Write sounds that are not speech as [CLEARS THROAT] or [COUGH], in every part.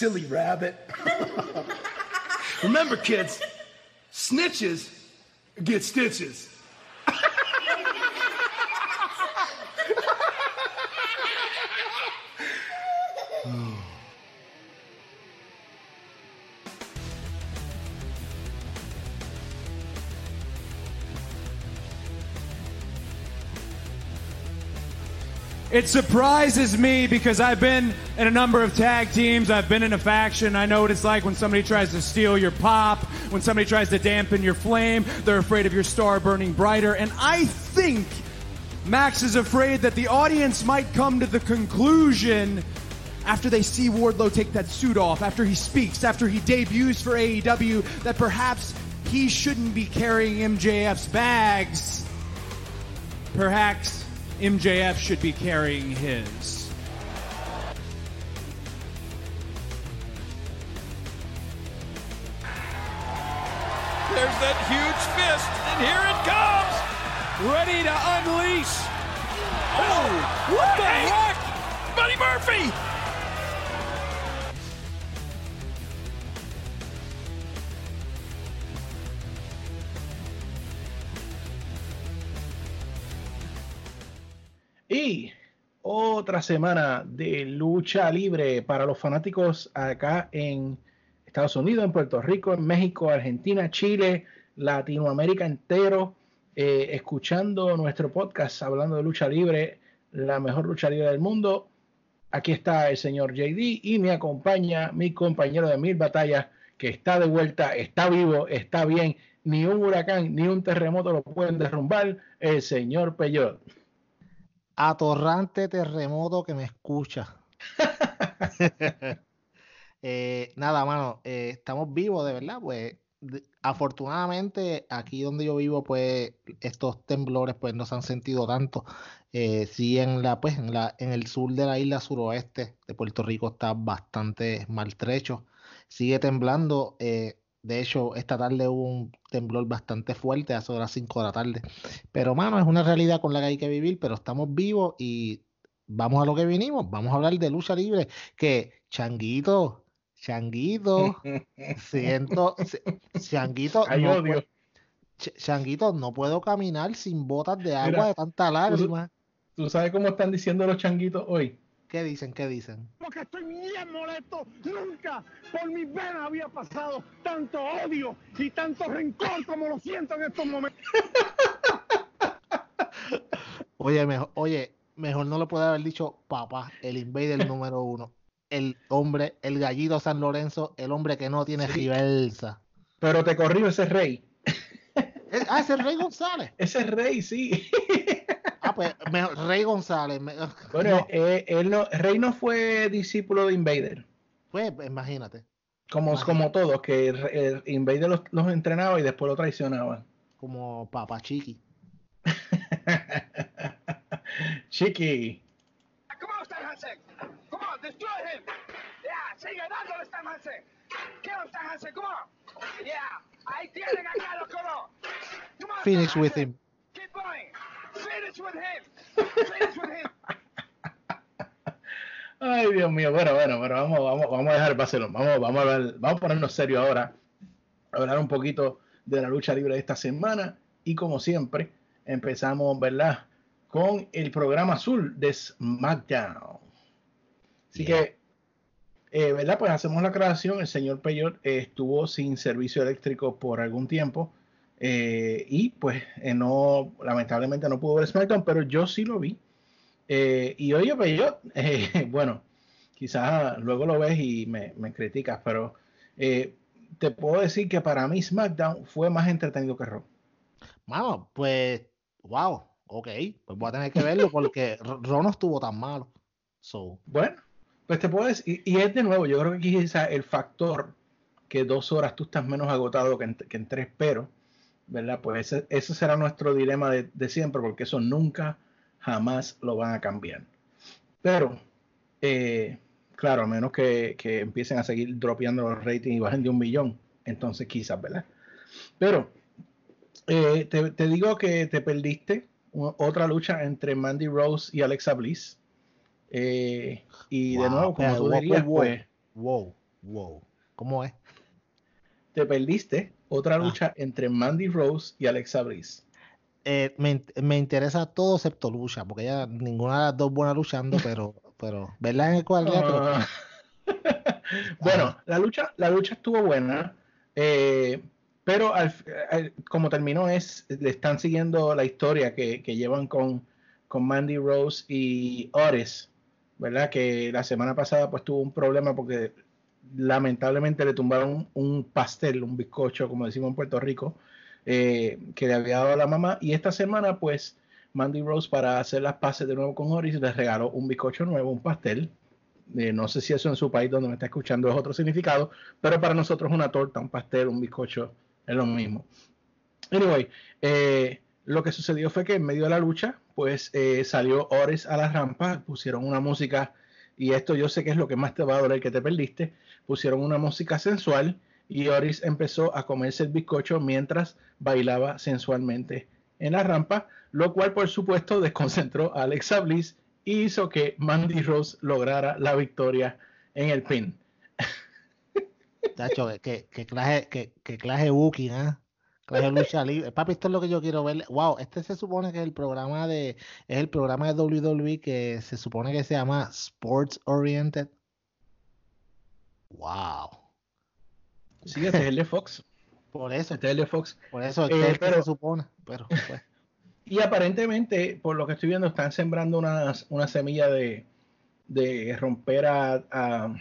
silly rabbit. [LAUGHS] Remember, kids, snitches get stitches. It surprises me because I've been in a number of tag teams. I've been in a faction. I know what it's like when somebody tries to steal your pop, when somebody tries to dampen your flame. They're afraid of your star burning brighter. And I think Max is afraid that the audience might come to the conclusion after they see Wardlow take that suit off, after he speaks, after he debuts for AEW, that perhaps he shouldn't be carrying MJF's bags. Perhaps MJF should be carrying his. There's that huge fist, and here it comes! Ready to unleash. Oh, oh what the heck? Buddy Murphy! Otra semana de lucha libre para los fanáticos acá en Estados Unidos, en Puerto Rico, en México, Argentina, Chile, Latinoamérica entero, eh, escuchando nuestro podcast hablando de lucha libre, la mejor lucha libre del mundo. Aquí está el señor JD y me acompaña mi compañero de mil batallas que está de vuelta, está vivo, está bien. Ni un huracán ni un terremoto lo pueden derrumbar, el señor Peyot. Atorrante terremoto que me escucha. [LAUGHS] Eh, nada, mano, eh, estamos vivos, de verdad, pues afortunadamente aquí donde yo vivo, pues estos temblores pues no se han sentido tanto. Eh, sí en la, pues en la, en el sur de la isla suroeste de Puerto Rico está bastante maltrecho. Sigue temblando. eh, de hecho, esta tarde hubo un temblor bastante fuerte, de las 5 de la tarde. Pero, mano, es una realidad con la que hay que vivir, pero estamos vivos y vamos a lo que vinimos. Vamos a hablar de lucha libre. Que, Changuito, Changuito, [LAUGHS] siento, si- Changuito, Ay, no odio. pue- Ch- Changuito, no puedo caminar sin botas de agua Mira, de tanta lágrima. ¿Tú sabes cómo están diciendo los changuitos hoy? ¿Qué dicen? ¿Qué dicen? porque estoy bien molesto. Nunca por mis venas había pasado tanto odio y tanto rencor como lo siento en estos momentos. [LAUGHS] Oye, mejor, oye, mejor no le puede haber dicho papá, el invader número uno. El hombre, el gallito San Lorenzo, el hombre que no tiene Sí. Pero te corrió ese rey. Ah, ese es Rey González. [LAUGHS] Ese rey, sí. [LAUGHS] Ah, pues mejor, Rey González. me- [LAUGHS] Bueno, no, eh, él no, Rey no fue discípulo de Invader. pues imagínate, Como, Imagínate. como todos, que el- el Invader los, los entrenaba y después lo traicionaba. como papá chiqui. [LAUGHS] Chiqui. Come on, Stan Hansen. Come on, destroy him. Yeah, sigue dándole. Kill him, Stan Hansen. Come on. Yeah, ahí tienen acá Finish Stan with Hansen. him. Keep going. Finish with him. Finish with him. Ay, Dios mío. Bueno, bueno, pero vamos, vamos, vamos a dejar el vacilón. Vamos, vamos a vamos a ponernos serios ahora. Hablar un poquito de la lucha libre de esta semana. Y como siempre, empezamos, ¿verdad? Con el programa azul de SmackDown. Así Yeah. que, eh, ¿verdad? Pues hacemos la aclaración. El señor Peyot eh, estuvo sin servicio eléctrico por algún tiempo. Eh, y pues eh, no, lamentablemente no pudo ver SmackDown, pero yo sí lo vi. Eh, y oye, Peyot, eh, [LAUGHS] bueno, quizás luego lo ves y me, me criticas, pero te puedo decir que para mí SmackDown fue más entretenido que Raw. Mano, pues, wow, ok, pues voy a tener que verlo porque [LAUGHS] Ro no estuvo tan malo. So, Bueno, pues te puedo decir, y, y es de nuevo, yo creo que quizás el factor que dos horas tú estás menos agotado que en, que en tres, pero, ¿verdad? Pues ese, ese será nuestro dilema de, de siempre, porque eso nunca, jamás lo van a cambiar. Pero, eh, Claro, a menos que, que empiecen a seguir dropeando los ratings y bajen de un millón. Entonces quizás, ¿verdad? Pero eh, te, te digo que te perdiste otra lucha entre Mandy Rose y Alexa Bliss. Eh, y de Wow, nuevo, como tú wow, dirías, wow, pues Wow, wow. ¿Cómo es? Te perdiste otra Ah. lucha entre Mandy Rose y Alexa Bliss. Eh, me, me interesa todo excepto lucha, porque ya ninguna de las dos buena luchando, [LAUGHS] pero, pero, ¿verdad? En el cuadrilátero? Ah. [LAUGHS] bueno, la lucha, la lucha estuvo buena, eh, pero al- al- como terminó es, le están siguiendo la historia que, que llevan con, con Mandy Rose y Otis, ¿verdad? Que la semana pasada pues tuvo un problema porque lamentablemente le tumbaron un pastel, un bizcocho, como decimos en Puerto Rico, eh, que le había dado a la mamá. Y esta semana pues Mandy Rose para hacer las paces de nuevo con Otis le regaló un bizcocho nuevo, un pastel. Eh, no sé si eso en su país donde me está escuchando es otro significado, pero para nosotros una torta, un pastel, un bizcocho es lo mismo. Anyway, eh, lo que sucedió fue que en medio de la lucha, pues salió Oris a la rampa, pusieron una música, y esto yo sé que es lo que más te va a doler que te perdiste, pusieron una música sensual y Oris empezó a comerse el bizcocho mientras bailaba sensualmente en la rampa, lo cual por supuesto desconcentró a Alexa Bliss y hizo que Mandy Rose lograra la victoria en el pin. Chacho, que, que, clase, que, que clase booking, ¿ah? Clase [LAUGHS] lucha libre. Papi, esto es lo que yo quiero ver. Wow, este se supone que es el programa de, es el programa de WWE que se supone que se llama Sports Oriented. Wow. Sí, ese es el de [LAUGHS] Fox. Por eso, Este es el de Fox. por eso es Eh, pero- se supone. Pero, pues, Y aparentemente, por lo que estoy viendo, están sembrando una, una semilla de, de romper a, a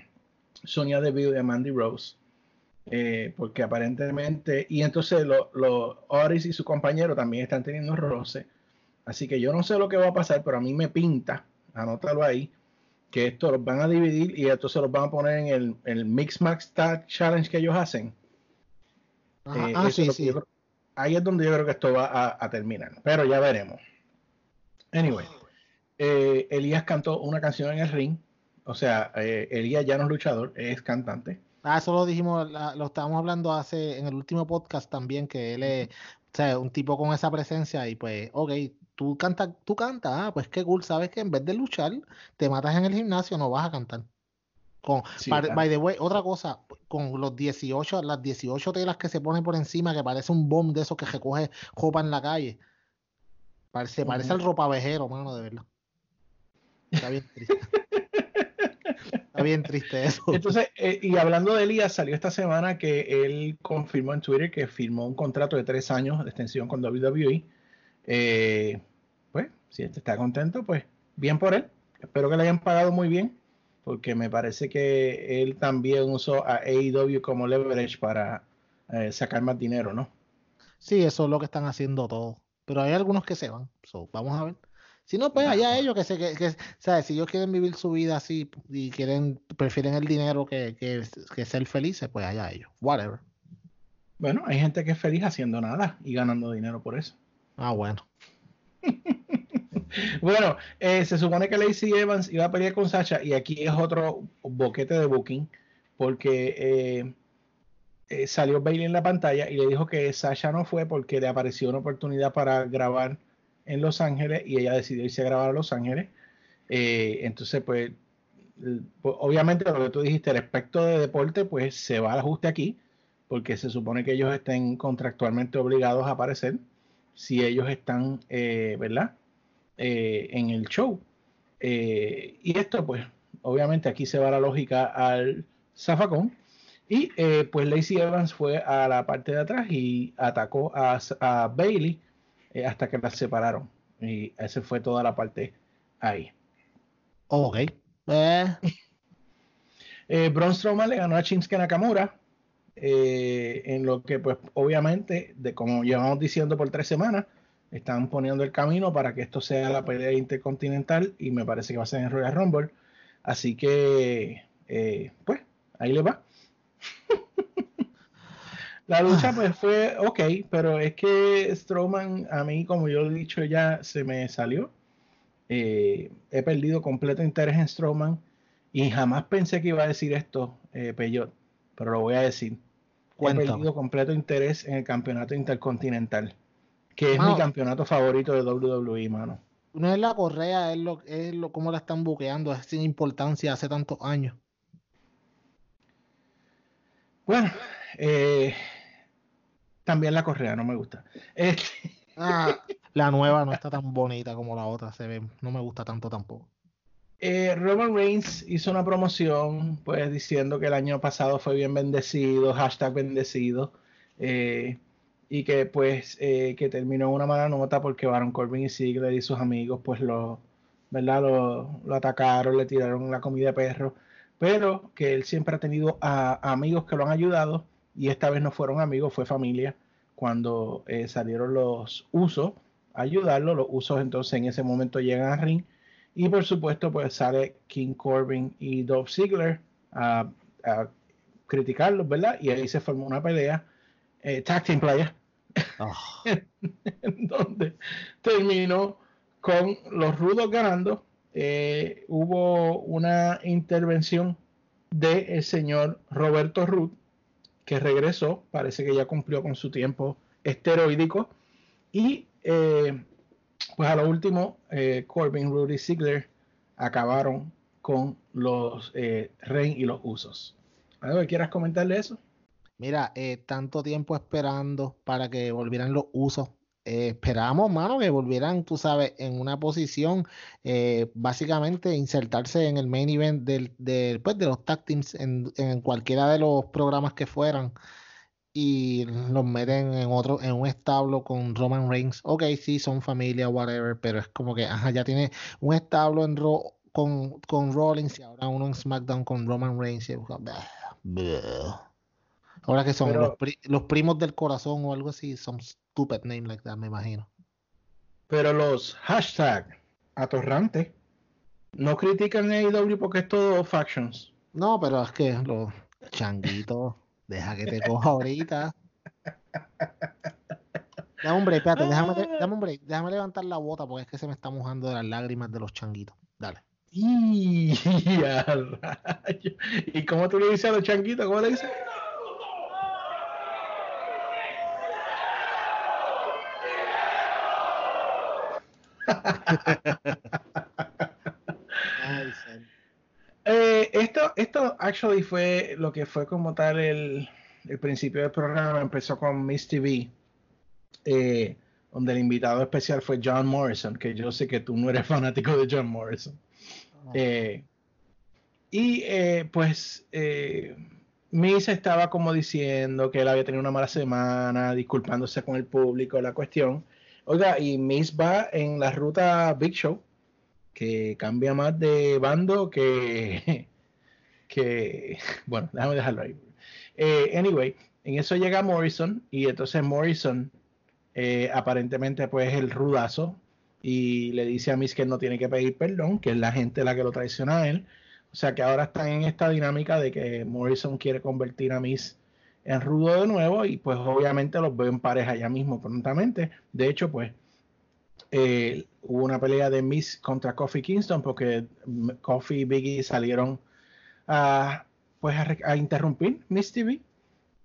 Sonia Deville y a Mandy Rose. Eh, porque aparentemente, y entonces los lo, Oris y su compañero también están teniendo roce. Así que yo no sé lo que va a pasar, pero a mí me pinta, anótalo ahí, que esto los van a dividir y entonces los van a poner en el, el Mix Max Tag Challenge que ellos hacen. ajá, Eh, ah, sí, sí. creo- ahí es donde yo creo que esto va a, a terminar, pero ya veremos. Anyway, eh, Elías cantó una canción en el ring, o sea, eh, Elías ya no es luchador, es cantante. Ah, eso lo dijimos, lo estábamos hablando hace en el último podcast también, que él es, o sea, un tipo con esa presencia y pues, ok, tú cantas, tú cantas, ah, pues qué cool, sabes que en vez de luchar, te matas en el gimnasio, no vas a cantar. Con, Sí, by, the way, otra cosa, con los 18, las 18 telas que se ponen por encima, que parece un bomb de esos que recoge ropa en la calle. Parece, parece el ropavejero, mano, de verdad. Está bien triste. Está bien triste eso. Entonces, eh, y hablando de Elías, salió esta semana que él confirmó en Twitter que firmó un contrato de tres años de extensión con WWE. Eh, si este está contento, pues bien por él. Espero que le hayan pagado muy bien, porque me parece que él también usó a AEW como leverage para eh, sacar más dinero, ¿no? Sí, eso es lo que están haciendo todos. Pero hay algunos que se van. So, vamos a ver. Si no, pues allá ellos que se que, que- ¿sabes? Si ellos quieren vivir su vida así y quieren, prefieren el dinero que, que, que ser felices, pues allá ellos. Whatever. Bueno, hay gente que es feliz haciendo nada y ganando dinero por eso. Ah, bueno. [LAUGHS] [LAUGHS] Bueno, eh, se supone que Lacey Evans iba a pelear con Sacha y aquí es otro boquete de booking porque eh, eh, salió Bailey en la pantalla y le dijo que Sasha no fue porque le apareció una oportunidad para grabar en Los Ángeles y ella decidió irse a grabar a Los Ángeles. Entonces, pues, pues, obviamente lo que tú dijiste, el aspecto de deporte, pues se va al ajuste aquí porque se supone que ellos estén contractualmente obligados a aparecer si ellos están, ¿verdad? Eh, en el show. Eh, y esto, pues, obviamente aquí se va la lógica al zafacón. Y eh, pues Lacey Evans fue a la parte de atrás y atacó a, a Bailey eh, hasta que las separaron. Y esa fue toda la parte ahí. Ok. [LAUGHS] Braun Strowman le ganó a Shinsuke Nakamura. en lo que, pues, obviamente, de como llevamos diciendo por tres semanas, están poniendo el camino para que esto sea la pelea intercontinental y me parece que va a ser en Royal Rumble. Así que, eh, pues, ahí le va. [LAUGHS] La lucha, pues, fue ok, pero es que Strowman, a mí, como yo he dicho ya, se me salió. Eh, he perdido completo interés en Strowman. Y jamás pensé que iba a decir esto, eh, Peyot, pero lo voy a decir. He Cuéntame. perdido completo interés en el campeonato intercontinental, que es Mano. mi campeonato favorito de WWE, mano. No es la correa, es lo, es lo cómo la están buqueando, es sin importancia hace tantos años. Bueno, eh, también la correa no me gusta. Este, Ah, la nueva no está tan bonita como la otra, se ve, no me gusta tanto tampoco. Eh, Roman Reigns hizo una promoción, pues diciendo que el año pasado fue bien bendecido, hashtag bendecido, eh, y que pues eh, que terminó en una mala nota porque Baron Corbin y Ziggler y sus amigos pues lo, ¿verdad? Lo, atacaron, le tiraron la comida de perro, pero que él siempre ha tenido amigos que lo han ayudado y esta vez no fueron amigos, fue familia cuando eh, salieron los usos a ayudarlo, los usos entonces en ese momento llegan al ring y por supuesto, pues sale King Corbin y Dolph Ziggler a, a criticarlos, ¿verdad? Y ahí se formó una pelea, eh, tag team playa, [LAUGHS] En donde terminó con los rudos ganando. Eh, hubo una intervención del señor Roberto Ruth, que regresó, parece que ya cumplió con su tiempo esteroídico. Y eh, pues a lo último, eh, Corbin, Rudy Ziggler acabaron con los Reigns y los Usos. ¿Algo que quieras comentarle eso? Mira, eh, tanto tiempo esperando para que volvieran los usos. Eh, esperábamos, mano, que volvieran, tú sabes, en una posición, eh, básicamente insertarse en el main event del, del, pues, de los tag teams en, en cualquiera de los programas que fueran y los meten en otro, en un establo con Roman Reigns. Ok, sí, son familia, whatever, pero es como que, ajá, ya tiene un establo en Raw con, con Rollins y ahora uno en SmackDown con Roman Reigns. y. Ahora que son Pero- los, pri- los primos del corazón o algo así, some stupid name like that, me imagino. Pero los hashtag atorrantes no critican a AEW porque es todo factions. No, pero es que los changuitos, deja que te coja ahorita. Dame un break, espérate, déjame, dame un break, déjame levantar la bota porque es que se me está mojando de las lágrimas de los changuitos. Dale. Y, a rayo. ¿Y cómo tú le dices a los changuitos? ¿Cómo le dices? Eh, esto, esto actually fue lo que fue como tal el, el principio del programa. Empezó con Miss TV, eh, donde el invitado especial fue John Morrison, que yo sé que tú no eres [LAUGHS] fanático de John Morrison. Eh, y eh, pues Miss estaba como diciendo que él había tenido una mala semana, disculpándose con el público, la cuestión. Oiga, y Miss va en la ruta Big Show, que cambia más de bando que, [LAUGHS] que [LAUGHS] bueno, déjame dejarlo ahí. Eh, anyway, en eso llega Morrison y entonces Morrison eh, aparentemente pues el rudazo y le dice a Miss que no tiene que pedir perdón, que es la gente la que lo traiciona a él. O sea que ahora están en esta dinámica de que Morrison quiere convertir a Miss en rudo de nuevo y pues obviamente los veo en pareja ya mismo prontamente. De hecho, pues eh, hubo una pelea de Miss contra Kofi Kingston porque Kofi y Biggie salieron a, pues a, interrumpir Miss TV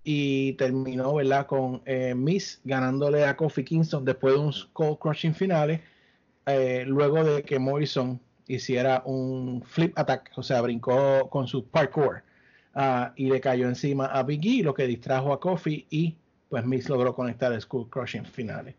y terminó ¿verdad? con eh, Miss ganándole a Kofi Kingston después de un skull crushing finales eh, luego de que Morrison hiciera un flip attack, o sea, brincó con su parkour ah, y le cayó encima a Big E, lo que distrajo a Kofi y pues Miss logró conectar el skull crushing finales.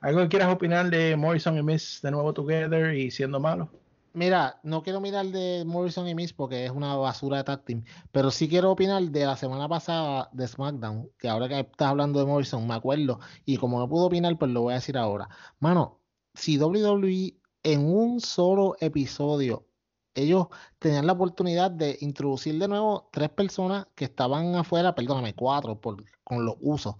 ¿Algo que quieras opinar de Morrison y Miss de nuevo together y siendo malos? Mira, no quiero mirar de Morrison y Miss porque es una basura de tag pero sí quiero opinar de la semana pasada de SmackDown, que ahora que estás hablando de Morrison, me acuerdo, y como no puedo opinar, pues lo voy a decir ahora. Mano, si WWE en un solo episodio, ellos tenían la oportunidad de introducir de nuevo tres personas que estaban afuera, perdóname, cuatro, por, con los usos.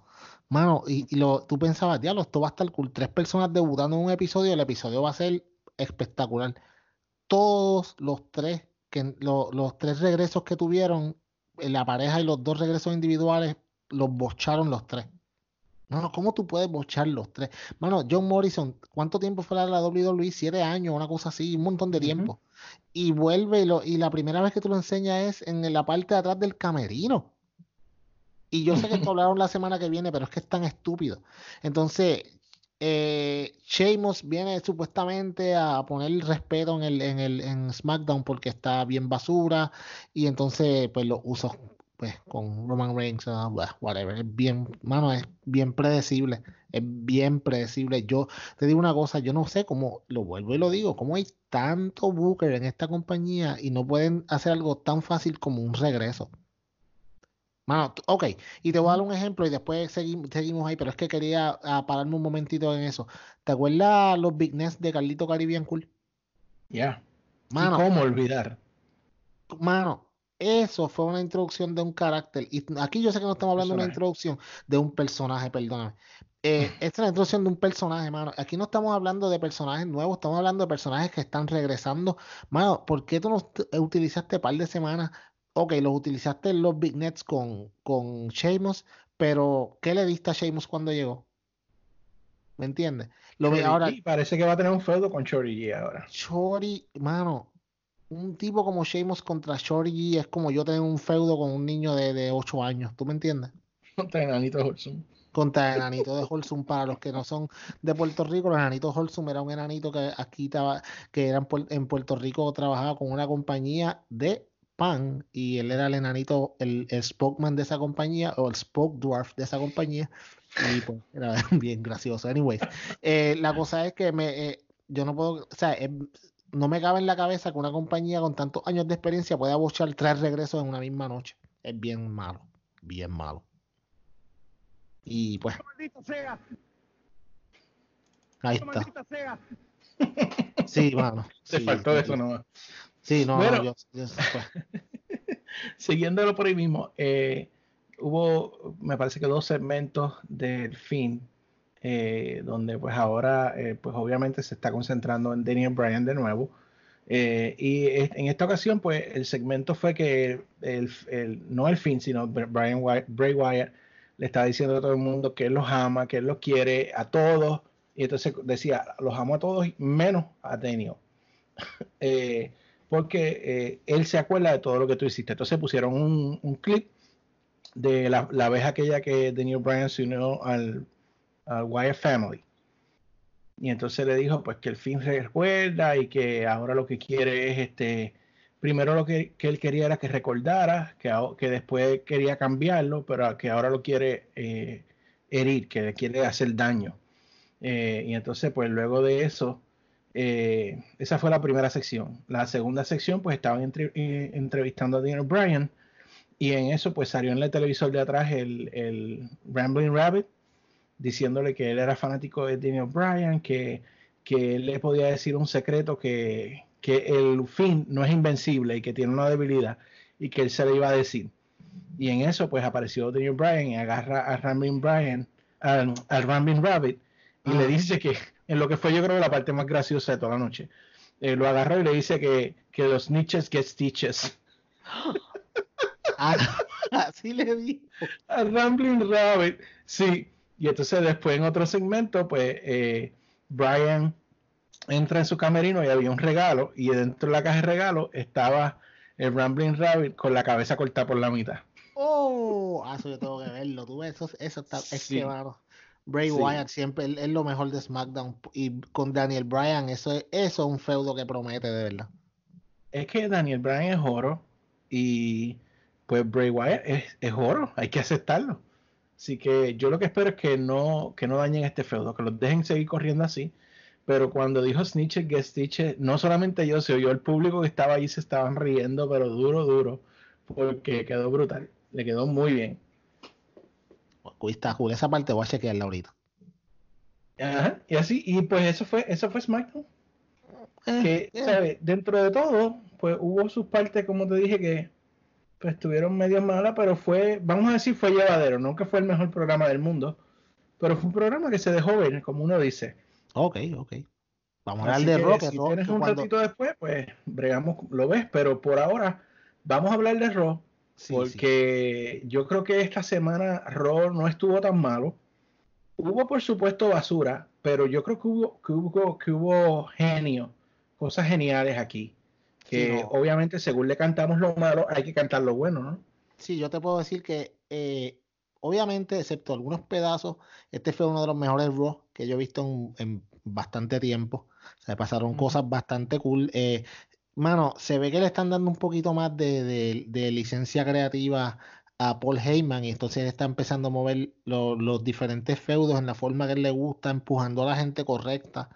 Mano, y, y lo, tú pensabas, diablo, esto va a estar cool. Tres personas debutando en un episodio, el episodio va a ser espectacular todos los tres, que, lo- los tres regresos que tuvieron, en la pareja y los dos regresos individuales, los bocharon los tres. Mano, ¿cómo tú puedes bochar los tres? Mano, John Morrison, ¿cuánto tiempo fue a la WWE? Siete años, una cosa así, un montón de tiempo. Y vuelve y, lo, y la primera vez que tú lo enseñas es en la parte de atrás del camerino. Y yo sé que esto [LAUGHS] hablaron la semana que viene, pero es que es tan estúpido. Entonces, eh, Sheamus viene supuestamente a poner respeto en el, en el en SmackDown porque está bien basura y entonces pues lo uso pues con Roman Reigns, uh, whatever, es bien, mano, es bien predecible, es bien predecible. Yo te digo una cosa, yo no sé cómo, lo vuelvo y lo digo, cómo hay tanto Booker en esta compañía y no pueden hacer algo tan fácil como un regreso. Mano, ok, y te voy a dar un ejemplo y después seguimos, seguimos ahí, pero es que quería uh, pararme un momentito en eso. ¿Te acuerdas los Big Nets de Carlito Caribbean Cool? Ya. Mano, ¿Cómo olvidar? mano, eso fue una introducción de un carácter. Y aquí yo sé que no estamos hablando de una Personaje. introducción de un personaje, perdóname. Eh, [LAUGHS] esta es la introducción de un personaje, mano. Aquí no estamos hablando de personajes nuevos, estamos hablando de personajes que están regresando. Mano, ¿por qué tú no ut- utilizaste par de semanas? Ok, los utilizaste en los Big Nets con, con Sheamus, pero ¿qué le diste a Sheamus cuando llegó? ¿Me entiendes? Lo ahora, G parece que va a tener un feudo con Shorty G ahora. Shorty, mano, un tipo como Sheamus contra Shorty es como yo tener un feudo con un niño de, de 8 años, ¿tú me entiendes? Contra Enanito Holson. Contra el enanito de Holsum, para los que no son de Puerto Rico, el enanito Holsum era un enanito que aquí estaba, que era en, Puer- en Puerto Rico, trabajaba con una compañía de pan y él era el enanito, el, el spokesman de esa compañía o el spoke dwarf de esa compañía y pues era [LAUGHS] bien gracioso. Anyways, eh, la cosa es que me, eh, yo no puedo, o sea, es- no me cabe en la cabeza que una compañía con tantos años de experiencia pueda bochar tres regresos en una misma noche. Es bien malo, bien malo. Y pues Maldito sea, ahí está. maldita sea. [LAUGHS] Sí, mano. Te sí, faltó sí, eso nomás. Sí, no, Bueno. no, yo, yo- pues, [LAUGHS] Siguiéndolo por ahí mismo, eh, hubo, me parece que dos segmentos del fin, eh, donde pues ahora, eh, pues obviamente se está concentrando en Daniel Bryan de nuevo. Eh, y en esta ocasión, pues el segmento fue que el, no el fin, sino Brian Wyatt, Bray Wyatt le estaba diciendo a todo el mundo que él los ama, que él los quiere a todos. Y entonces decía, los amo a todos menos a Daniel. [LAUGHS] Porque él se acuerda de todo lo que tú hiciste. Entonces pusieron un, un clip de la, la vez aquella que Daniel Bryan se unió al, al Wyatt Family. Y entonces le dijo pues que el fin recuerda y que ahora lo que quiere es este, primero lo que, que él quería era que recordara, que, que después quería cambiarlo, pero que ahora lo quiere eh, herir, que le quiere hacer daño. Eh, y entonces pues luego de eso, eh, esa fue la primera sección. La segunda sección, pues estaban entre- entrevistando a Daniel Bryan y en eso, pues salió en el televisor de atrás el, el Rambling Rabbit diciéndole que él era fanático de Daniel Bryan, que, que él le podía decir un secreto que, que el fin no es invencible y que tiene una debilidad y que él se le iba a decir. Y en eso, pues apareció Daniel Bryan y agarra a Rambling Bryan, al, al Rabbit y le dice que en lo que fue yo creo la parte más graciosa de toda la noche. Eh, lo agarró y le dice que, que los niches get stitches. [LAUGHS] ah, así le dijo. Al Rambling Rabbit, sí. Y entonces después en otro segmento, pues eh, Brian entra en su camerino y había un regalo y dentro de la caja de regalo estaba el Rambling Rabbit con la cabeza cortada por la mitad. Oh, ah, eso yo tengo que verlo. Tú ves, eso, eso está, es Sí. que, mano, Bray Sí. Wyatt siempre es lo mejor de SmackDown. Y con Daniel Bryan, eso es, eso es un feudo que promete, de verdad. Es que Daniel Bryan es oro y pues Bray Wyatt es, es oro, hay que aceptarlo. Así que yo lo que espero es que no, que no dañen este feudo, que los dejen seguir corriendo así. Pero cuando dijo Snitches, Get Stitches, no solamente yo, se oyó el público que estaba ahí, se estaban riendo, pero duro, duro, porque quedó brutal, le quedó muy bien. Está cool. Esa parte voy a chequearla ahorita. Ajá, y así, y pues eso fue, eso fue SmackDown. Eh, que, eh, ¿sabes? Dentro de todo, pues hubo sus partes, como te dije, que pues estuvieron medio malas, pero fue, vamos a decir, fue llevadero, no que fue el mejor programa del mundo, pero fue un programa que se dejó ver, como uno dice. Ok, ok. Vamos a hablar de que Rock. si Rock, tienes un cuando- ratito después, pues bregamos, lo ves, pero por ahora vamos a hablar de Sí, sí. porque yo creo que esta semana Raw no estuvo tan malo. hubo por supuesto basura, pero yo creo que hubo, que hubo, que hubo genio, cosas geniales aquí. Que Sí, no. obviamente según le cantamos lo malo, hay que cantar lo bueno, ¿no? Sí, yo te puedo decir que eh, obviamente, excepto algunos pedazos, este fue uno de los mejores Raw que yo he visto en, en bastante tiempo. O sea, pasaron cosas bastante cool. Eh, mano, se ve que le están dando un poquito más de, de- de licencia creativa a Paul Heyman y entonces él está empezando a mover lo- los diferentes feudos en la forma que él le gusta, empujando a la gente correcta.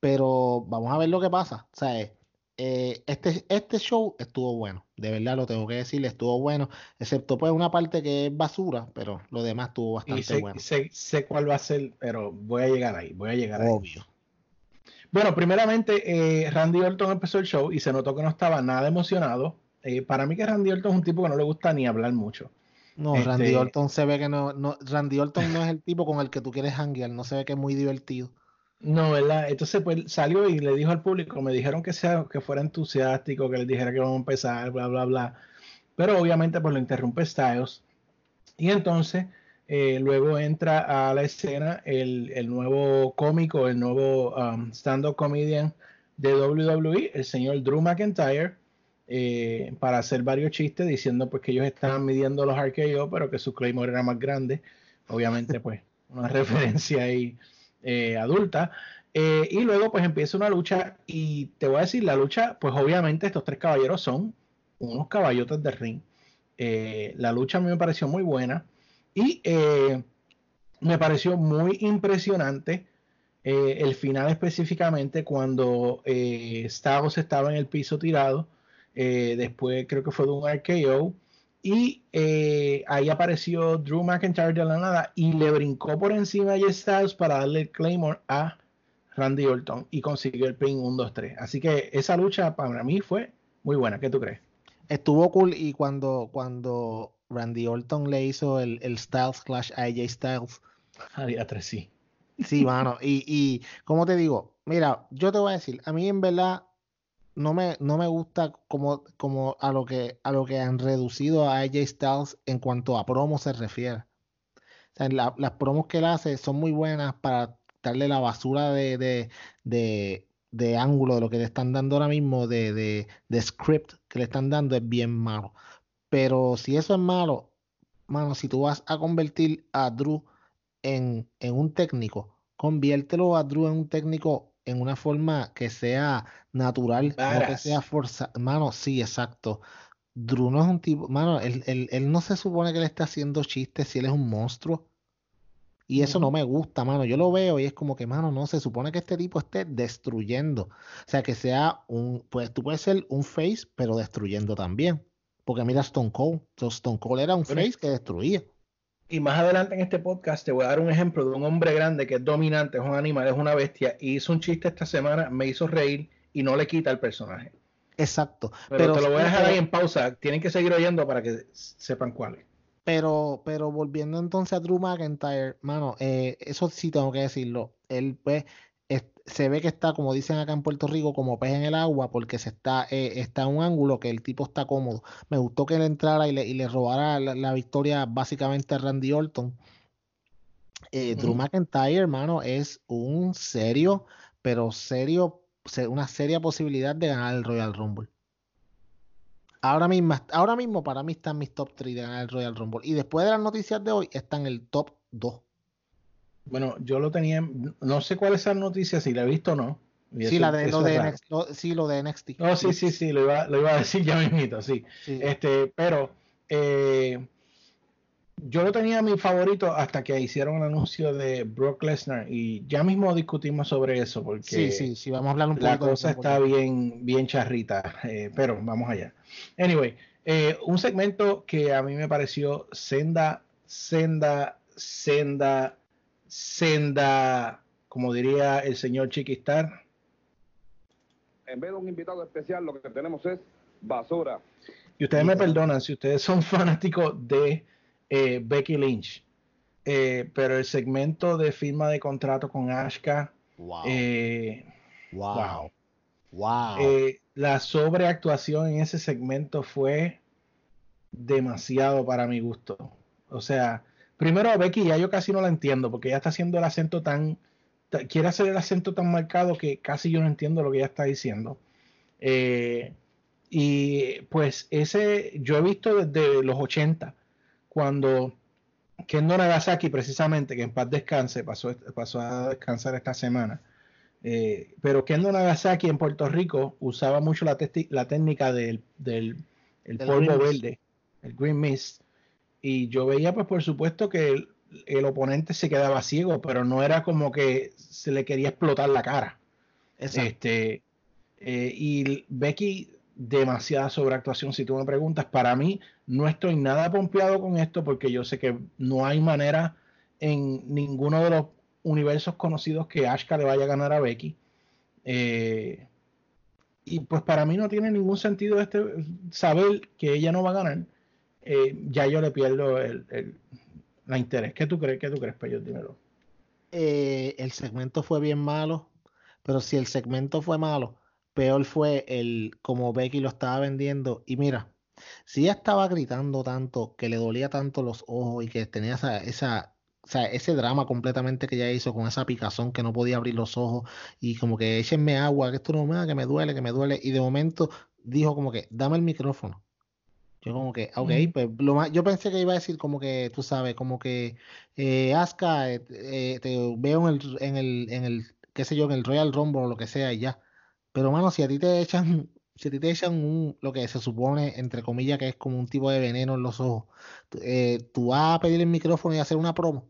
Pero vamos a ver lo que pasa. O sea, eh, este, este show estuvo bueno, de verdad lo tengo que decir, estuvo bueno, excepto pues una parte que es basura, pero lo demás estuvo Y bastante sé, bueno. sé, sé cuál va a ser, pero voy a llegar ahí, voy a llegar ahí. Obvio. Bueno, primeramente, eh, Randy Orton empezó el show y se notó que no estaba nada emocionado. Eh, para mí que Randy Orton es un tipo que no le gusta ni hablar mucho. No, Este- Randy Orton se ve que no, no, Randy Orton no es el tipo con el que tú quieres hanguear, no se ve que es muy divertido. No, ¿verdad? Entonces, pues salió y le dijo al público, me dijeron que sea, que fuera entusiástico, que les dijera que vamos a empezar, bla, bla, bla. Pero obviamente, pues lo interrumpe Styles. Y entonces, eh, luego entra a la escena el, nuevo cómico, el nuevo um, stand-up comedian de WWE, el señor Drew McIntyre, eh, para hacer varios chistes diciendo pues que ellos estaban midiendo los RKO, pero que su Claymore era más grande. Obviamente, pues, una [LAUGHS] referencia ahí eh, adulta. Eh, y luego pues empieza una lucha y te voy a decir, la lucha, pues obviamente estos tres caballeros son unos caballotes de ring. Eh, la lucha a mí me pareció muy buena y me pareció muy impresionante el final específicamente cuando Styles estaba en el piso tirado, después creo que fue de un RKO y eh, ahí apareció Drew McIntyre de la nada y le brincó por encima a Jay Styles para darle el Claymore a Randy Orton y consiguió el pin 1, 2, 3. Así que esa lucha para mí fue muy buena. ¿Qué tú crees? Estuvo cool y cuando, cuando Randy Orton le hizo el, el Styles Clash a AJ Styles, Haría tres sí. Sí, mano. Y, y como te digo, mira, yo te voy a decir, a mí en verdad no me, no me gusta como, como a lo que a lo que han reducido a AJ Styles en cuanto a promo se refiere. Las promos que él hace son muy buenas para darle la basura de, de, de, ángulo de lo que le están dando ahora mismo, de script que le están dando, es bien malo. Pero si eso es malo, mano, si tú vas a convertir a Drew en, en un técnico, conviértelo a Drew en un técnico en una forma que sea natural, no que sea forzada. Mano, sí, exacto. Drew no es un tipo, mano, él, él- él no se supone que le está haciendo chistes si él es un monstruo. Y eso no me gusta, mano. Yo lo veo y es como que, mano, no, se supone que este tipo esté destruyendo. O sea, que sea un, pues tú puedes ser un face, pero destruyendo también. Porque mira Stone Cold. Stone Cold era un face que destruía. Y más adelante en este podcast te voy a dar un ejemplo de un hombre grande que es dominante, es un animal, es una bestia. Y hizo un chiste esta semana, me hizo reír y no le quita el personaje. Exacto. Pero, te lo voy a dejar pero- ahí en pausa. Tienen que seguir oyendo para que sepan cuál es. Pero, pero volviendo entonces a Drew McIntyre, mano, eh, eso sí tengo que decirlo. Él pues es- se ve que está, como dicen acá en Puerto Rico, como pez en el agua, porque se está, eh, está en un ángulo que el tipo está cómodo. Me gustó que él entrara y le, y le robara la, la victoria básicamente a Randy Orton. Eh, Drew Ujú. McIntyre, hermano, es un serio, pero serio, se- una seria posibilidad de ganar el Royal Rumble. Ahora mismo, ahora mismo para mí está en mis top 3 de ganar el Royal Rumble. Y después de las noticias de hoy, está en el top 2. Bueno, yo lo tenía, en- no sé cuál es esa noticia, si la he visto o no. Y Sí, eso- la de, lo de. NXT, lo- sí, lo de NXT. No, sí, sí, sí, lo iba, lo iba a decir ya [LAUGHS] mismito, sí. Sí. Este, pero eh, yo lo tenía mi favorito hasta que hicieron el anuncio de Brock Lesnar y ya mismo discutimos sobre eso porque sí, sí, sí, vamos a hablar un la poquito de cosa está bien, bien charrita, eh, pero vamos allá. Anyway, eh, un segmento que a mí me pareció senda, senda, senda, senda, como diría el señor Chiquistar. En vez de un invitado especial, lo que tenemos es basura. Y ustedes me perdonan si ustedes son [LAUGHS] fanáticos de eh, Becky Lynch, eh, pero el segmento de firma de contrato con Ashka, Wow, eh, wow, wow. wow. Eh, la sobreactuación en ese segmento fue demasiado para mi gusto. O sea, primero a Becky ya yo casi no la entiendo porque ella está haciendo el acento tan, ta- quiere hacer el acento tan marcado que casi yo no entiendo lo que ella está diciendo. Eh, y pues ese, yo he visto desde los 80, cuando Kendo Nagasaki precisamente, que en paz descanse, pasó, pasó a descansar esta semana. Eh, pero Kendo Nagasaki en Puerto Rico usaba mucho la, la técnica del, del el polvo verde, el green mist. Y yo veía, pues por supuesto, que el, el oponente se quedaba ciego, pero no era como que se le quería explotar la cara. Exacto. Este, eh, y Becky, demasiada sobreactuación, si tú me preguntas. Para mí, no estoy nada pompeado con esto porque yo sé que no hay manera en ninguno de los universos conocidos que Ashka le vaya a ganar a Becky. Eh, y pues para mí no tiene ningún sentido este saber que ella no va a ganar. Eh, ya yo le pierdo el, el- la interés. ¿Qué tú crees? ¿Qué tú crees, Peyo? Dímelo. eh, el segmento fue bien malo, pero si el segmento fue malo, peor fue el como Becky lo estaba vendiendo. Y mira, si ella estaba gritando tanto, que le dolía tanto los ojos y que tenía esa, esa, ese drama completamente que ella hizo con esa picazón que no podía abrir los ojos y como que échenme agua, que esto no me da, que me duele, que me duele. Y de momento dijo como que, dame el micrófono. Yo como que, ok, pues lo más, yo pensé que iba a decir como que, tú sabes, como que, eh, Asuka, eh, eh, te veo en el, en el, en el, qué sé yo, en el Royal Rumble o lo que sea y ya. Pero mano, si a ti te echan, [LAUGHS] si a ti te echan un, lo que se supone, entre comillas, que es como un tipo de veneno en los ojos, tú- eh, vas a pedir el micrófono y hacer una promo,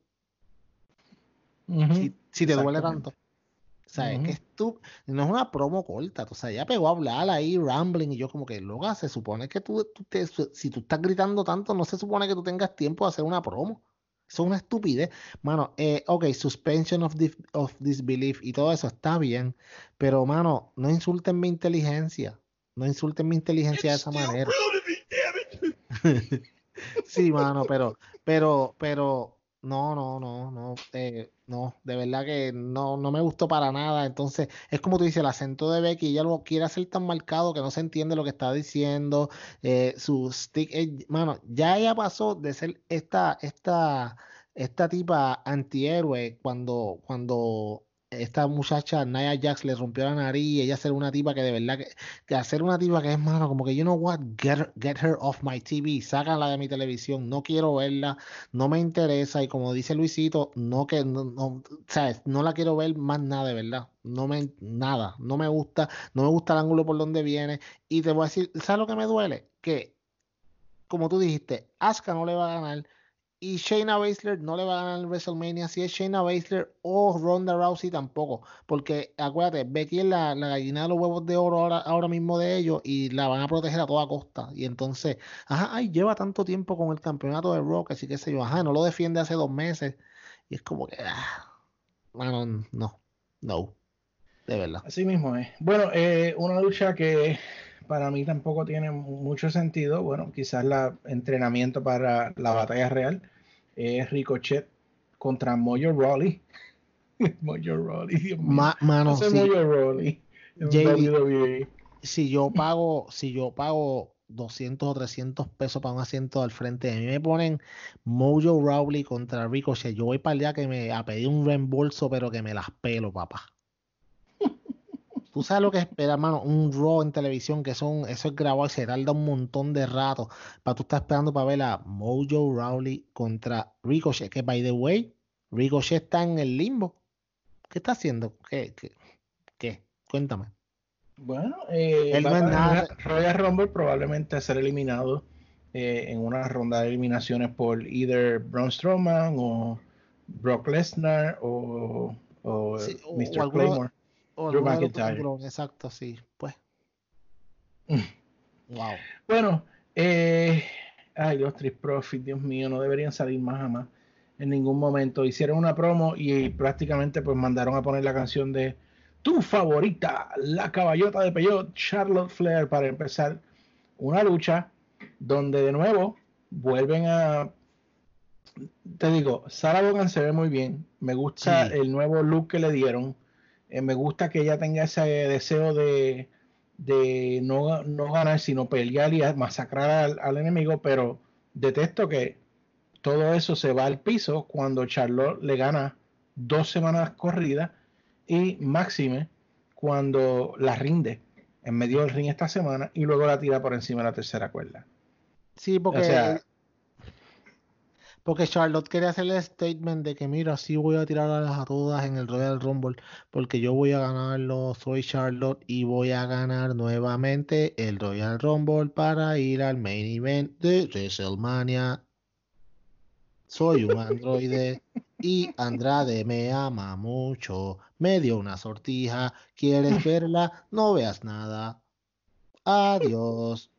si, si te duele Exactamente. O sea, es Ujú. que tú, no es una promo corta, o sea, ya pegó a hablar ahí, rambling, y yo como que, loca, se supone que tú, tú te- si tú estás gritando tanto, no se supone que tú tengas tiempo de hacer una promo. Eso es una estupidez. Mano, eh, ok, suspension of, of disbelief y todo eso está bien, pero mano, no insulten mi inteligencia. No insulten mi inteligencia de esa manera. [LAUGHS] Sí, mano, pero, pero, pero, no, no, no, no, eh, no, de verdad que no, no me gustó para nada. Entonces, es como tú dices, el acento de Becky, ella lo quiere hacer tan marcado que no se entiende lo que está diciendo. eh, su stick, mano, ya ella pasó de ser esta, esta, esta tipa antihéroe cuando, cuando esta muchacha Nia Jax le rompió la nariz y ella ser una tipa que de verdad que, que hacer una tipa que es mano como que you know what get, get her off my TV sácala de mi televisión no quiero verla no me interesa y como dice Luisito no que no, no, ¿sabes? no la quiero ver más nada de verdad no me nada no me gusta no me gusta el ángulo por donde viene y te voy a decir ¿sabes lo que me duele? que como tú dijiste Asuka no le va a ganar y Shayna Baszler no le va a ganar WrestleMania si es Shayna Baszler o Ronda Rousey tampoco. Porque acuérdate, Becky es la, gallina de los huevos de oro ahora, ahora mismo de ellos y la van a proteger a toda costa. Y entonces, ajá, ay, lleva tanto tiempo con el campeonato de Rock, así que sé yo, ajá, no lo defiende hace dos meses. Y es como que, ah, no, no, de verdad. Así mismo es. Bueno, eh, una lucha que para mí tampoco tiene mucho sentido. Bueno, quizás la entrenamiento para la batalla real es Ricochet contra Mojo Rawley. [LAUGHS] Mojo Rawley, Dios mío. Ma- mano, sí. Mojo Rawley si yo pago, si yo pago 200 o 300 pesos para un asiento al frente de mí, me ponen Mojo Rawley contra Ricochet, yo voy para allá que me a pedir un reembolso, pero que me las pelo, papá. Tú sabes lo que espera, hermano, un Raw en televisión, que son, eso es grabado y se tarda un montón de rato. Para tú estar esperando para ver a Mojo Rawley contra Ricochet, que by the way, Ricochet está en el limbo. ¿Qué está haciendo? ¿Qué? ¿Qué? qué? Cuéntame. Bueno, eh, Él no es nada- Royal- Rumble probablemente a ser eliminado eh, en una ronda de eliminaciones por either Braun Strowman o Brock Lesnar o, o Sí, o- Mr. Claymore. O Drew McIntyre. Exacto, sí. Pues. wow. Bueno, eh, ay, los Street Profits, Dios mío, no deberían salir más jamás en ningún momento. Hicieron una promo y prácticamente pues mandaron a poner la canción de tu favorita, la caballota de Peyot, Charlotte Flair, para empezar una lucha donde de nuevo vuelven a... Te digo, Sarah Logan se ve muy bien. Me gusta Sí. el nuevo look que le dieron. Eh, me gusta que ella tenga ese deseo de, de no, no ganar, sino pelear y masacrar al, al enemigo, pero detesto que todo eso se va al piso cuando Charlotte le gana dos semanas corridas y Máxime cuando la rinde en medio del ring esta semana y luego la tira por encima de la tercera cuerda. Sí, porque, O sea- porque Charlotte quería hacer el statement de que mira, sí voy a tirar a las todas en el Royal Rumble porque yo voy a ganarlo, soy Charlotte y voy a ganar nuevamente el Royal Rumble para ir al main event de WrestleMania. Soy un androide y Andrade me ama mucho. Me dio una sortija. ¿Quieres verla? No veas nada. Adiós.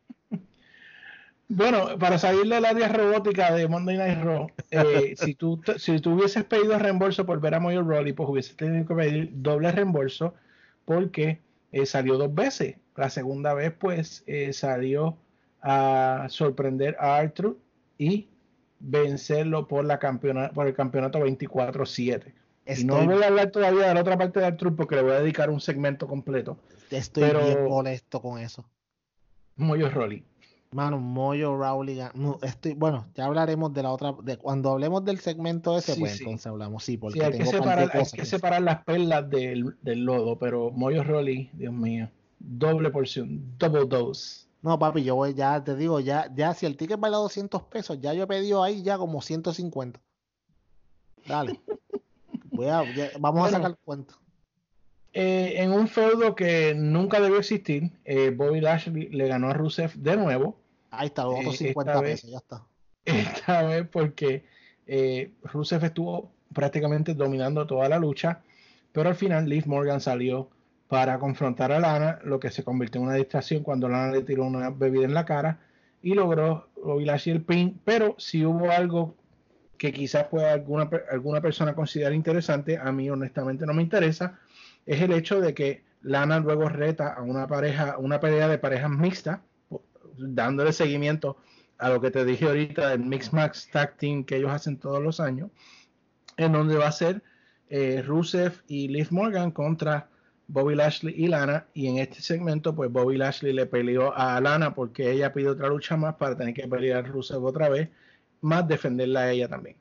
Bueno, para salir del área robótica de Monday Night Raw, eh, [LAUGHS] si, tú, si tú hubieses pedido reembolso por ver a Moyo Rawley, pues hubieses tenido que pedir doble reembolso porque eh, salió dos veces. La segunda vez, pues, eh, salió a sorprender a Arthur y vencerlo por, la campeona- por el campeonato 24-7. Y no voy a hablar todavía de la otra parte de Arthur porque le voy a dedicar un segmento completo. estoy pero- bien molesto con eso. Moyo Rawley. Mano, Moyo Rowley. gan- no, estoy, bueno, ya hablaremos de la otra. De, cuando hablemos del segmento ese, Sí, pues sí. entonces hablamos. Sí, porque Sí, hay que, tengo de separar, hay que que- separar las perlas del, del lodo, pero Moyo Rolly, Dios mío, doble porción, double dose. No, papi, yo voy, ya te digo, ya, ya si el ticket vale 200 pesos, ya yo he pedido ahí ya como 150. Dale. Voy a, ya- vamos Bueno. a sacar el cuento. Eh, en un feudo que nunca debió existir, eh, Bobby Lashley le ganó a Rusev de nuevo, Ahí está, los otros esta 50 vez- pesos, ya está. [LAUGHS] esta vez porque eh, Rusev estuvo prácticamente dominando toda la lucha, pero al final Liv Morgan salió para confrontar a Lana, lo que se convirtió en una distracción cuando Lana le tiró una bebida en la cara y logró Lashley el pin, pero si hubo algo que quizás pueda alguna, alguna persona considerar interesante, a mí honestamente no me interesa, es el hecho de que Lana luego reta a una pareja, una pelea de parejas mixtas, dándole seguimiento a lo que te dije ahorita del Mix Max Tag Team que ellos hacen todos los años, en donde va a ser eh, Rusev y Liv Morgan contra Bobby Lashley y Lana. Y en este segmento, pues Bobby Lashley le peleó a Lana porque ella pide otra lucha más para tener que pelear Rusev otra vez, más defenderla a ella también.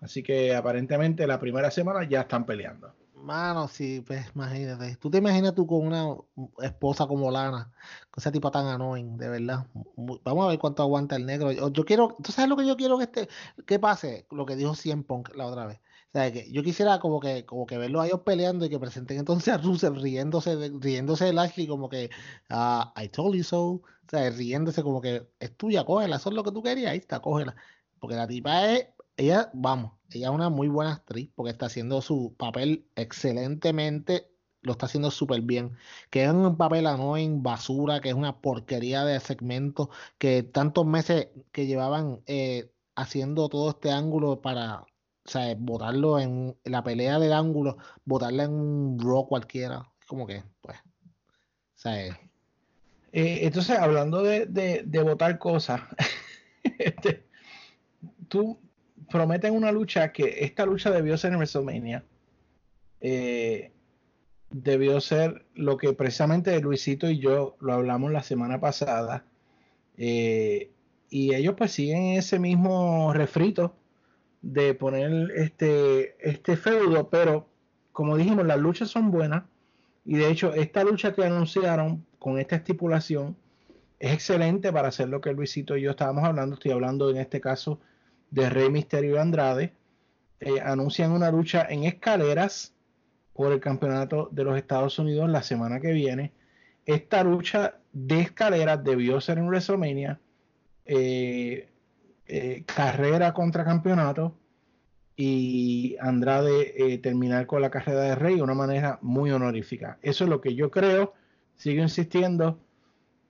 Así que aparentemente la primera semana ya están peleando. Mano, sí, pues imagínate. Tú te imaginas tú con una esposa como Lana, con esa tipa tan annoying, de verdad. Vamos a ver cuánto aguanta el negro. Yo, quiero, ¿tú sabes lo que yo quiero que este, que pase? Lo que dijo CM Punk la otra vez. O sea, yo quisiera como que, como que verlos a ellos peleando y que presenten entonces a Russell riéndose de, riéndose de Lashley como que ah, I told you so. O sea, riéndose como que es tuya, cógela, eso es lo que tú querías, ahí está, cógela. Porque la tipa es, ella, vamos, ella es una muy buena actriz porque está haciendo su papel excelentemente, lo está haciendo súper bien. Que es un papel annoying, basura, que es una porquería de segmento, que tantos meses que llevaban eh, haciendo todo este ángulo para, o sea, botarlo en la pelea del ángulo, botarla en un Raw cualquiera. Como que, pues, o sea, eh, entonces, hablando de, de, de votar cosas, [LAUGHS] este, tú prometen una lucha que esta lucha debió ser en WrestleMania. Eh, debió ser lo que precisamente Luisito y yo lo hablamos la semana pasada. Eh, y ellos pues siguen ese mismo refrito de poner este, este feudo, pero como dijimos, las luchas son buenas. Y de hecho, esta lucha que anunciaron con esta estipulación es excelente para hacer lo que Luisito y yo estábamos hablando. Estoy hablando en este caso de Rey Misterio y Andrade. Eh, anuncian una lucha en escaleras por el campeonato de los Estados Unidos la semana que viene. Esta lucha de escaleras debió ser en WrestleMania. eh, eh, carrera contra campeonato y Andrade eh, terminar con la carrera de Rey de una manera muy honorífica. Eso es lo que yo creo. Sigo insistiendo.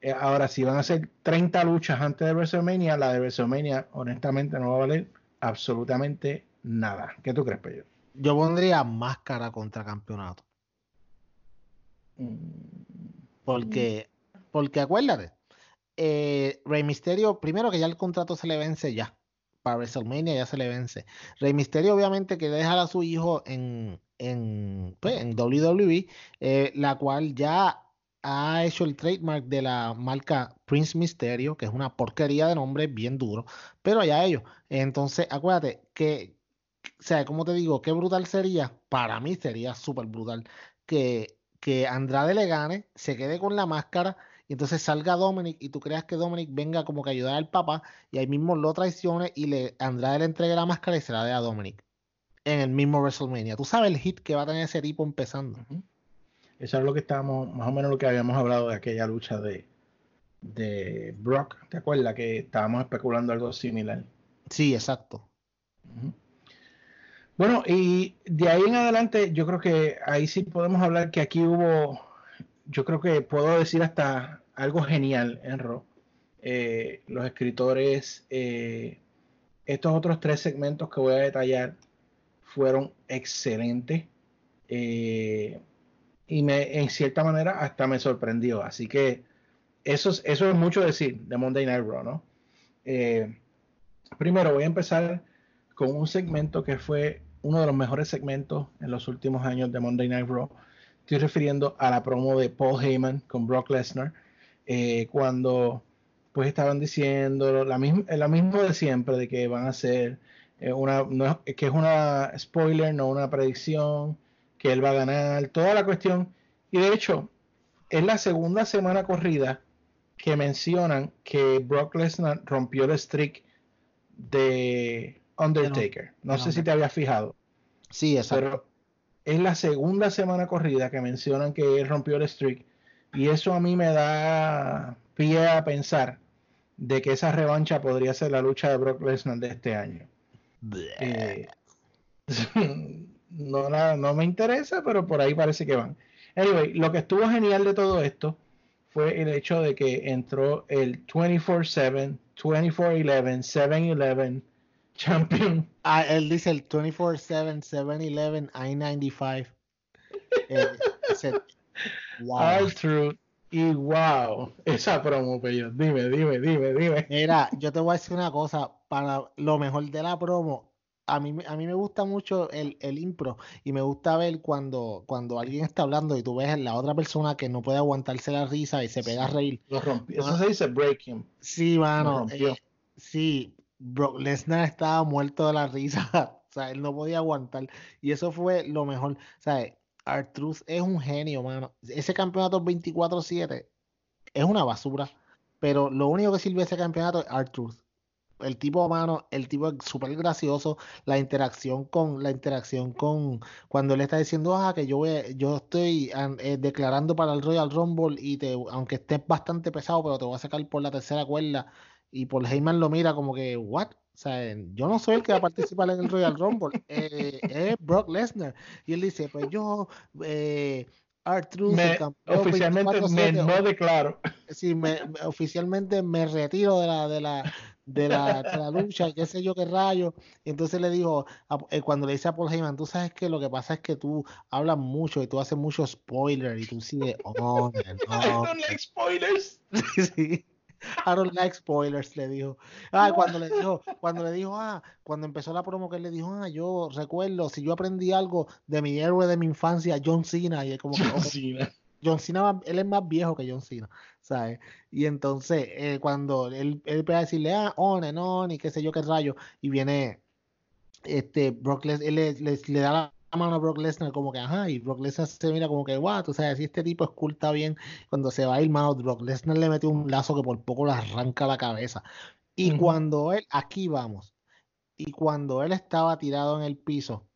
Eh, ahora, si van a hacer 30 luchas antes de WrestleMania, la de WrestleMania, honestamente, no va a valer absolutamente nada. ¿Qué tú crees, Pedro? yo pondría máscara contra campeonato. Porque, porque acuérdate, eh, Rey Misterio, primero que ya el contrato se le vence ya. Para WrestleMania ya se le vence. Rey Misterio, obviamente, que dejar a su hijo en, en, pues, en WWE, eh, la cual ya ha hecho el trademark de la marca Prince Mysterio, que es una porquería de nombre bien duro, pero allá ellos. Entonces, acuérdate que, o sea, como te digo, qué brutal sería, para mí sería súper brutal, que, que Andrade le gane, se quede con la máscara y entonces salga Dominic y tú creas que Dominic venga como que ayudar al papá y ahí mismo lo traicione y le Andrade le entregue la máscara y se la dé a Dominic en el mismo WrestleMania. Tú sabes el hit que va a tener ese tipo empezando. Eso es lo que estábamos, más o menos lo que habíamos hablado de aquella lucha de, de Brock. ¿Te acuerdas que estábamos especulando algo similar? Sí, exacto. Bueno, y de ahí en adelante, yo creo que ahí sí podemos hablar que aquí hubo, yo creo que puedo decir hasta algo genial en Raw. Eh, los escritores, eh, estos otros tres segmentos que voy a detallar fueron excelentes. Eh, y me, en cierta manera hasta me sorprendió. Así que eso es, eso es mucho decir de Monday Night Raw, ¿no? Eh, primero voy a empezar con un segmento que fue uno de los mejores segmentos en los últimos años de Monday Night Raw. Estoy refiriendo a la promo de Paul Heyman con Brock Lesnar, eh, cuando pues estaban diciendo la misma, la misma de siempre, de que van a eh, una, que es una spoiler, no una predicción, que él va a ganar, toda la cuestión. Y de hecho, es la segunda semana corrida que mencionan que Brock Lesnar rompió el streak de Undertaker. No, sé si te habías fijado. Sí, exacto. Pero es la segunda semana corrida que mencionan que él rompió el streak. Y eso a mí me da pie a pensar de que esa revancha podría ser la lucha de Brock Lesnar de este año. Eh, [LAUGHS] no, no me interesa, pero por ahí parece que van. Anyway, lo que estuvo genial de todo esto fue el hecho de que entró el 24-7, 24-11, 7-11 champion. Ah, él dice el 24-7, 7-11, I-95. Eh, wow. Truth. Y wow, esa promo, Pello. Dime, dime, dime, dime. Mira, yo te voy a decir una cosa. Para lo mejor de la promo, a mí, a mí me gusta mucho el, el, impro y me gusta ver cuando, cuando alguien está hablando y tú ves a la otra persona que no puede aguantarse la risa y se pega a reír. Lo rompió. Eso se dice breaking. Sí, mano. Eh, sí, Brock Lesnar estaba muerto de la risa. [LAUGHS] o sea, él no podía aguantar. Y eso fue lo mejor. O sea, Artruth es un genio, mano. Ese campeonato 24-7 es una basura. Pero lo único que sirve ese campeonato es Artruth el tipo mano, el tipo es súper gracioso, la interacción con, la interacción con, cuando él está diciendo, ah, que yo voy, yo estoy eh, declarando para el Royal Rumble y te, aunque estés bastante pesado, pero te voy a sacar por la tercera cuerda, y por Heyman lo mira como que, what? O sea, yo no soy el que va a participar en el Royal Rumble, eh, es Brock Lesnar. Y él dice, pues yo, eh, oficialmente me no declaro. Sí, me, oficialmente me retiro de la, de la, de la, de la lucha, qué sé yo qué rayo. Y entonces le dijo, eh, cuando le dice a Paul Heyman, tú sabes que lo que pasa es que tú hablas mucho y tú haces mucho spoiler y tú sigues, oh, no. I don't [LAUGHS] like spoilers. [LAUGHS] sí. I don't like spoilers, le dijo. Ah, cuando le dijo, cuando le dijo, ah, cuando empezó la promo que él le dijo, ah, yo recuerdo, si yo aprendí algo de mi héroe de mi infancia, John Cena, y es como John Cena. John Cena, él es más viejo que John Cena, ¿sabes? Y entonces, eh, cuando él, él puede decirle, ah, on and on, y qué sé yo qué rayo, y viene este Brock Les, él le, le, da la mano a Brock Lesnar como que, ajá, y Brock Lesnar se mira como que, guau, tú sabes, si este tipo esculta bien, cuando se va a ir, mano, Brock Lesnar le mete un lazo que por poco le arranca la cabeza. Y cuando él, aquí vamos, y cuando él estaba tirado en el piso,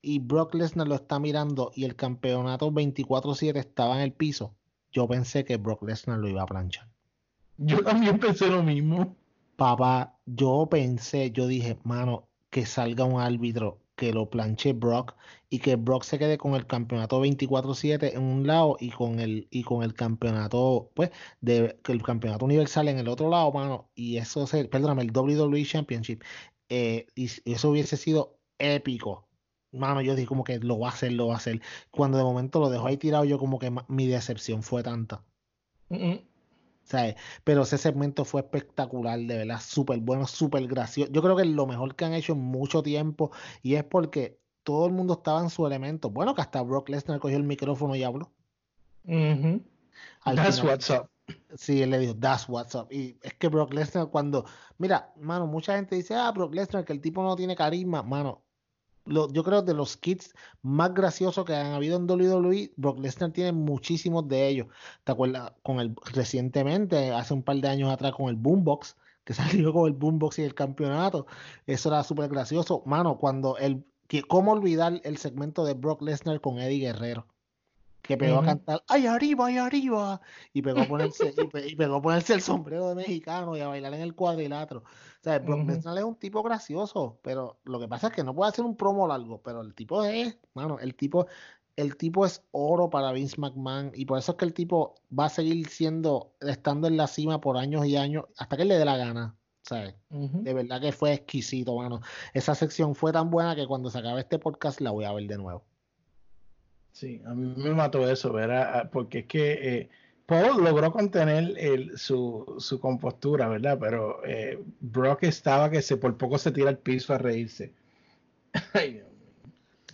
y Brock Lesnar lo está mirando y el campeonato 24-7 estaba en el piso, yo pensé que Brock Lesnar lo iba a planchar. Yo también pensé lo mismo. Papá, yo pensé, yo dije, mano, que salga un árbitro que lo planche Brock y que Brock se quede con el campeonato 24-7 en un lado y con el y con el campeonato pues de el campeonato universal en el otro lado mano y eso se perdóname el WWE Championship eh, y, eso hubiese sido épico. Mano yo dije como que lo va a hacer lo va a hacer. Cuando de momento lo dejó ahí tirado yo como que mi decepción fue tanta pero ese segmento fue espectacular, de verdad, súper bueno, súper gracioso. Yo creo que es lo mejor que han hecho en mucho tiempo y es porque todo el mundo estaba en su elemento. Bueno, que hasta Brock Lesnar cogió el micrófono y habló. Al That's final- what's up. Sí, él le dijo, that's what's up. Y es que Brock Lesnar cuando, mira, mano, mucha gente dice, ah, Brock Lesnar, que el tipo no tiene carisma, mano. Yo creo de los kits más graciosos que han habido en WWE, Brock Lesnar tiene muchísimos de ellos. ¿Te acuerdas? Con el, recientemente, hace un par de años atrás, con el Boombox, que [LAUGHS] salió con el Boombox y el campeonato. Eso era súper gracioso. Mano, cuando el, ¿cómo olvidar el segmento de Brock Lesnar con Eddie Guerrero? Que pegó a cantar, ¡ay, arriba, ay, arriba! Y pegó a [LAUGHS] ponerse, y, pe- y pegó a ponerse el sombrero de mexicano y a bailar en el cuadrilátero. O sea, Brock. Lesnar es un tipo gracioso, pero lo que pasa es que no puede hacer un promo largo, pero el tipo es, mano, el tipo, el tipo es oro para Vince McMahon y por eso es que el tipo va a seguir siendo, estando en la cima por años y años, hasta que él le dé la gana, ¿sabes? De verdad que fue exquisito, mano. Esa sección fue tan buena que cuando se acabe este podcast la voy a ver de nuevo. Sí, a mí me mató eso, ¿verdad? Porque es que eh, Paul logró contener su, su compostura, ¿verdad? Pero eh, Brock estaba que se por poco se tira al piso a reírse. [LAUGHS]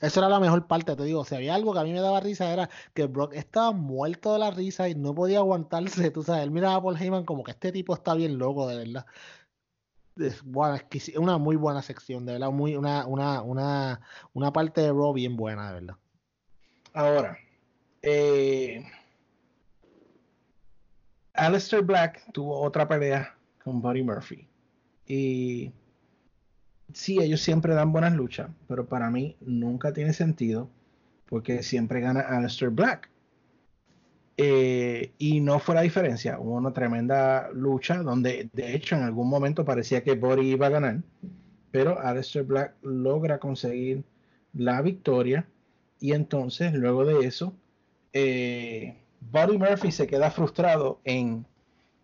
Eso era la mejor parte, te digo. Si había algo que a mí me daba risa era que Brock estaba muerto de la risa y no podía aguantarse. Tú sabes, él miraba a Paul Heyman como que este tipo está bien loco, de verdad. Es buena, una muy buena sección, de verdad. Muy, una, una, una, una parte de Raw bien buena, de verdad. Ahora, eh, Aleister Black tuvo otra pelea con Buddy Murphy. Y sí, ellos siempre dan buenas luchas, pero para mí nunca tiene sentido porque siempre gana Aleister Black. Eh, y no fue la diferencia. Hubo una tremenda lucha donde, de hecho, en algún momento parecía que Buddy iba a ganar, pero Aleister Black logra conseguir la victoria. Y entonces, luego de eso, eh, Buddy Murphy se queda frustrado en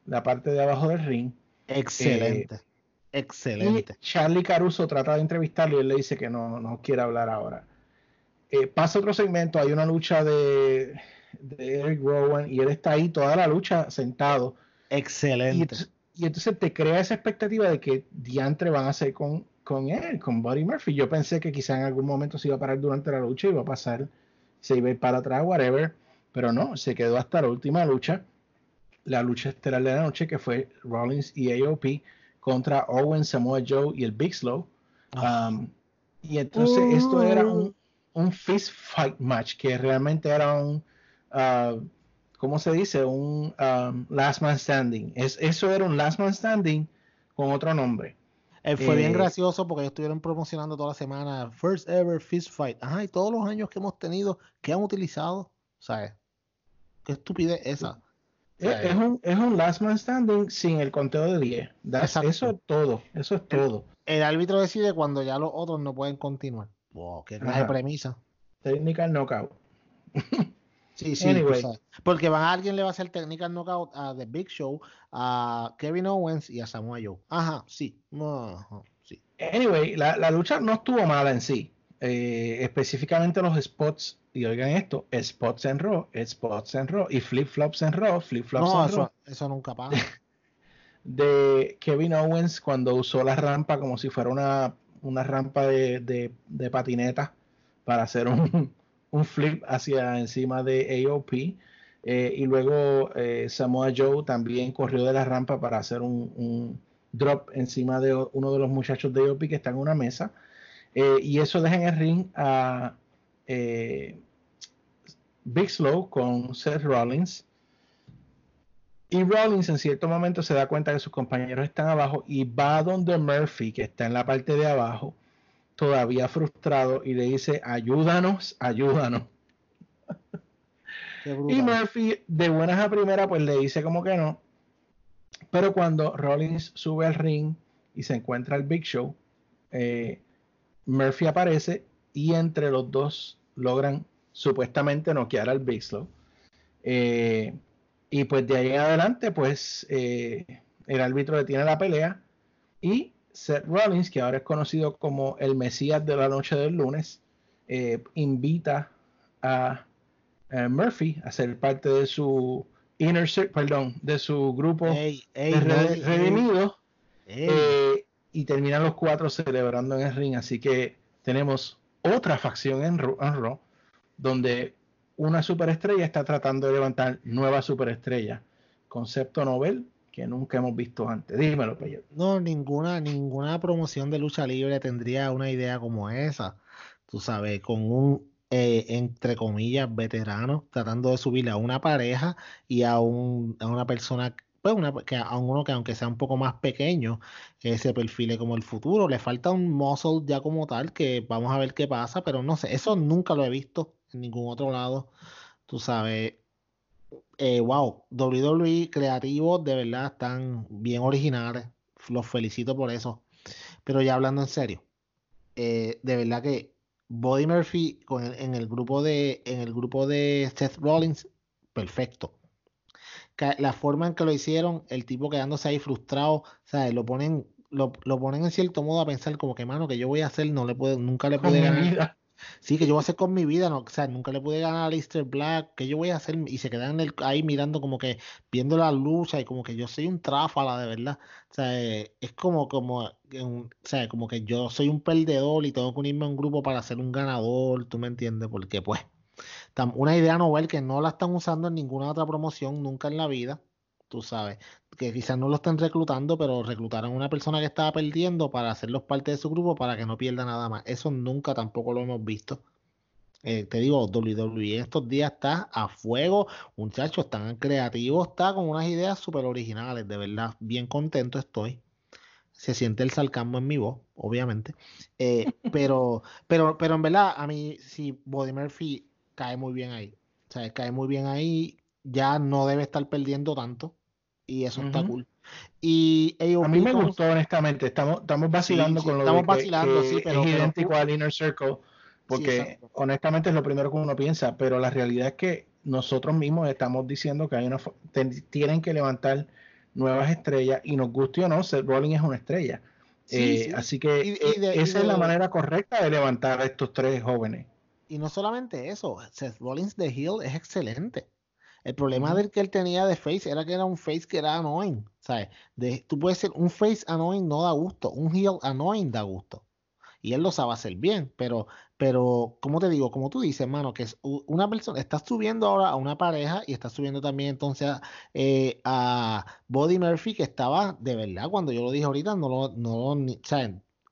la parte de abajo del ring. Excelente. Y Excelente. Charlie Caruso trata de entrevistarlo y él le dice que no, no quiere hablar ahora. Eh, pasa otro segmento, hay una lucha de, de Eric Rowan y él está ahí toda la lucha sentado. Excelente. y entonces te crea esa expectativa de que diantre van a hacer con, con él, con Buddy Murphy. Yo pensé que quizá en algún momento se iba a parar durante la lucha y iba a pasar, se iba a ir para atrás, whatever. Pero no, se quedó hasta la última lucha, la lucha estelar de la noche, que fue Rollins y AOP contra Owen, Samoa Joe y el Big Slow. Um, y entonces esto era un, un fist fight match, que realmente era un, uh, ¿cómo se dice? Un um, last man standing. Es, eso era un last man standing con otro nombre. Eh, fue bien Eh, gracioso porque ellos estuvieron promocionando toda la semana First Ever Fist Fight. Ajá, y todos los años que hemos tenido, que han utilizado? ¿Sabes? Qué estupidez esa. Es, es un, es un last man standing sin el conteo de 10. That's- Exacto. eso es todo. Eso es todo. El árbitro decide cuando ya los otros no pueden continuar. Wow, qué clase premisa. Technical knockout. [LAUGHS] Sí, sí, Anyway. Porque van, alguien le va a hacer technical knockout a The Big Show, a Kevin Owens y a Samoa Joe. Ajá, sí. Ajá, sí. Anyway, la, la lucha no estuvo mala en sí. Eh, específicamente los spots, y oigan esto, spots en Raw, spots en Raw, y flip-flops en Raw, flip-flops No, en Raw. eso, eso nunca pasa. [LAUGHS] de Kevin Owens cuando usó la rampa como si fuera una, una rampa de, de- de patineta para hacer un, un flip hacia encima de AOP. Eh, y luego eh, Samoa Joe también corrió de la rampa para hacer un, drop encima de uno de los muchachos de AOP que está en una mesa. Eh, y eso deja en el ring a Big Slow con Seth Rollins. Y Rollins en cierto momento se da cuenta que sus compañeros están abajo y va donde Murphy, que está en la parte de abajo, todavía frustrado, y le dice, ayúdanos, ayúdanos. Y. Murphy, de buenas a primera, pues le dice como que no. Pero cuando Rollins sube al ring y se encuentra el Big Show, eh, Murphy aparece y entre los dos logran supuestamente noquear al Big Slow. Eh, y pues de ahí en adelante, pues eh, el árbitro detiene la pelea y Seth Rollins, que ahora es conocido como el Mesías de la noche del lunes, eh, invita a Murphy a ser parte de su inner perdón, de su grupo Ey, ey, de no, re- ey, redimidos ey. eh, y terminan los cuatro celebrando en el ring. Así que tenemos otra facción en, Raw donde una superestrella está tratando de levantar nueva superestrella. Concepto novel que nunca hemos visto antes. Dímelo, Peyo. No, ninguna, ninguna promoción de lucha libre tendría una idea como esa. Tú sabes, con un, eh, entre comillas, veterano, tratando de subirle a una pareja y a, un, a una persona, pues una, que a uno que aunque sea un poco más pequeño, que se perfile como el futuro. Le falta un muscle ya como tal, que vamos a ver qué pasa, pero no sé, eso nunca lo he visto en ningún otro lado. Tú sabes, eh, wow, WWE creativos de verdad están bien originales. Los felicito por eso. Pero ya hablando en serio, eh, de verdad que Body Murphy con en el grupo de en el grupo de Seth Rollins, perfecto. La forma en que lo hicieron, el tipo quedándose ahí frustrado, ¿sabes? Lo ponen, lo, lo ponen en cierto modo a pensar como que mano que yo voy a hacer, no le puedo, nunca le pude [LAUGHS] ganar. Sí, que yo voy a hacer con mi vida, no, o sea, nunca le pude ganar a Lister Black, que yo voy a hacer, y se quedan ahí mirando como que, viendo la lucha y como que yo soy un tráfala de verdad, o sea, eh, es como, como, o sea, como que yo soy un perdedor y tengo que unirme a un grupo para ser un ganador, tú me entiendes, porque pues, una idea novel que no la están usando en ninguna otra promoción nunca en la vida, tú sabes, que quizás no lo estén reclutando, pero reclutaron a una persona que estaba perdiendo para hacerlos parte de su grupo para que no pierda nada más. Eso nunca tampoco lo hemos visto. Eh, te digo, WWE estos días está a fuego, muchachos, están creativos, está con unas ideas súper originales, de verdad, bien contento estoy. Se siente el sarcasmo en mi voz, obviamente. Eh, [LAUGHS] pero, pero, pero en verdad, a mí sí, Body Murphy cae muy bien ahí. O sea, cae muy bien ahí, ya no debe estar perdiendo tanto y eso está cool. Y a mí me gustó honestamente, estamos, estamos vacilando con lo estamos vacilando, sí, pero, es idéntico al Inner Circle, porque honestamente es lo primero que uno piensa, pero la realidad es que nosotros mismos estamos diciendo que hay una tienen que levantar nuevas estrellas y nos guste o no, Seth Rollins es una estrella. Eh, así que eh, esa es la manera correcta de levantar a estos tres jóvenes. Y no solamente eso, Seth Rollins de Hill es excelente. El problema del que él tenía de face era que era un face que era annoying. ¿sabes? De, tú puedes ser un face annoying, no da gusto. Un heel annoying da gusto. Y él lo sabe hacer bien. Pero, pero, como te digo, como tú dices, hermano, que es una persona, estás subiendo ahora a una pareja y estás subiendo también entonces a, eh, a Body Murphy, que estaba, de verdad, cuando yo lo dije ahorita, no lo, no lo,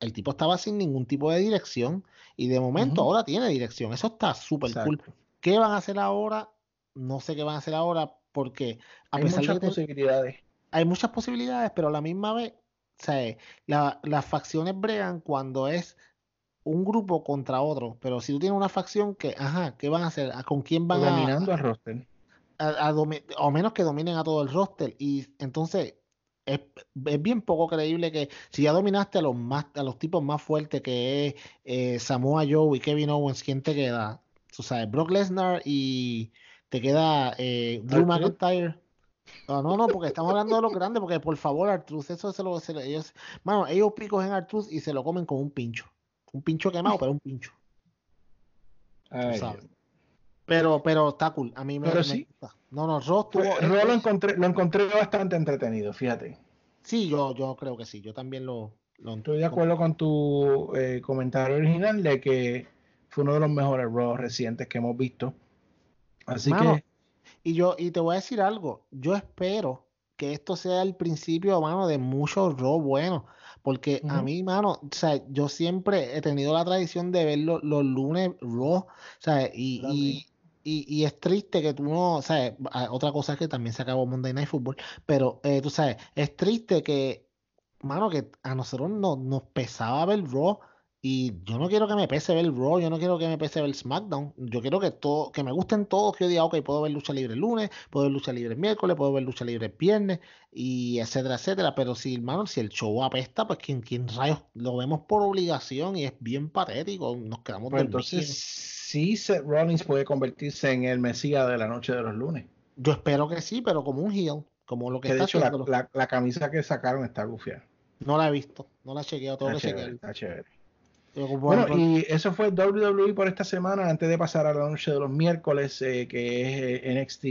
el tipo estaba sin ningún tipo de dirección y de momento ahora tiene dirección. Eso está súper cool. ¿Qué van a hacer ahora? No sé qué van a hacer ahora porque a hay muchas posibilidades. Hay muchas posibilidades, pero a la misma vez, las facciones bregan cuando es un grupo contra otro, pero si tú tienes una facción que, ajá, ¿qué van a hacer? ¿Con quién van Dominando a...? al roster. o menos que dominen a todo el roster. Y entonces es, bien poco creíble que si ya dominaste a los más a los tipos más fuertes que es eh, Samoa Joe y Kevin Owens, ¿quién te queda? O sea, Brock Lesnar y te queda eh, Drew McIntyre. No, no, no, porque estamos hablando de los grandes, porque por favor, Artruz, eso se lo. Se, ellos, mano, ellos picos en Artruz y se lo comen con un pincho. Un pincho quemado, pero un pincho. Pero, pero está cool. A mí me, pero sí. gusta. No, no, Ross tuvo. lo encontré, lo encontré bastante entretenido, fíjate. Sí, yo, yo creo que sí. Yo también lo. Estoy de acuerdo con tu eh, comentario original de que fue uno de los mejores Raw recientes que hemos visto. Así que. Y yo, y te voy a decir algo, yo espero que esto sea el principio, mano, de muchos Raw buenos. Porque a mí, mano, o sea, yo siempre he tenido la tradición de ver los, lunes Raw, o sea, y, y, es triste que tú no, o sea, otra cosa es que también se acabó Monday Night Football, pero eh, tú sabes, es triste que, mano, que a nosotros no, nos pesaba ver Raw y yo no quiero que me pese ver el Raw, yo no quiero que me pese ver el SmackDown. Yo quiero que todo, que me gusten todos, que yo diga, ok, puedo ver lucha libre el lunes, puedo ver lucha libre el miércoles, puedo ver lucha libre el viernes, y etcétera, etcétera. Pero si, hermano, si el show apesta, pues ¿quién, quién rayos lo vemos por obligación y es bien patético. Nos quedamos pues entonces, sí, Seth Rollins puede convertirse en el Mesías de la noche de los lunes. Yo espero que sí, pero como un heel, como lo que, está de hecho, la, la, camisa que sacaron está gufia. No la he visto, no la he chequeado, todo está chévere, Está chévere. Bueno, y eso fue WWE por esta semana, antes de pasar a la noche de los miércoles, eh, que es eh, NXT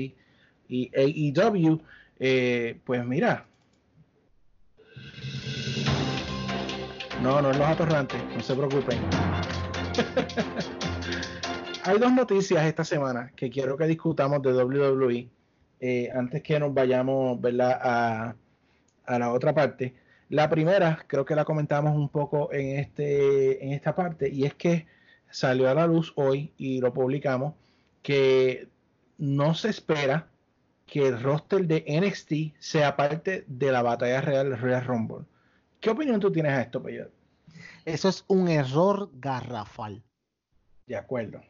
y AEW. Eh, pues mira. No, no es los atorrantes, no se preocupen. [LAUGHS] hay dos noticias esta semana que quiero que discutamos de WWE eh, antes que nos vayamos ¿verdad? A, a la otra parte. La primera, creo que la comentamos un poco en, este, en esta parte, y es que salió a la luz hoy y lo publicamos que no se espera que el roster de NXT sea parte de la batalla real del Royal Rumble. ¿Qué opinión tú tienes a esto, Peyot? Eso es un error garrafal. De acuerdo.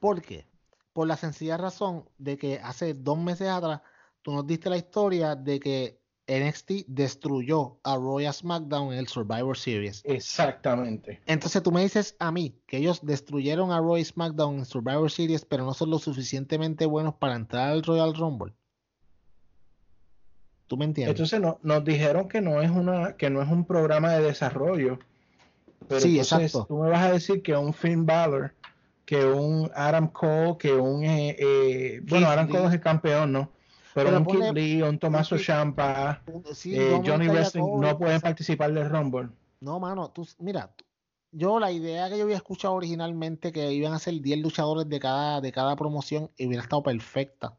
¿Por qué? Por la sencilla razón de que hace dos meses atrás tú nos diste la historia de que NXT destruyó a Royal SmackDown en el Survivor Series. Exactamente. Entonces tú me dices a mí que ellos destruyeron a Royal SmackDown en Survivor Series, pero no son lo suficientemente buenos para entrar al Royal Rumble. ¿Tú me entiendes? Entonces no, nos dijeron que no es una, que no es un programa de desarrollo. Pero Sí, entonces exacto. Tú me vas a decir que un Finn Balor, que un Adam Cole, que un eh, eh, bueno, Adam. Cole es el campeón, ¿no? Pero, Pero un ponle- Keith Lee, un. Ciampa, Sí, eh, Johnny Wrestling no pueden participar del Rumble. No, mano, tú, mira, yo la idea que yo había escuchado originalmente que iban a ser 10 luchadores de cada, de cada promoción y hubiera estado perfecta.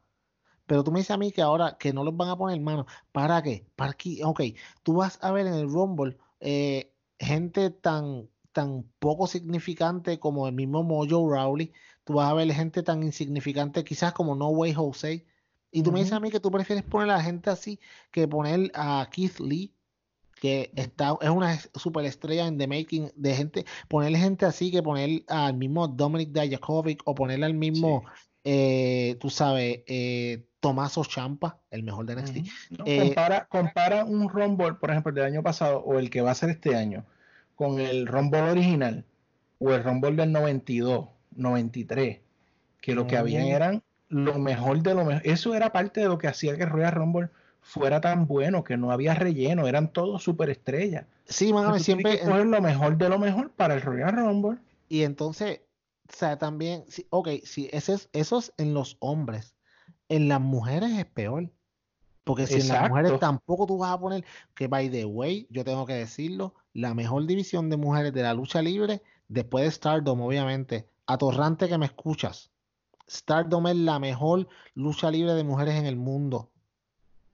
Pero tú me dices a mí que ahora que no los van a poner, mano, ¿para qué? ¿Para qué? Ok, tú vas a ver en el Rumble eh, gente tan, tan poco significante como el mismo Mojo Rawley, tú vas a ver gente tan insignificante quizás como No Way Jose, y tú me dices a mí que tú prefieres poner a la gente así que poner a Keith Lee, que está, es una superestrella en the making de gente, ponerle gente así que poner al mismo Dominic Dijakovic o ponerle al mismo, eh, tú sabes, eh, Tomaso Champa, el mejor de NXT. No, Eh, compara, compara un Rumble, por ejemplo, del año pasado o el que va a ser este año con el Rumble original o el Rumble del 92, 93, que lo que habían Mm. eran lo mejor de lo mejor. Eso era parte de lo que hacía que Royal Rumble fuera tan bueno, que no había relleno, eran todos superestrellas. Sí, mano, siempre, que coger lo mejor de lo mejor para el Royal Rumble. y entonces, o sea, también, sí, ok, sí, ese es, eso es en los hombres, en las mujeres es peor. Porque si en las mujeres tampoco tú vas a poner, que by the way, yo tengo que decirlo, la mejor división de mujeres de la lucha libre, después de Stardom, obviamente, atorrante que me escuchas, Stardom es la mejor lucha libre de mujeres en el mundo.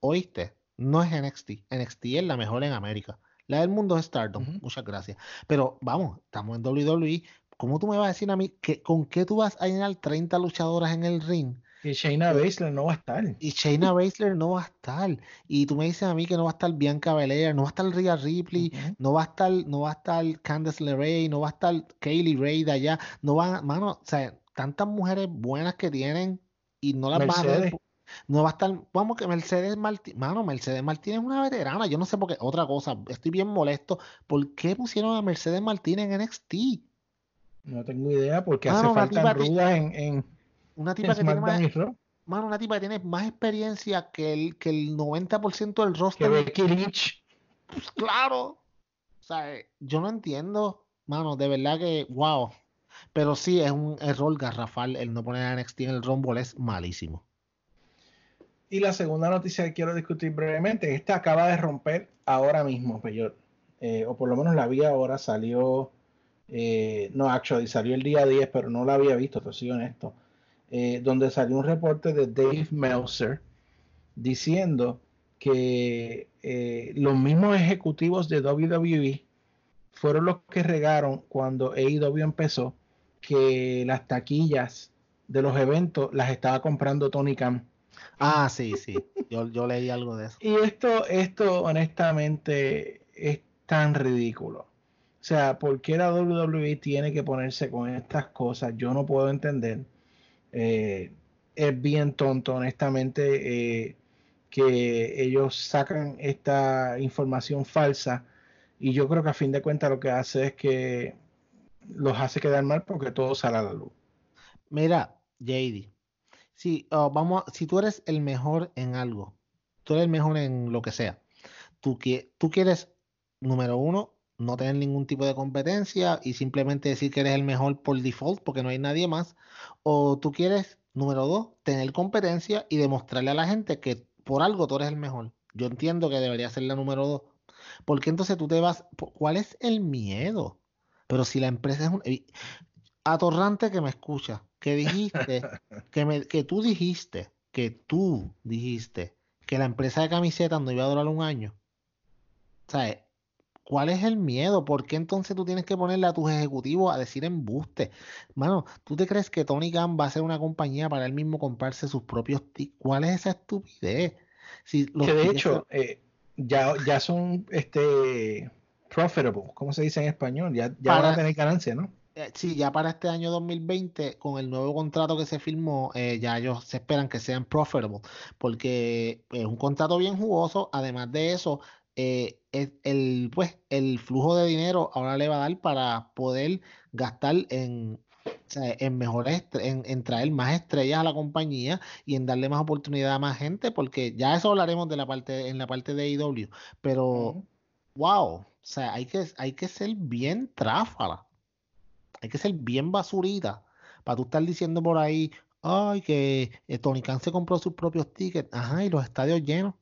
¿Oíste? No es NXT. NXT es la mejor en América. La del mundo es Stardom. Muchas gracias. Pero vamos, estamos en WWE. ¿Cómo tú me vas a decir a mí que con qué tú vas a llenar 30 luchadoras en el ring? Y Shayna Baszler no va a estar. Y Shayna Baszler no va a estar. Y tú me dices a mí que no va a estar Bianca Belair, no va a estar Rhea Ripley, no va a estar, no va a estar Candice LeRae, no va a estar Kaylee Ray de allá, no va, mano, o sea, tantas mujeres buenas que tienen y no las a Mercedes. po- No va a estar, vamos que Mercedes Martínez, mano, Mercedes Martínez es una veterana, yo no sé por qué, otra cosa, estoy bien molesto, ¿por qué pusieron a Mercedes Martínez en NXT? No tengo idea porque Mano, hace falta rudas en, en, Una en tipa que tiene más, mano, una tipa que tiene más experiencia que el, que el 90% del Que roster. Becky Lynch. Pues claro. O sea, eh, yo no entiendo, mano, de verdad que, wow. Pero sí, es un error garrafal el no poner a NXT en el Rumble, es malísimo. Y la segunda noticia que quiero discutir brevemente, esta acaba de romper ahora mismo, Peyot. Eh, o por lo menos la vi ahora, salió, eh, no, actually, salió el día 10, pero no la había visto, te soy honesto. Eh, donde salió un reporte de Dave Meltzer diciendo que eh, los mismos ejecutivos de WWE fueron los que regaron cuando AEW empezó que las taquillas de los eventos las estaba comprando Tony Khan. Ah, sí, sí. Yo, yo leí algo de eso. Y esto, esto honestamente es tan ridículo. O sea, ¿por qué la WWE tiene que ponerse con estas cosas? Yo no puedo entender. Eh, es bien tonto, honestamente, eh, que ellos sacan esta información falsa y yo creo que a fin de cuentas lo que hace es que los hace quedar mal porque todo sale a la luz. Mira, JD, si, ah, vamos, a- si tú eres el mejor en algo, tú eres el mejor en lo que sea, tú, qui- tú quieres, número uno, no tener ningún tipo de competencia y simplemente decir que eres el mejor por default porque no hay nadie más, o tú quieres, número dos, tener competencia y demostrarle a la gente que por algo tú eres el mejor. Yo entiendo que debería ser la número dos. Porque entonces tú te vas, ¿cuál es el miedo? Pero si la empresa es un... y- Atorrante que me escucha, que dijiste, [LAUGHS] que, me, que tú dijiste, que tú dijiste que la empresa de camisetas no iba a durar un año. ¿Sabes? ¿Cuál es el miedo? ¿Por qué entonces tú tienes que ponerle a tus ejecutivos a decir embuste? Mano, ¿tú te crees que Tony Khan va a ser una compañía para él mismo comprarse sus propios tickets? ¿Cuál es esa estupidez? Si los que de hecho, eh, ya, ya son este profitable, ¿cómo se dice en español? Ya, ya van Para- a tener ganancia, ¿no? Eh, Sí, ya para este año 2020, con el nuevo contrato que se firmó, eh, ya ellos se esperan que sean profitable, porque es un contrato bien jugoso. Además de eso, eh, el, pues, el flujo de dinero ahora le va a dar para poder gastar en, o sea, en mejores, en, en traer más estrellas a la compañía y en darle más oportunidad a más gente, porque ya eso hablaremos de la parte, en la parte de AEW, pero Ujú. Wow, o sea, hay que, hay que ser bien tráfala. Hay que ser bien basurita para tú estar diciendo por ahí, ay, que eh, Tony Khan se compró sus propios tickets. Ajá, y los estadios llenos.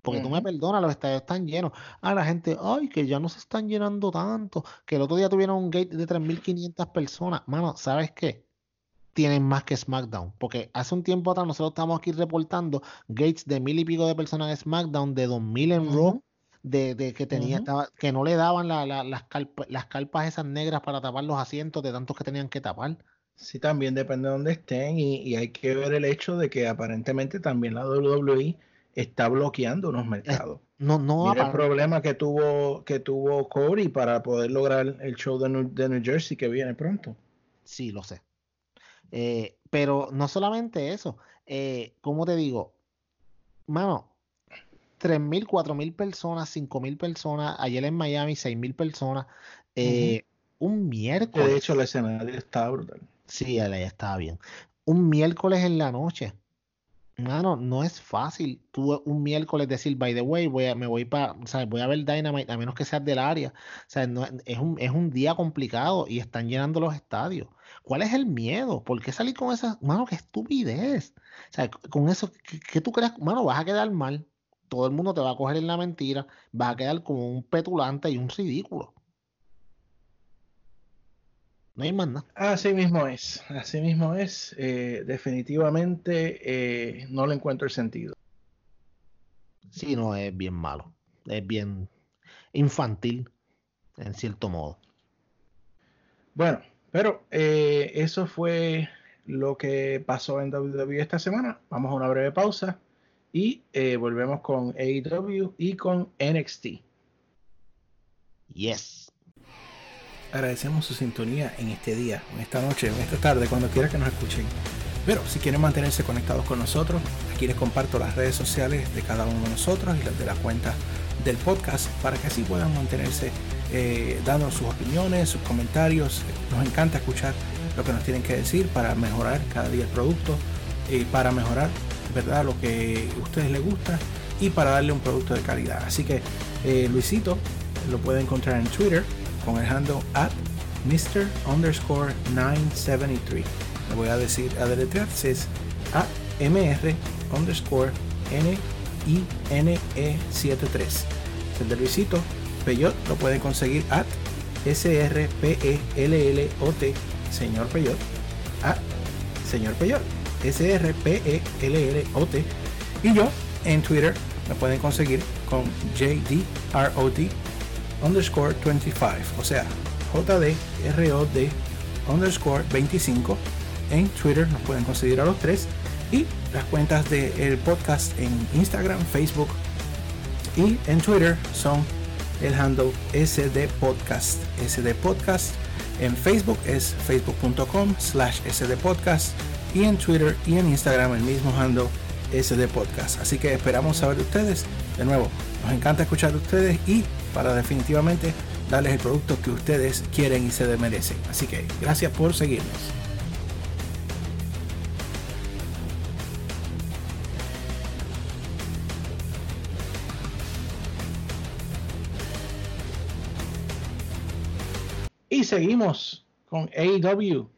Porque tú me perdonas, los estadios están llenos. Ah, la gente, ay, que ya no se están llenando tanto. Que el otro día tuvieron un gate de 3.500 personas. Mano, ¿sabes qué? Tienen más que SmackDown. Porque hace un tiempo atrás nosotros estamos aquí reportando gates de mil y pico de personas en SmackDown, de 2.000 en Raw Ujú. De, de que tenía, que no le daban la- la- las, carpa- las carpas esas negras para tapar los asientos de tantos que tenían que tapar. Sí, también depende de dónde estén y, y hay que ver el hecho de que aparentemente también la WWE está bloqueando unos mercados. No, no Mira el problema que tuvo que tuvo Cody para poder lograr el show de New, de New Jersey que viene pronto. Sí, lo sé. Eh, pero no solamente eso. Eh, ¿cómo te digo? Mano, 3.000, 4.000 personas, 5.000 personas. Ayer en Miami, 6.000 personas. eh, Un miércoles. de hecho el escenario está brutal. Sí, él ya estaba bien. Un miércoles en la noche. Mano, no es fácil tú un miércoles decir, by the way, voy a, me voy para, voy a ver Dynamite, a menos que seas del área. O sea, no- es un, es un día complicado y están llenando los estadios. ¿Cuál es el miedo? ¿Por qué salir con esa, mano, qué estupidez? O sea, con eso, ¿qué, qué tú crees? Mano, vas a quedar mal. Todo el mundo te va a coger en la mentira. Vas a quedar como un petulante y un ridículo. No hay más nada. Así mismo es, así mismo es. Eh, definitivamente eh, no le encuentro el sentido. Sí, no, es bien malo. Es bien infantil, en cierto modo. Bueno, pero eh, eso fue lo que pasó en WWE esta semana. Vamos a una breve pausa y eh, volvemos con AEW y con NXT. Yes. Agradecemos su sintonía en este día, en esta noche, en esta tarde, cuando quiera que nos escuchen. Pero si quieren mantenerse conectados con nosotros, aquí les comparto las redes sociales de cada uno de nosotros y las de la cuenta del podcast para que así puedan mantenerse eh, dando sus opiniones, sus comentarios. Nos encanta escuchar lo que nos tienen que decir para mejorar cada día el producto, eh, para mejorar verdad lo que a ustedes les gusta y para darle un producto de calidad. Así que eh, Luisito lo puede encontrar en Twitter con el handle at Mr. underscore 973. Le voy a decir a es a mr underscore n i n e 73. El de Luisito Peyot lo pueden conseguir at s r p e l l o t señor Peyot a señor Peyot s r p e l l o t y yo en Twitter me pueden conseguir con jd r o d underscore 25, o sea, JDROD underscore 25. En Twitter nos pueden conseguir a los tres. Y las cuentas del podcast en Instagram, Facebook y en Twitter son el handle SD Podcast. SD Podcast en Facebook es facebook.com slash SD Podcast y en Twitter y en Instagram el mismo handle SD Podcast. Así que esperamos saber de ustedes. De nuevo, nos encanta escuchar de ustedes y para definitivamente darles el producto que ustedes quieren y se merecen. Así que gracias por seguirnos. Y seguimos con AEW.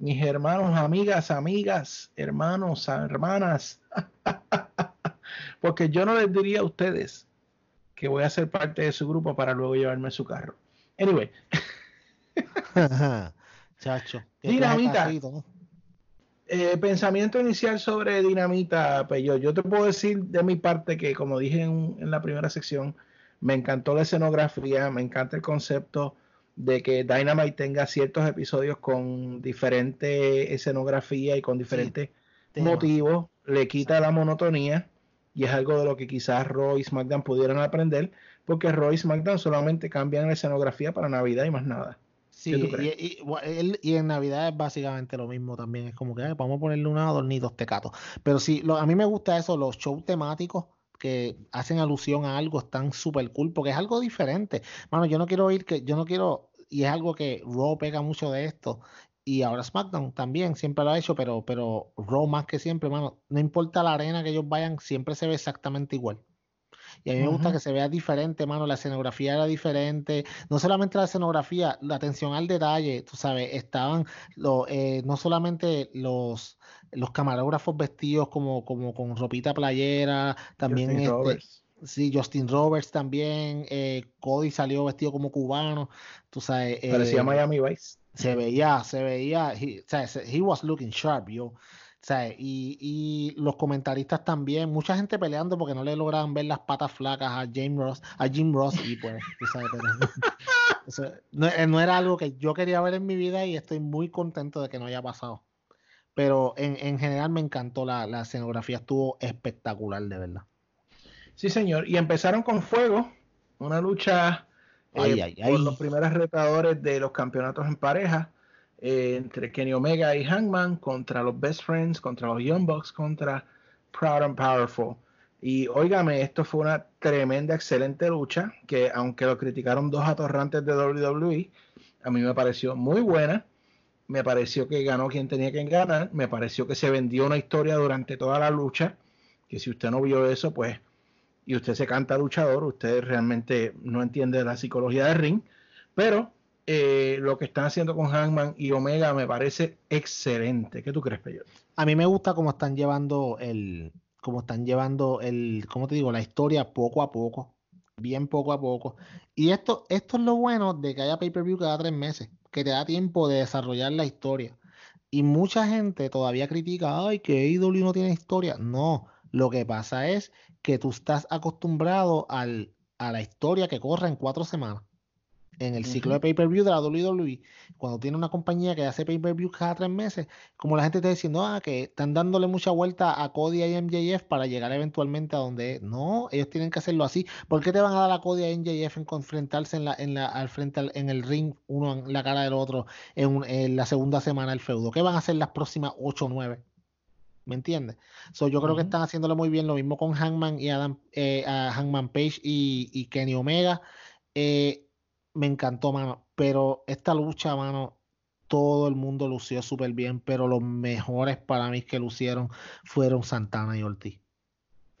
Mis hermanos, amigas, amigas, hermanos, hermanas. [LAUGHS] Porque yo no les diría a ustedes que voy a ser parte de su grupo para luego llevarme su carro. Anyway, [LAUGHS] Chacho. Dinamita. Eh, pensamiento inicial sobre Dinamita, pues yo, yo te puedo decir de mi parte que, como dije en, en, la primera sección, me encantó la escenografía, me encanta el concepto de que Dynamite tenga ciertos episodios con diferente escenografía y con diferentes sí, motivos, le quita la monotonía y es algo de lo que quizás Roy y SmackDown pudieran aprender, porque Roy y SmackDown solamente cambian la escenografía para Navidad y más nada. Sí, y, y, y, en Navidad es básicamente lo mismo también. Es como que vamos a ponerle unos adornitos tecatos. Pero sí, lo, a mí me gusta eso, los shows temáticos que hacen alusión a algo están súper cool porque es algo diferente. Mano, yo no quiero oír que, yo no quiero, y es algo que Raw pega mucho de esto. Y ahora SmackDown también siempre lo ha hecho, pero, pero Raw más que siempre, mano, no importa la arena que ellos vayan, siempre se ve exactamente igual. Y a mí me gusta que se vea diferente, mano. La escenografía era diferente. No solamente la escenografía, la atención al detalle, tú sabes, estaban lo, eh, no solamente los, los camarógrafos vestidos como, como con ropita playera, también Justin este, Roberts. Sí, Justin Roberts también. Eh, Cody salió vestido como cubano. Tú sabes. Parecía eh, Miami Vice. Se veía, se veía. He, o sea, he was looking sharp, yo. O sea, y, y, los comentaristas también, mucha gente peleando porque no le lograban ver las patas flacas a James Ross, a Jim Ross, y pues, tú sabes, pero, [LAUGHS] o sea, no, no, era algo que yo quería ver en mi vida y estoy muy contento de que no haya pasado. Pero en, en general me encantó la, la escenografía, estuvo espectacular, de verdad. Sí, señor. Y empezaron con fuego, una lucha ay, eh, ay, los primeros retadores de los campeonatos en pareja. Eh, entre Kenny Omega y Hangman contra los Best Friends, contra los Young Bucks, contra Proud and Powerful. Y óigame, esto fue una tremenda, excelente lucha que aunque lo criticaron dos atorrantes de WWE, a mí me pareció muy buena. Me pareció que ganó quien tenía que ganar. Me pareció que se vendió una historia durante toda la lucha. Que si usted no vio eso, pues, y usted se canta luchador, usted realmente no entiende la psicología del ring. Pero eh, lo que están haciendo con Hangman y Omega me parece excelente. ¿Qué tú crees, Peyote? A mí me gusta cómo están llevando el, cómo están llevando el, ¿cómo te digo? La historia poco a poco, bien poco a poco. Y esto, esto es lo bueno de que haya pay-per-view cada tres meses, que te da tiempo de desarrollar la historia. Y mucha gente todavía critica, ay, que AEW no tiene historia. No, lo que pasa es que tú estás acostumbrado al, a la historia que corre en cuatro semanas en el ciclo uh -huh. de pay-per-view de la WWE, cuando tiene una compañía que hace pay-per-view cada tres meses, como la gente está diciendo, ah, que están dándole mucha vuelta a Cody y a MJF para llegar eventualmente a donde es. No, ellos tienen que hacerlo así. ¿Por qué te van a dar a Cody y a MJF en enfrentarse en la, en la, al frente al, en el ring, uno en la cara del otro, en, un, en la segunda semana del feudo? ¿Qué van a hacer las próximas 8 o 9? ¿Me entiendes? So, yo creo uh -huh. que están haciéndolo muy bien. Lo mismo con Hangman y Adam, eh, a Hangman Page y, y Kenny Omega. Eh, me encantó, mano. Pero esta lucha, mano, todo el mundo lució súper bien, pero los mejores para mí que lucieron fueron Santana y Ortiz.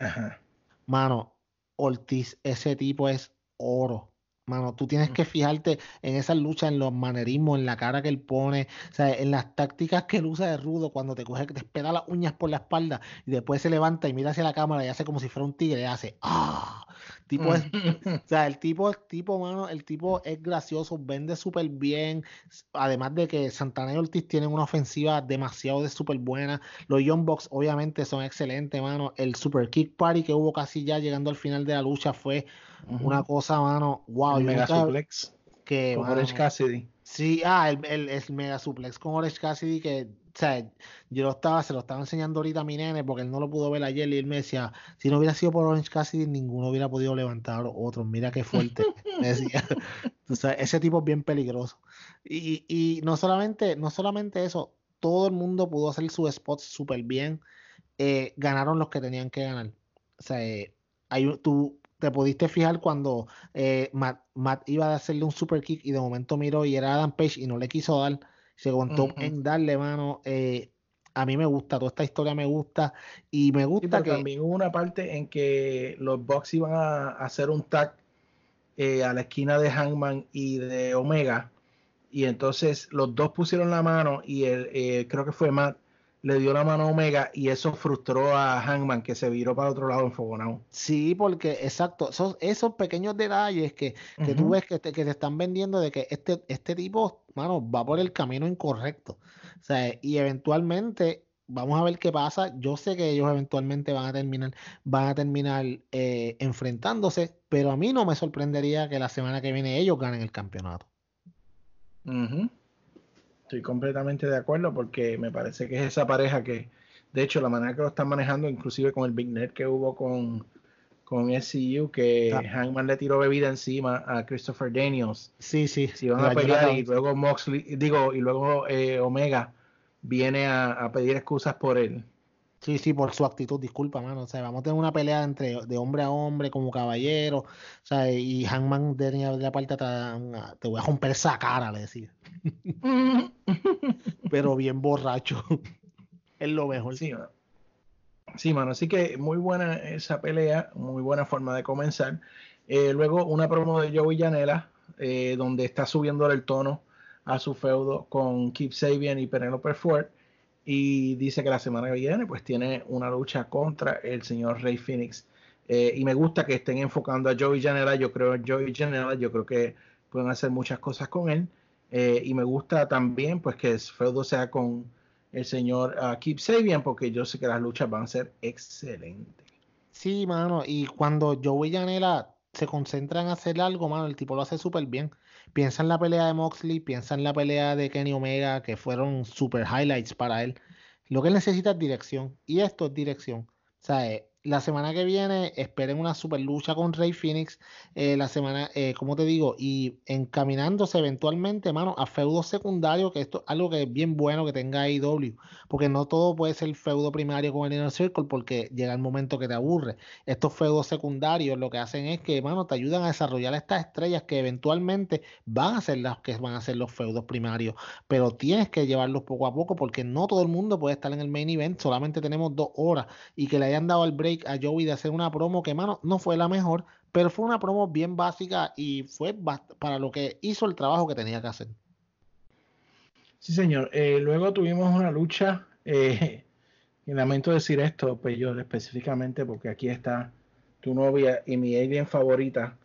Ajá. Mano, Ortiz, ese tipo es oro. Mano, tú tienes que fijarte en esas luchas, en los manerismos, en la cara que él pone, o sea, en las tácticas que él usa de rudo cuando te coge, te espera las uñas por la espalda y después se levanta y mira hacia la cámara y hace como si fuera un tigre y hace ¡ah! Tipo es, o sea, el tipo, el tipo, mano, el tipo es gracioso, vende súper bien, además de que Santana y Ortiz tienen una ofensiva demasiado de súper buena, los Young Bucks obviamente son excelentes, mano, el Super Kick Party que hubo casi ya llegando al final de la lucha fue uh -huh. una cosa, mano, wow. El mega nunca, suplex que, con Orange Cassidy. Sí, ah, el, el, el, mega suplex con Orange Cassidy que, o sea, yo lo estaba, se lo estaba enseñando ahorita a mi nene porque él no lo pudo ver ayer y él me decía, si no hubiera sido por Orange Cassidy, ninguno hubiera podido levantar otro, mira qué fuerte. [LAUGHS] me decía, o sea, ese tipo es bien peligroso. Y, y no solamente, no solamente eso, todo el mundo pudo hacer sus spots súper bien, eh, ganaron los que tenían que ganar. O sea, eh, hay, tú, te pudiste fijar cuando eh, Matt, Matt, iba a hacerle un super kick y de momento miró y era Adam Page y no le quiso dar, se contó uh -huh. en darle mano. Eh, a mí me gusta, toda esta historia me gusta y me gusta sí, que también hubo una parte en que los Bucks iban a hacer un tag eh, a la esquina de Hangman y de Omega y entonces los dos pusieron la mano y el, eh, creo que fue Matt le dio la mano a Omega y eso frustró a Hangman que se viró para otro lado enfogonado. Sí, porque exacto, esos, esos pequeños detalles que, que uh -huh. tú ves que te, que te están vendiendo de que este, este tipo, mano, va por el camino incorrecto. O sea, y eventualmente vamos a ver qué pasa. Yo sé que ellos eventualmente van a terminar, van a terminar eh, enfrentándose, pero a mí no me sorprendería que la semana que viene ellos ganen el campeonato. Estoy completamente de acuerdo porque me parece que es esa pareja que, de hecho, la manera que lo están manejando, inclusive con el Big Net que hubo con, con SCU, que Ah. Hangman le tiró bebida encima a Christopher Daniels. Sí, sí. Si van a pelear y luego Moxley, digo, y luego eh, Omega viene a, a pedir excusas por él. Sí, sí, por su actitud, disculpa, mano. O sea, vamos a tener una pelea entre de hombre a hombre, como caballero. O sea, y Hangman tenía de la parte atrás, una- te voy a romper esa cara, le decía. [LAUGHS] Pero bien borracho. [LAUGHS] es lo mejor. Sí, mano. Sí, mano. Así que muy buena esa pelea, muy buena forma de comenzar. Eh, luego una promo de Joey Janela, eh, donde está subiendo el tono a su feudo con Keith Sabian y Penelope Ford. Y dice que la semana que viene, pues tiene una lucha contra el señor Rey Phoenix. Eh, y me gusta que estén enfocando a Joey Janela. Yo creo Joey Janela, yo creo que pueden hacer muchas cosas con él. Eh, y me gusta también, pues, que feudo sea con el señor uh, Keep Sabian, porque yo sé que las luchas van a ser excelentes. Sí, mano, y cuando Joey Janela se concentran en hacer algo, mano, el tipo lo hace súper bien. Piensa en la pelea de Moxley, piensa en la pelea de Kenny Omega, que fueron super highlights para él. Lo que él necesita es dirección, y esto es dirección. O sea, eh, la semana que viene esperen una super lucha con Rey Phoenix, eh, la semana, eh, como te digo, y encaminándose eventualmente, mano, a feudos secundarios, que esto es algo que es bien bueno que tenga AEW, porque no todo puede ser feudo primario con el Inner Circle, porque llega el momento que te aburre. Estos feudos secundarios lo que hacen es que, mano, te ayudan a desarrollar estas estrellas que eventualmente van a ser las que van a ser los feudos primarios, pero tienes que llevarlos poco a poco, porque no todo el mundo puede estar en el main event, solamente tenemos dos horas, y que le hayan dado el break a Joey de hacer una promo que, mano, no fue la mejor, pero fue una promo bien básica y fue para lo que hizo el trabajo que tenía que hacer. Sí, señor. Eh, luego tuvimos una lucha, eh, [LAUGHS] y lamento decir esto, pues yo específicamente, porque aquí está tu novia y mi alien favorita,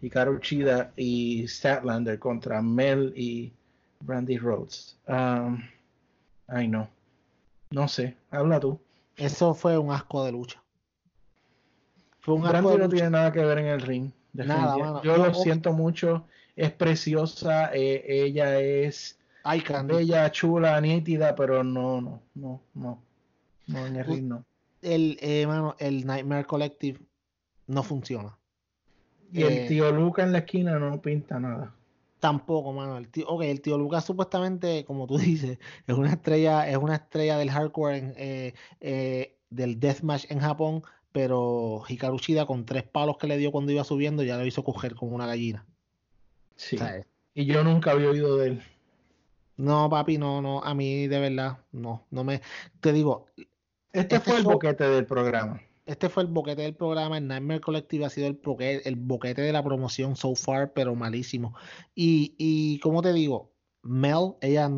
Hikaru Chida y Statlander contra Mel y Brandy Rhodes. Um, ay, no. No sé, habla tú. Eso fue un asco de lucha. Fue un no tiene nada que ver en el ring. Nada, mano. Yo lo siento mucho. Es preciosa. eh, ella es bella, chula, nítida, pero no, no, no, no. No, en el ring no. El, eh, mano, el Nightmare Collective no funciona. Y Eh, el tío Luca en la esquina no pinta nada. Tampoco, mano. El tío, ok, el tío Lucas supuestamente, como tú [LAUGHS] dices, es una estrella, es una estrella del hardcore en, eh, eh, del deathmatch en Japón, pero Hikaru Shida con tres palos que le dio cuando iba subiendo ya lo hizo coger como una gallina. Sí. Y yo nunca había oído de él. No, papi, no, no, a mí de verdad, no, no me, te digo, Este, Este fue el boquete del programa. Este fue el boquete del programa. El Nightmare Collective ha sido el boquete, el boquete de la promoción so far, pero malísimo. Y, y como te digo, Mel, ella,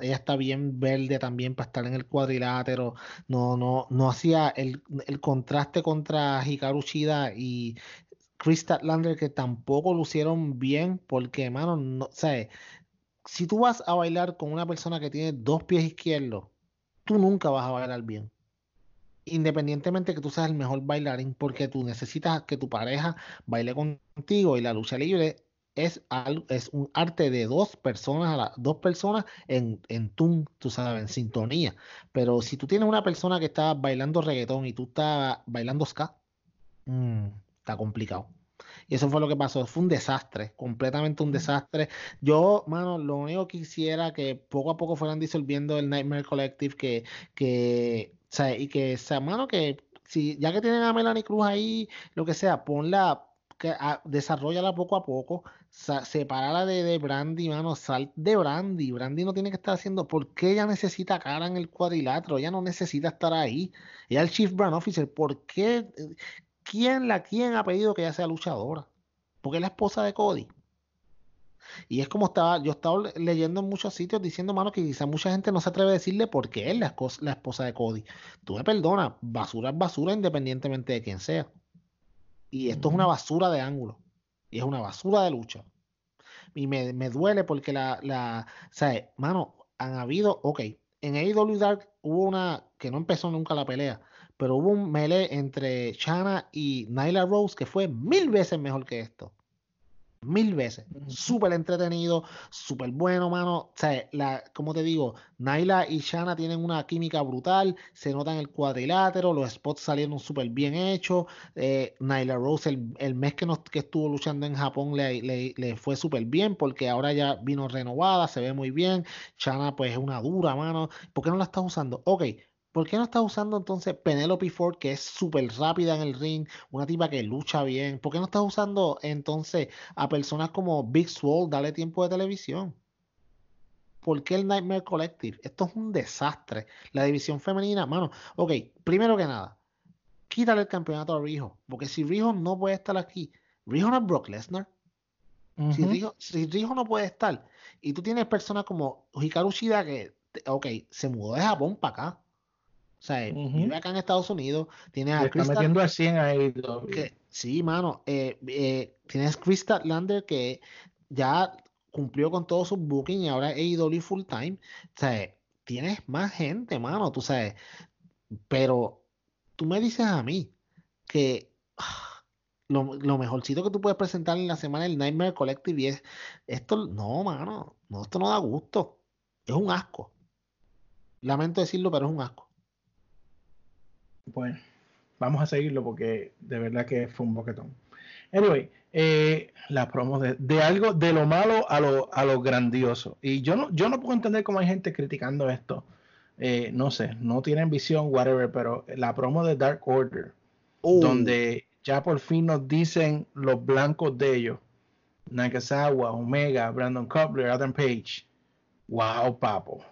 ella está bien verde también para estar en el cuadrilátero. No, no, no hacía el, el contraste contra Hikaru Shida y Chris Statlander, que tampoco lucieron bien, porque, mano, no, ¿sabes? Si tú vas a bailar con una persona que tiene dos pies izquierdos, tú nunca vas a bailar bien independientemente que tú seas el mejor bailarín, porque tú necesitas que tu pareja baile contigo y la lucha libre es, al- es un arte de dos personas, a la- dos personas en, en tune, tú sabes, en sintonía. Pero si tú tienes una persona que está bailando reggaetón y tú estás bailando ska, mm, está complicado. Y eso fue lo que pasó. Fue un desastre, completamente un desastre. Yo, mano, lo único que quisiera que poco a poco fueran disolviendo el Nightmare Collective, que, que, o sea, y que, o sea, mano, que si ya que tienen a Melanie Cruz ahí, lo que sea, ponla, que, a, desarrollala poco a poco, sepárala de, de Brandy, mano, sal de Brandy. Brandy no tiene que estar haciendo, ¿por qué ella necesita cara en el cuadrilátero? Ella no necesita estar ahí. Ella es el Chief Brand Officer, ¿por qué? ¿Quién la quién ha pedido que ella sea luchadora? Porque es la esposa de Cody. Y es como estaba, yo estaba le- leyendo en muchos sitios diciendo, mano, que quizá mucha gente no se atreve a decirle por qué es la esposa de Cody. Tú me perdonas, basura es basura independientemente de quién sea. Y esto es una basura de ángulo. Y es una basura de lucha. Y me, me duele porque la, la, ¿sabes? Mano, han habido, ok, en AEW Dark hubo una que no empezó nunca la pelea, pero hubo un melee entre Chana y Nyla Rose que fue mil veces mejor que esto. Mil veces. Súper entretenido, súper bueno, mano. O sea, la, como te digo, Naila y Shana tienen una química brutal. Se nota en el cuadrilátero. Los spots salieron súper bien hechos. Eh, Naila Rose, el, el mes que, nos, que estuvo luchando en Japón, le, le, le fue súper bien porque ahora ya vino renovada, se ve muy bien. Shana, pues es una dura, mano. ¿Por qué no la estás usando? Ok, ¿Por qué no estás usando entonces Penelope Ford, que es súper rápida en el ring, una tipa que lucha bien? ¿Por qué no estás usando entonces a personas como Big Swole, dale tiempo de televisión? ¿Por qué el Nightmare Collective? Esto es un desastre. La división femenina, mano. Ok, primero que nada, quítale el campeonato a Rijo, porque si Rijo no puede estar aquí, Rijo no es Brock Lesnar. si, Rijo, si Rijo no puede estar, y tú tienes personas como Hikaru Shida que, ok, se mudó de Japón para acá o sea, vive acá en Estados Unidos. Tiene a está metiendo a 100 ahí. Que, sí, mano. Eh, eh, tienes Chris Lander que ya cumplió con todo su booking y ahora es AEW full time. O sea, tienes más gente, mano, tú sabes. Pero tú me dices a mí que [SIGHS] lo, lo, mejorcito que tú puedes presentar en la semana el Nightmare Collective y es esto, no, mano, no, esto no da gusto. Es un asco. Lamento decirlo, pero es un asco. Bueno, vamos a seguirlo porque de verdad que fue un boquetón. Anyway, eh, la promo de, de, algo de lo malo a lo, a lo grandioso. Y yo no, yo no puedo entender cómo hay gente criticando esto. Eh, no sé, no tienen visión, whatever, pero la promo de Dark Order, uh. donde ya por fin nos dicen los blancos de ellos. Nakasawa, Omega, Brandon Cutler, Adam Page. Wow, papo.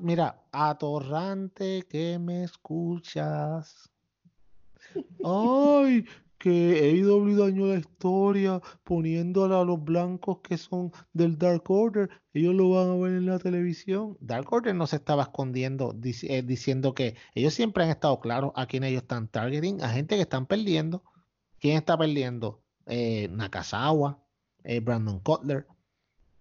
Mira, atorrante que me escuchas. Ay, que AEW dañó la historia poniéndola a los blancos que son del Dark Order. Ellos lo van a ver en la televisión. Dark Order no se estaba escondiendo eh, diciendo que ellos siempre han estado claros a quién ellos están targeting, a gente que están perdiendo. ¿Quién está perdiendo? Eh, Nakazawa, eh, Brandon Cutler.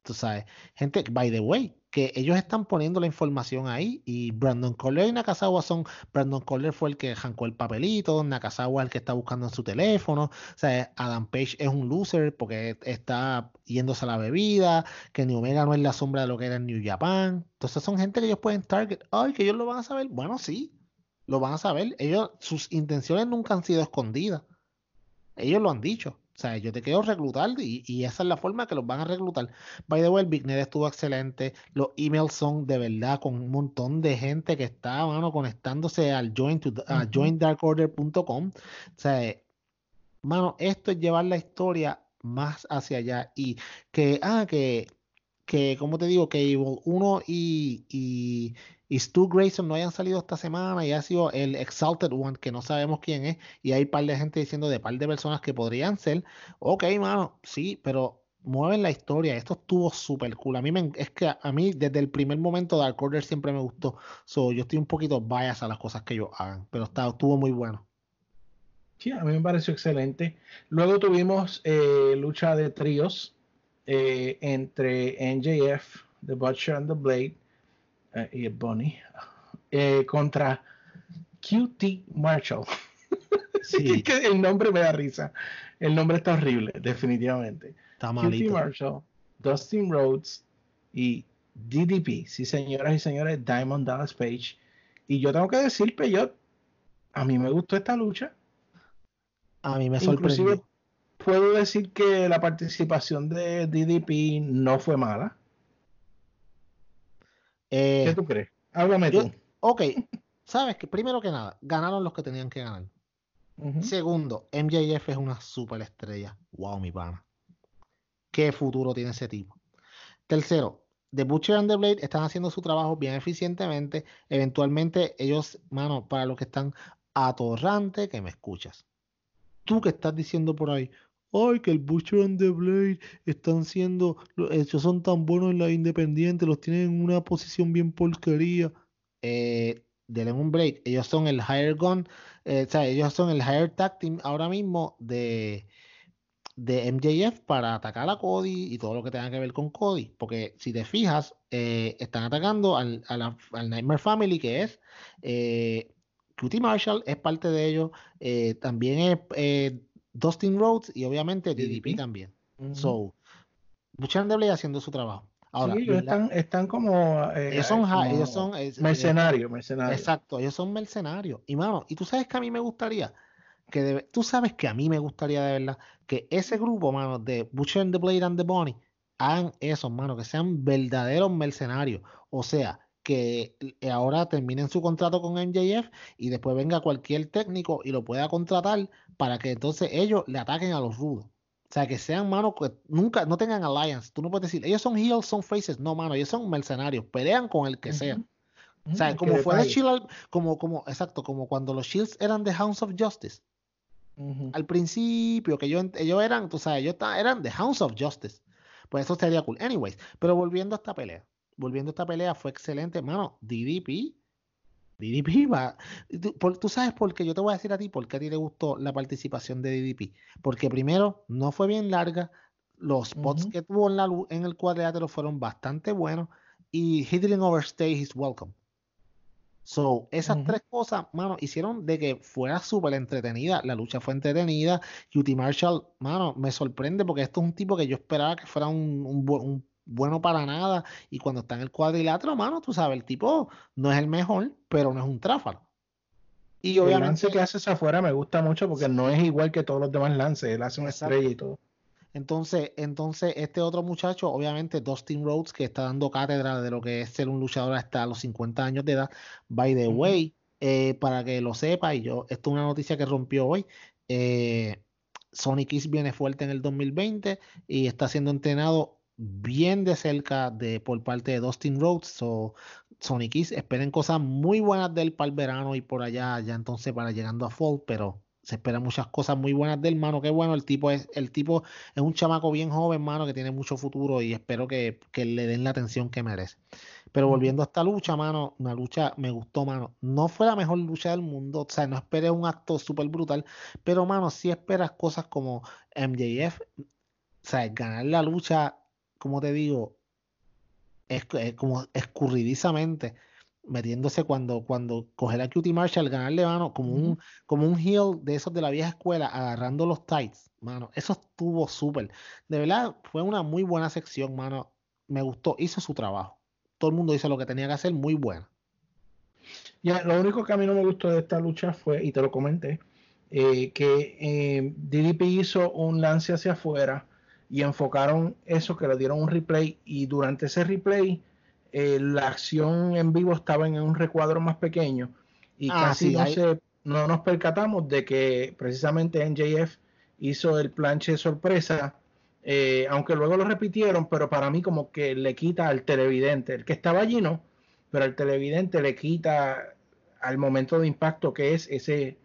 Tú sabes, gente, by the way, que ellos están poniendo la información ahí y Brandon Coller y Nakazawa son, Brandon Coller fue el que jancó el papelito, Nakazawa el que está buscando en su teléfono, o sea, Adam Page es un loser porque está yéndose a la bebida, que New Omega no es la sombra de lo que era en New Japan, entonces son gente que ellos pueden target, ay, que ellos lo van a saber, bueno, sí, lo van a saber, ellos, sus intenciones nunca han sido escondidas, ellos lo han dicho, o sea, yo te quiero reclutar y, esa es la forma que los van a reclutar. By the way, el Big Net estuvo excelente. Los emails son de verdad con un montón de gente que está, mano, conectándose al join to, joindarkorder.com. O sea, mano, esto es llevar la historia más hacia allá y que, ah, que, que, como te digo, que uno y, y Stu Grayson no hayan salido esta semana y ha sido el Exalted One, que no sabemos quién es, y hay par de gente diciendo de par de personas que podrían ser. Ok, mano, sí, pero mueven la historia. Esto estuvo súper cool. A mí me, es que a, mí desde el primer momento Dark Order siempre me gustó. So, yo estoy un poquito bias a las cosas que ellos hagan, pero está, estuvo muy bueno. Sí, a mí me pareció excelente. Luego tuvimos eh, lucha de tríos eh, entre NJF, The Butcher and the Blade eh, y Bonnie eh, contra QT Marshall. [LAUGHS] sí. [LAUGHS] que el nombre me da risa. El nombre está horrible, definitivamente. Está QT Marshall, Dustin Rhodes y DDP. Sí, señoras y señores, Diamond Dallas Page. Y yo tengo que decir, Peyot, a mí me gustó esta lucha. A mí me sorprendió. puedo decir que la participación de DDP no fue mala. Eh, ¿Qué tú crees? Háblame tú. Ok, sabes que primero que nada, ganaron los que tenían que ganar. Segundo, MJF es una super estrella. Wow, mi pana. ¿Qué futuro tiene ese tipo? Tercero, The Butcher and the Blade están haciendo su trabajo bien eficientemente. Eventualmente, ellos, mano, para los que están atorrante, que me escuchas. Tú que estás diciendo por ahí, ay, que el Butcher and the Blade están siendo, ellos son tan buenos en la independiente, los tienen en una posición bien porquería. Eh, denle un break. Ellos son el higher gun, eh, o sea, ellos son el higher tag team ahora mismo de, de MJF para atacar a Cody y todo lo que tenga que ver con Cody. Porque si te fijas, eh, están atacando al, la- al Nightmare Family, que es eh, Cutie Marshall, es parte de ellos. también es Dustin Rhodes y obviamente DDP, DDP. también. Ujú. So, Lucha Underblade haciendo su trabajo. Ahora, sí, ellos están, están como, eh, ellos son, ja- como ellos son es- mercenarios, mercenarios. Exacto, ellos son mercenarios. Y mano, y tú sabes que a mí me gustaría, que de- tú sabes que a mí me gustaría de verdad, que ese grupo, mano, de Butcher and the Blade and the Bunny, hagan eso, mano, que sean verdaderos mercenarios. O sea, que eh, ahora terminen su contrato con MJF y después venga cualquier técnico y lo pueda contratar para que entonces ellos le ataquen a los rudos. O sea, que sean, mano, que nunca, no tengan alliance. Tú no puedes decir, ellos son heels, son faces. No, mano, ellos son mercenarios. Pelean con el que sea. O sea, como que fue de. Shield, como, como, exacto, como cuando los Shields eran de Hounds of Justice. Al principio, que ellos, ellos eran, tú sabes, ellos eran de Hounds of Justice. Pues eso sería cool. Anyways, pero volviendo a esta pelea. Volviendo a esta pelea, fue excelente. Mano, DDP. DDP va. Tú, por- tú sabes por qué, yo te voy a decir a ti por qué a ti te gustó la participación de DDP. Porque primero, no fue bien larga. Los spots que tuvo en, la, en el cuadrilátero fueron bastante buenos. Y he didn't overstay his welcome. So, esas tres cosas, mano, hicieron de que fuera súper entretenida. La lucha fue entretenida. QT Marshall, mano, me sorprende porque esto es un tipo que yo esperaba que fuera un, un un bueno para nada. Y cuando está en el cuadrilátero, mano, tú sabes, el tipo no es el mejor, pero no es un tráfalo. Y El obviamente. lance que hace afuera me gusta mucho porque no es igual que todos los demás lances. Él hace una Exacto. estrella y todo. Entonces, entonces, este otro muchacho, obviamente, Dustin Rhodes, que está dando cátedra de lo que es ser un luchador hasta los 50 años de edad. By the way, eh, para que lo sepa, y yo, esto es una noticia que rompió hoy. eh, Sonic Kiss viene fuerte en el 2020 y está siendo entrenado bien de cerca de, por parte de Dustin Rhodes. So, Sonic Kiss, esperen cosas muy buenas de él para el verano y por allá, ya entonces para llegando a Fall, pero se esperan muchas cosas muy buenas del mano. Qué bueno, el tipo es, el tipo es un chamaco bien joven, mano, que tiene mucho futuro y espero que, que le den la atención que merece. Pero volviendo a esta lucha, mano, una lucha me gustó, mano. No fue la mejor lucha del mundo, o sea, no esperé un acto súper brutal, pero, mano, sí esperas cosas como MJF, o sea, ganar la lucha, como te digo, es, es como escurridizamente metiéndose cuando, cuando coger a Cutie Marshall, ganarle, mano, como un, como un heel de esos de la vieja escuela, agarrando los tights, mano. Eso estuvo súper. De verdad, fue una muy buena sección, mano. Me gustó, hizo su trabajo. Todo el mundo hizo lo que tenía que hacer, muy buena. Ya, lo único que a mí no me gustó de esta lucha fue, y te lo comenté, eh, que eh, DDP hizo un lance hacia afuera y enfocaron eso, que le dieron un replay y durante ese replay eh, la acción en vivo estaba en un recuadro más pequeño y Ah, casi sí, no, se- no nos percatamos de que precisamente NJF hizo el planche sorpresa, eh, aunque luego lo repitieron, pero para mí como que le quita al televidente, el que estaba allí no, pero al televidente le quita al momento de impacto que es ese,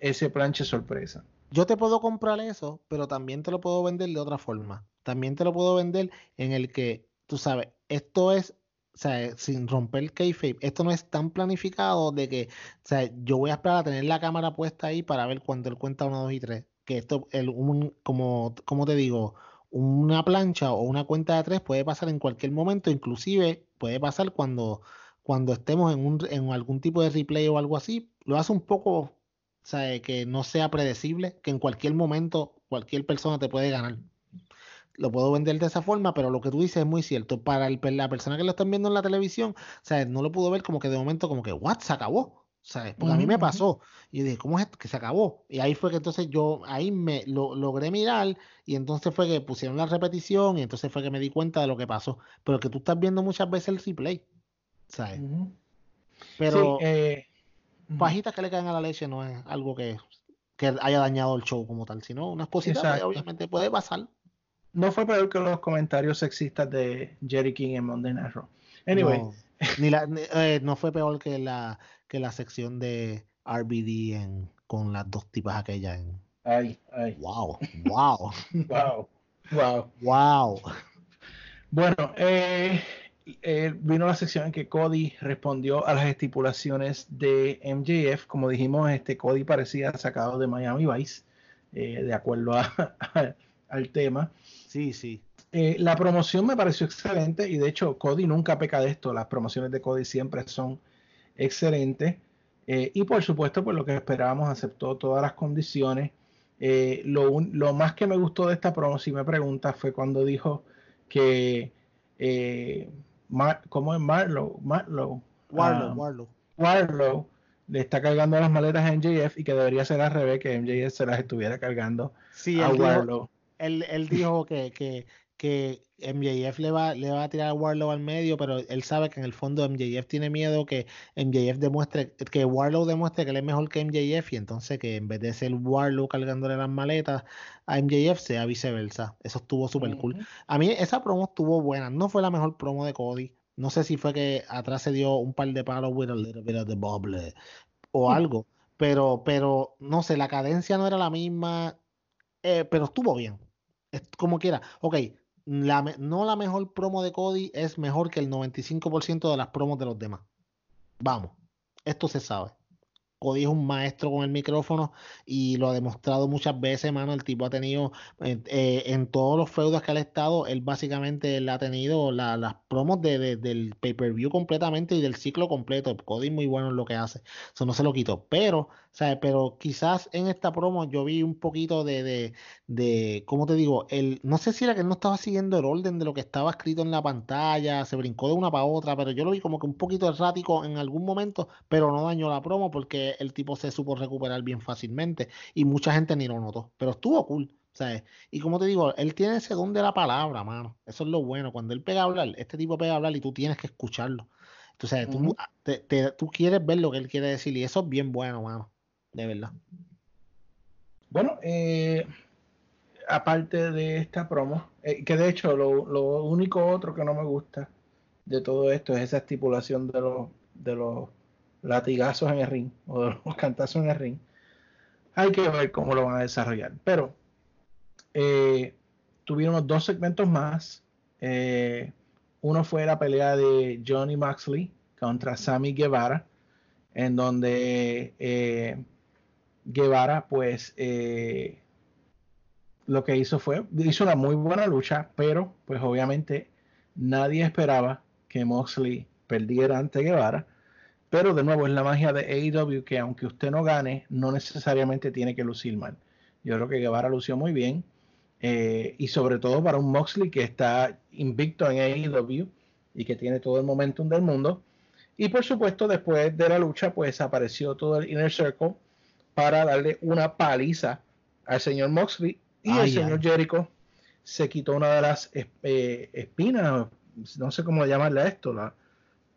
ese planche sorpresa. Yo te puedo comprar eso, pero también te lo puedo vender de otra forma. También te lo puedo vender en el que, tú sabes, esto es, o sea, sin romper el kayfabe, esto no es tan planificado de que, o sea, yo voy a esperar a tener la cámara puesta ahí para ver cuando él cuenta 1, 2 y 3. Que esto, el, un, como, como te digo, una plancha o una cuenta de tres puede pasar en cualquier momento, inclusive puede pasar cuando, cuando estemos en, un, en algún tipo de replay o algo así. Lo hace un poco, o sea, que no sea predecible, que en cualquier momento cualquier persona te puede ganar. Lo puedo vender de esa forma, pero lo que tú dices es muy cierto. Para el- la persona que lo están viendo en la televisión, o sea, no lo pudo ver como que de momento como que, ¿what? Se acabó. ¿Sabes? Porque a mí me pasó. Y dije, ¿cómo es esto? Que se acabó. Y ahí fue que entonces yo, ahí me lo logré mirar y entonces fue que pusieron la repetición y entonces fue que me di cuenta de lo que pasó. Pero que tú estás viendo muchas veces el replay. ¿Sabes? Ujú. Pero Sí, eh, ujú. pajitas que le caen a la leche no es algo que, que haya dañado el show como tal, sino unas cositas que Exacto. obviamente puede pasar. no fue peor que los comentarios sexistas de Jerry King en Monday Night Raw. Anyway, No, ni la, ni- eh, no fue peor que la, que la sección de RBD en, con las dos tipas aquellas. En, ay, ay, wow, wow, [LAUGHS] wow, wow. wow. Bueno, eh, eh, vino la sección en que Cody respondió a las estipulaciones de MJF. Como dijimos, este Cody parecía sacado de Miami Vice, eh, de acuerdo a, [LAUGHS] a, al tema. Sí, sí. Eh, la promoción me pareció excelente y de hecho Cody nunca peca de esto. Las promociones de Cody siempre son excelentes. Y por supuesto, pues lo que esperábamos, aceptó todas las condiciones. Lo, un- lo más que me gustó de esta promo, si me preguntas, fue cuando dijo que, Mar- ¿cómo es Marlow? Marlow. Warlow, Ah, Warlow. Warlow le está cargando las maletas a MJF y que debería ser al revés, que MJF se las estuviera cargando Sí, a él dijo, Warlow. él, él dijo que, que, que MJF le va, le va a tirar a Warlow al medio, pero él sabe que en el fondo MJF tiene miedo que MJF demuestre, que Warlow demuestre que él es mejor que MJF y entonces que en vez de ser Warlow cargándole las maletas a MJF sea viceversa. Eso estuvo súper cool. A mí esa promo estuvo buena. No fue la mejor promo de Cody. No sé si fue que atrás se dio un par de palos with a little bit of the bubble o algo. Pero, pero, no sé, la cadencia no era la misma. eh, pero estuvo bien. Es como quiera. Ok, la no la mejor promo de Cody es mejor que el 95% de las promos de los demás. Vamos, esto se sabe. Cody es un maestro con el micrófono y lo ha demostrado muchas veces, mano. El tipo ha tenido, eh, eh, en todos los feudos que ha estado, él básicamente él ha tenido la- las promos de, de- del pay-per-view completamente y del ciclo completo. Cody es muy bueno en lo que hace. Eso no se lo quito. Pero, ¿sabes? Pero quizás en esta promo yo vi un poquito de, de, de, ¿cómo te digo? El, no sé si era que él no estaba siguiendo el orden de lo que estaba escrito en la pantalla, se brincó de una para otra, pero yo lo vi como que un poquito errático en algún momento, pero no dañó la promo porque el tipo se supo recuperar bien fácilmente y mucha gente ni lo notó, pero estuvo cool. ¿sabes? Y como te digo, él tiene ese don de la palabra, mano. Eso es lo bueno. Cuando él pega a hablar, este tipo pega a hablar y tú tienes que escucharlo. Tú, sabes, tú, Ujú. te- te- tú quieres ver lo que él quiere decir y eso es bien bueno, mano. De verdad. Bueno, eh, aparte de esta promo, eh, que de hecho lo, lo único otro que no me gusta de todo esto es esa estipulación de los, de los latigazos en el ring o de los [LAUGHS] cantazos en el ring. Hay que ver cómo lo van a desarrollar. Pero eh, tuvieron dos segmentos más. Eh, uno fue la pelea de Johnny Moxley contra Sammy Guevara, en donde Guevara, pues, eh, lo que hizo fue, hizo una muy buena lucha, pero, pues, obviamente, nadie esperaba que Moxley perdiera ante Guevara. Pero, de nuevo, es la magia de AEW que, aunque usted no gane, no necesariamente tiene que lucir mal. Yo creo que Guevara lució muy bien. eh, y sobre todo para un Moxley que está invicto en AEW y que tiene todo el momentum del mundo. Y por supuesto, después de la lucha, pues apareció todo el Inner Circle para darle una paliza al señor Moxley y el señor ay. Jericho se quitó una de las eh, espinas, no sé cómo llamarle a esto, la,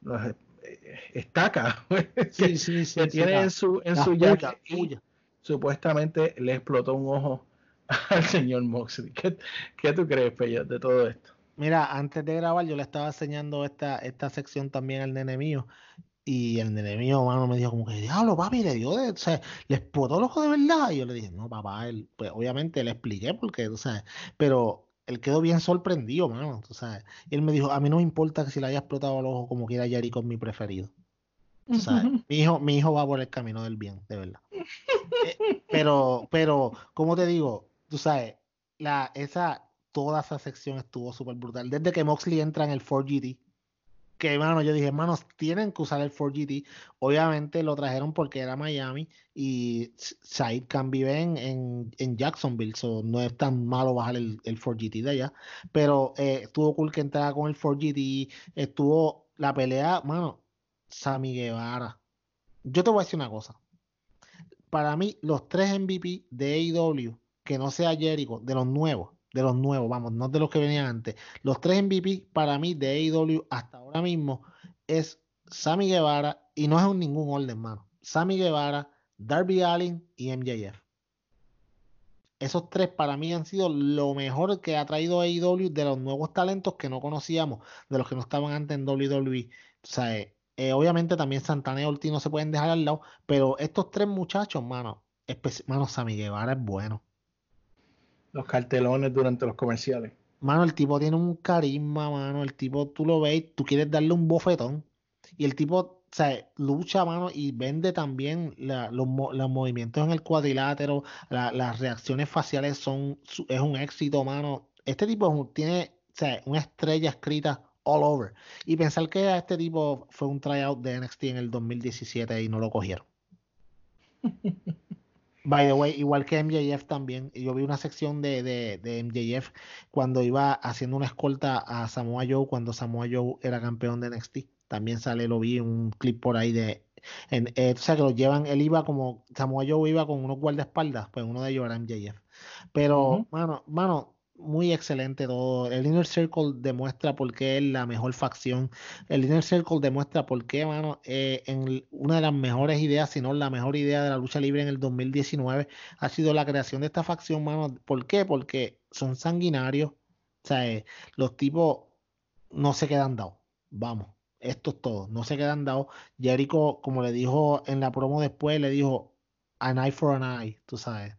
las eh, estacas [LAUGHS] que, Sí, sí, sí, que sí, tiene la- en su, en su jacket supuestamente le explotó un ojo [LAUGHS] al señor Moxley. ¿Qué, qué tú crees, Pello, de todo esto? Mira, antes de grabar yo le estaba enseñando esta, esta sección también al nene mío y el nene mío, mano, me dijo como que, diablo, papi, le dio de, o sea, le explotó el ojo de verdad. Y yo le dije, no, papá, él, pues obviamente le expliqué porque, tú sabes, pero él quedó bien sorprendido, mano, tú sabes. Y él me dijo, a mí no me importa que si le haya explotado el ojo como quiera Jericho es mi preferido. Tú sabes, mi hijo, mi hijo va por el camino del bien, de verdad. Eh, pero, pero, como te digo, tú sabes, la, esa, toda esa sección estuvo súper brutal. Desde que Moxley entra en el 4GT, que hermano, yo dije, hermanos, tienen que usar el 4GT. Obviamente lo trajeron porque era Miami y Said Khan vive en, en, Jacksonville, so no es tan malo bajar el, el 4GT de allá. Pero eh, estuvo cool que entrara con el 4GT, estuvo la pelea, mano, Sammy Guevara. Yo te voy a decir una cosa. Para mí, los tres MVP de AEW, que no sea Jericho, de los nuevos, de los nuevos, vamos, no de los que venían antes. Los tres MVP para mí de AEW hasta ahora mismo es Sammy Guevara y no es en ningún orden, mano. Sammy Guevara, Darby Allin y MJF. Esos tres para mí han sido lo mejor que ha traído AEW de los nuevos talentos que no conocíamos, de los que no estaban antes en WWE. O sea, eh, obviamente también Santana y Ortiz no se pueden dejar al lado, pero estos tres muchachos, mano, mano, Sammy Guevara es bueno. Los cartelones durante los comerciales. Mano, el tipo tiene un carisma, mano. El tipo, tú lo ves, tú quieres darle un bofetón. Y el tipo, o sea, lucha, mano, y vende también la- los, los movimientos en el cuadrilátero, la- las reacciones faciales son, es un éxito, mano. Este tipo un- tiene, o sea, una estrella escrita all over. Y pensar que a este tipo fue un tryout de NXT en el 2017 y no lo cogieron. [LAUGHS] By the way, igual que MJF también, yo vi una sección de, de, de MJF cuando iba haciendo una escolta a Samoa Joe cuando Samoa Joe era campeón de NXT. También sale, lo vi en un clip por ahí de... En, eh, o sea, que lo llevan, él iba como, Samoa Joe iba con unos guardaespaldas, pues uno de ellos era MJF. Pero, Ujú. mano, mano, muy excelente todo. El Inner Circle demuestra por qué es la mejor facción. El Inner Circle demuestra por qué, mano, eh, en una de las mejores ideas, si no la mejor idea de la lucha libre en el 2019 ha sido la creación de esta facción, mano. ¿Por qué? Porque son sanguinarios. O sea, eh, los tipos no se quedan dados. Vamos, esto es todo. No se quedan dados. Jericho, como le dijo en la promo después, le dijo an eye for an eye, tú sabes.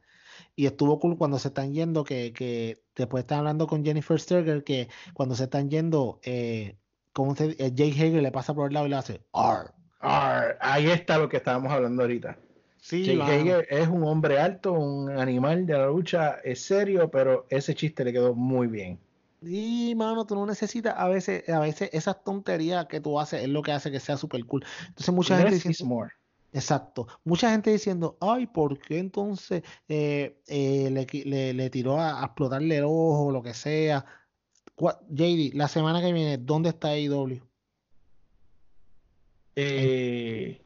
Y estuvo cool cuando se están yendo, que, que después están hablando con Jennifer Sturger, que cuando se están yendo, eh, como se, eh, Jake Hager le pasa por el lado y le hace "Arr". Ah, ahí está lo que estábamos hablando ahorita. Sí, Jake. Hager es un hombre alto, un animal de la lucha, es serio, pero ese chiste le quedó muy bien. Y mano, tú no necesitas a veces, a veces esas tonterías que tú haces es lo que hace que sea super cool. Entonces mucha Less more. Exacto, mucha gente diciendo, ay, ¿por qué entonces eh, eh, le, qui- le- le tiró a, a explotarle el ojo o lo que sea? JD, la semana que viene, ¿dónde está AEW? Eh,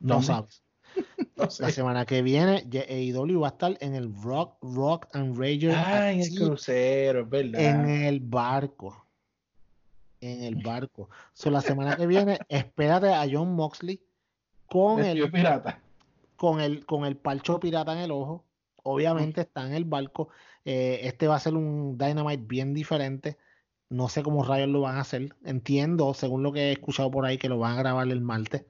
No ¿dónde? sabes. [LAUGHS] No La semana que viene, AEW va a estar en el Rock, Rock and Rager Ah, en el crucero, es verdad. en el barco. En el barco. So, la semana que viene, espérate a John Moxley con el, pirata. con el, con el palcho pirata en el ojo. Obviamente está en el barco. Eh, este va a ser un Dynamite bien diferente. No sé cómo rayos lo van a hacer. Entiendo, según lo que he escuchado por ahí, que lo van a grabar el martes.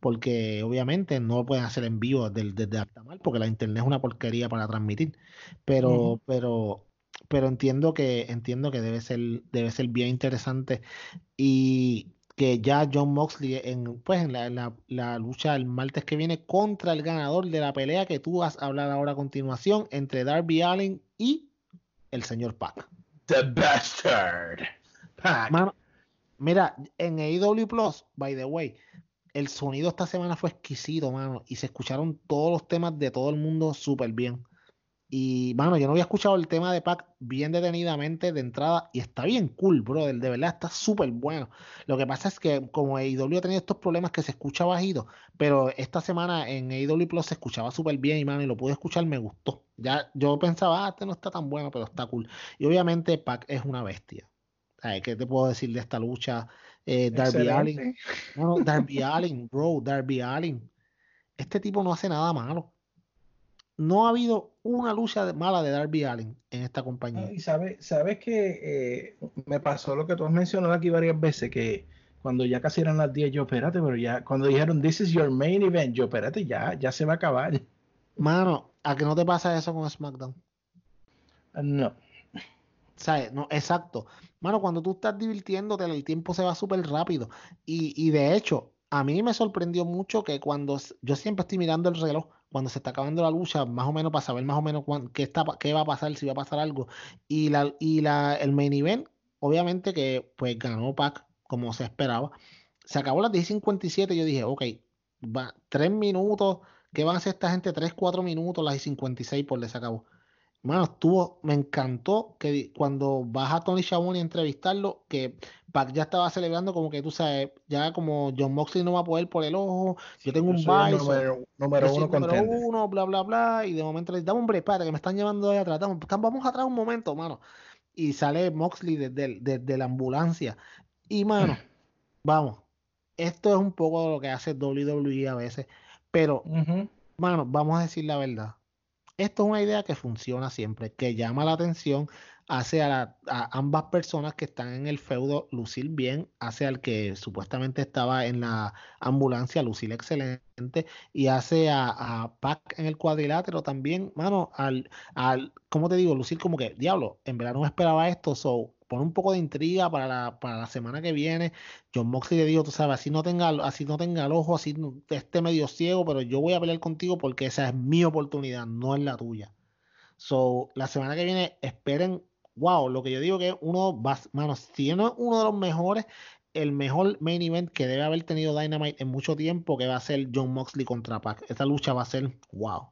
Porque obviamente no lo pueden hacer en vivo desde, desde Altamar, porque la internet es una porquería para transmitir. Pero, pero, pero entiendo que, entiendo que debe ser, debe ser bien interesante. Y que ya John Moxley en, pues, en la, la- la lucha el martes que viene contra el ganador de la pelea que tú vas a hablar ahora a continuación entre Darby Allin y el señor Pac. The Bastard. Pac. Mano, mira, en AEW Plus, by the way, el sonido esta semana fue exquisito, mano, y se escucharon todos los temas de todo el mundo súper bien. Y, mano, yo no había escuchado el tema de Pac bien detenidamente de entrada y está bien cool, brother. De verdad está súper bueno. Lo que pasa es que como AEW ha tenido estos problemas que se escucha bajito, pero esta semana en AEW Plus se escuchaba súper bien y, mano, y lo pude escuchar, me gustó. Ya yo pensaba, ah, este no está tan bueno, pero está cool. Y obviamente Pac es una bestia. Ay, ¿Qué te puedo decir de esta lucha? Eh, Darby Allin. No, Darby [LAUGHS] Allin, bro, Darby Allin. Este tipo no hace nada malo. No ha habido una lucha mala de Darby Allin en esta compañía. Y sabes, sabes que eh, me pasó lo que tú has mencionado aquí varias veces, que cuando ya casi eran las 10, yo, espérate, pero ya, cuando dijeron, this is your main event, yo, espérate, ya, ya se va a acabar. Mano, ¿a que no te pasa eso con SmackDown? No. ¿Sabes? No, exacto. Mano, cuando tú estás divirtiéndote, el tiempo se va súper rápido. Y, y de hecho, a mí me sorprendió mucho que cuando yo siempre estoy mirando el reloj, cuando se está acabando la lucha, más o menos para saber más o menos cuán- qué, está, qué va a pasar, si va a pasar algo. Y, la, y la, el main event, obviamente que pues ganó Pac, como se esperaba. Se acabó las 10.57, yo dije, ok, va, tres minutos, ¿qué van a hacer esta gente? Tres, cuatro minutos, las 56 por le se acabó. Mano, estuvo, me encantó que cuando vas a Tony Schiavone a entrevistarlo, que Pac ya estaba celebrando como que tú sabes, ya como John Moxley no va a poder por el ojo, yo tengo un bye, número, número uno número uno, bla, bla, bla, y de momento le dame hombre, espérate, que me están llevando ahí atrás, vamos atrás un momento, mano. Y sale Moxley desde, el- desde la ambulancia. Y, mano, [CLEARS THROAT] vamos, esto es un poco de lo que hace WWE a veces, pero Ujú. Mano, vamos a decir la verdad. Esto es una idea que funciona siempre, que llama la atención, hace a, ambas personas que están en el feudo lucir bien, hace al que supuestamente estaba en la ambulancia lucir excelente, y hace a, Pac en el cuadrilátero también, mano, al, al, ¿cómo te digo? Lucir como que, diablo, en verdad no esperaba esto, so, pone un poco de intriga para la, para la semana que viene. John Moxley le dijo, tú sabes, así no tenga, así no tenga el ojo, así esté medio ciego, pero yo voy a pelear contigo porque esa es mi oportunidad, no es la tuya. So, la semana que viene esperen, wow, lo que yo digo que uno, va, mano, si no es uno de los mejores, el mejor main event que debe haber tenido Dynamite en mucho tiempo, que va a ser John Moxley contra Pac. Esta lucha va a ser wow.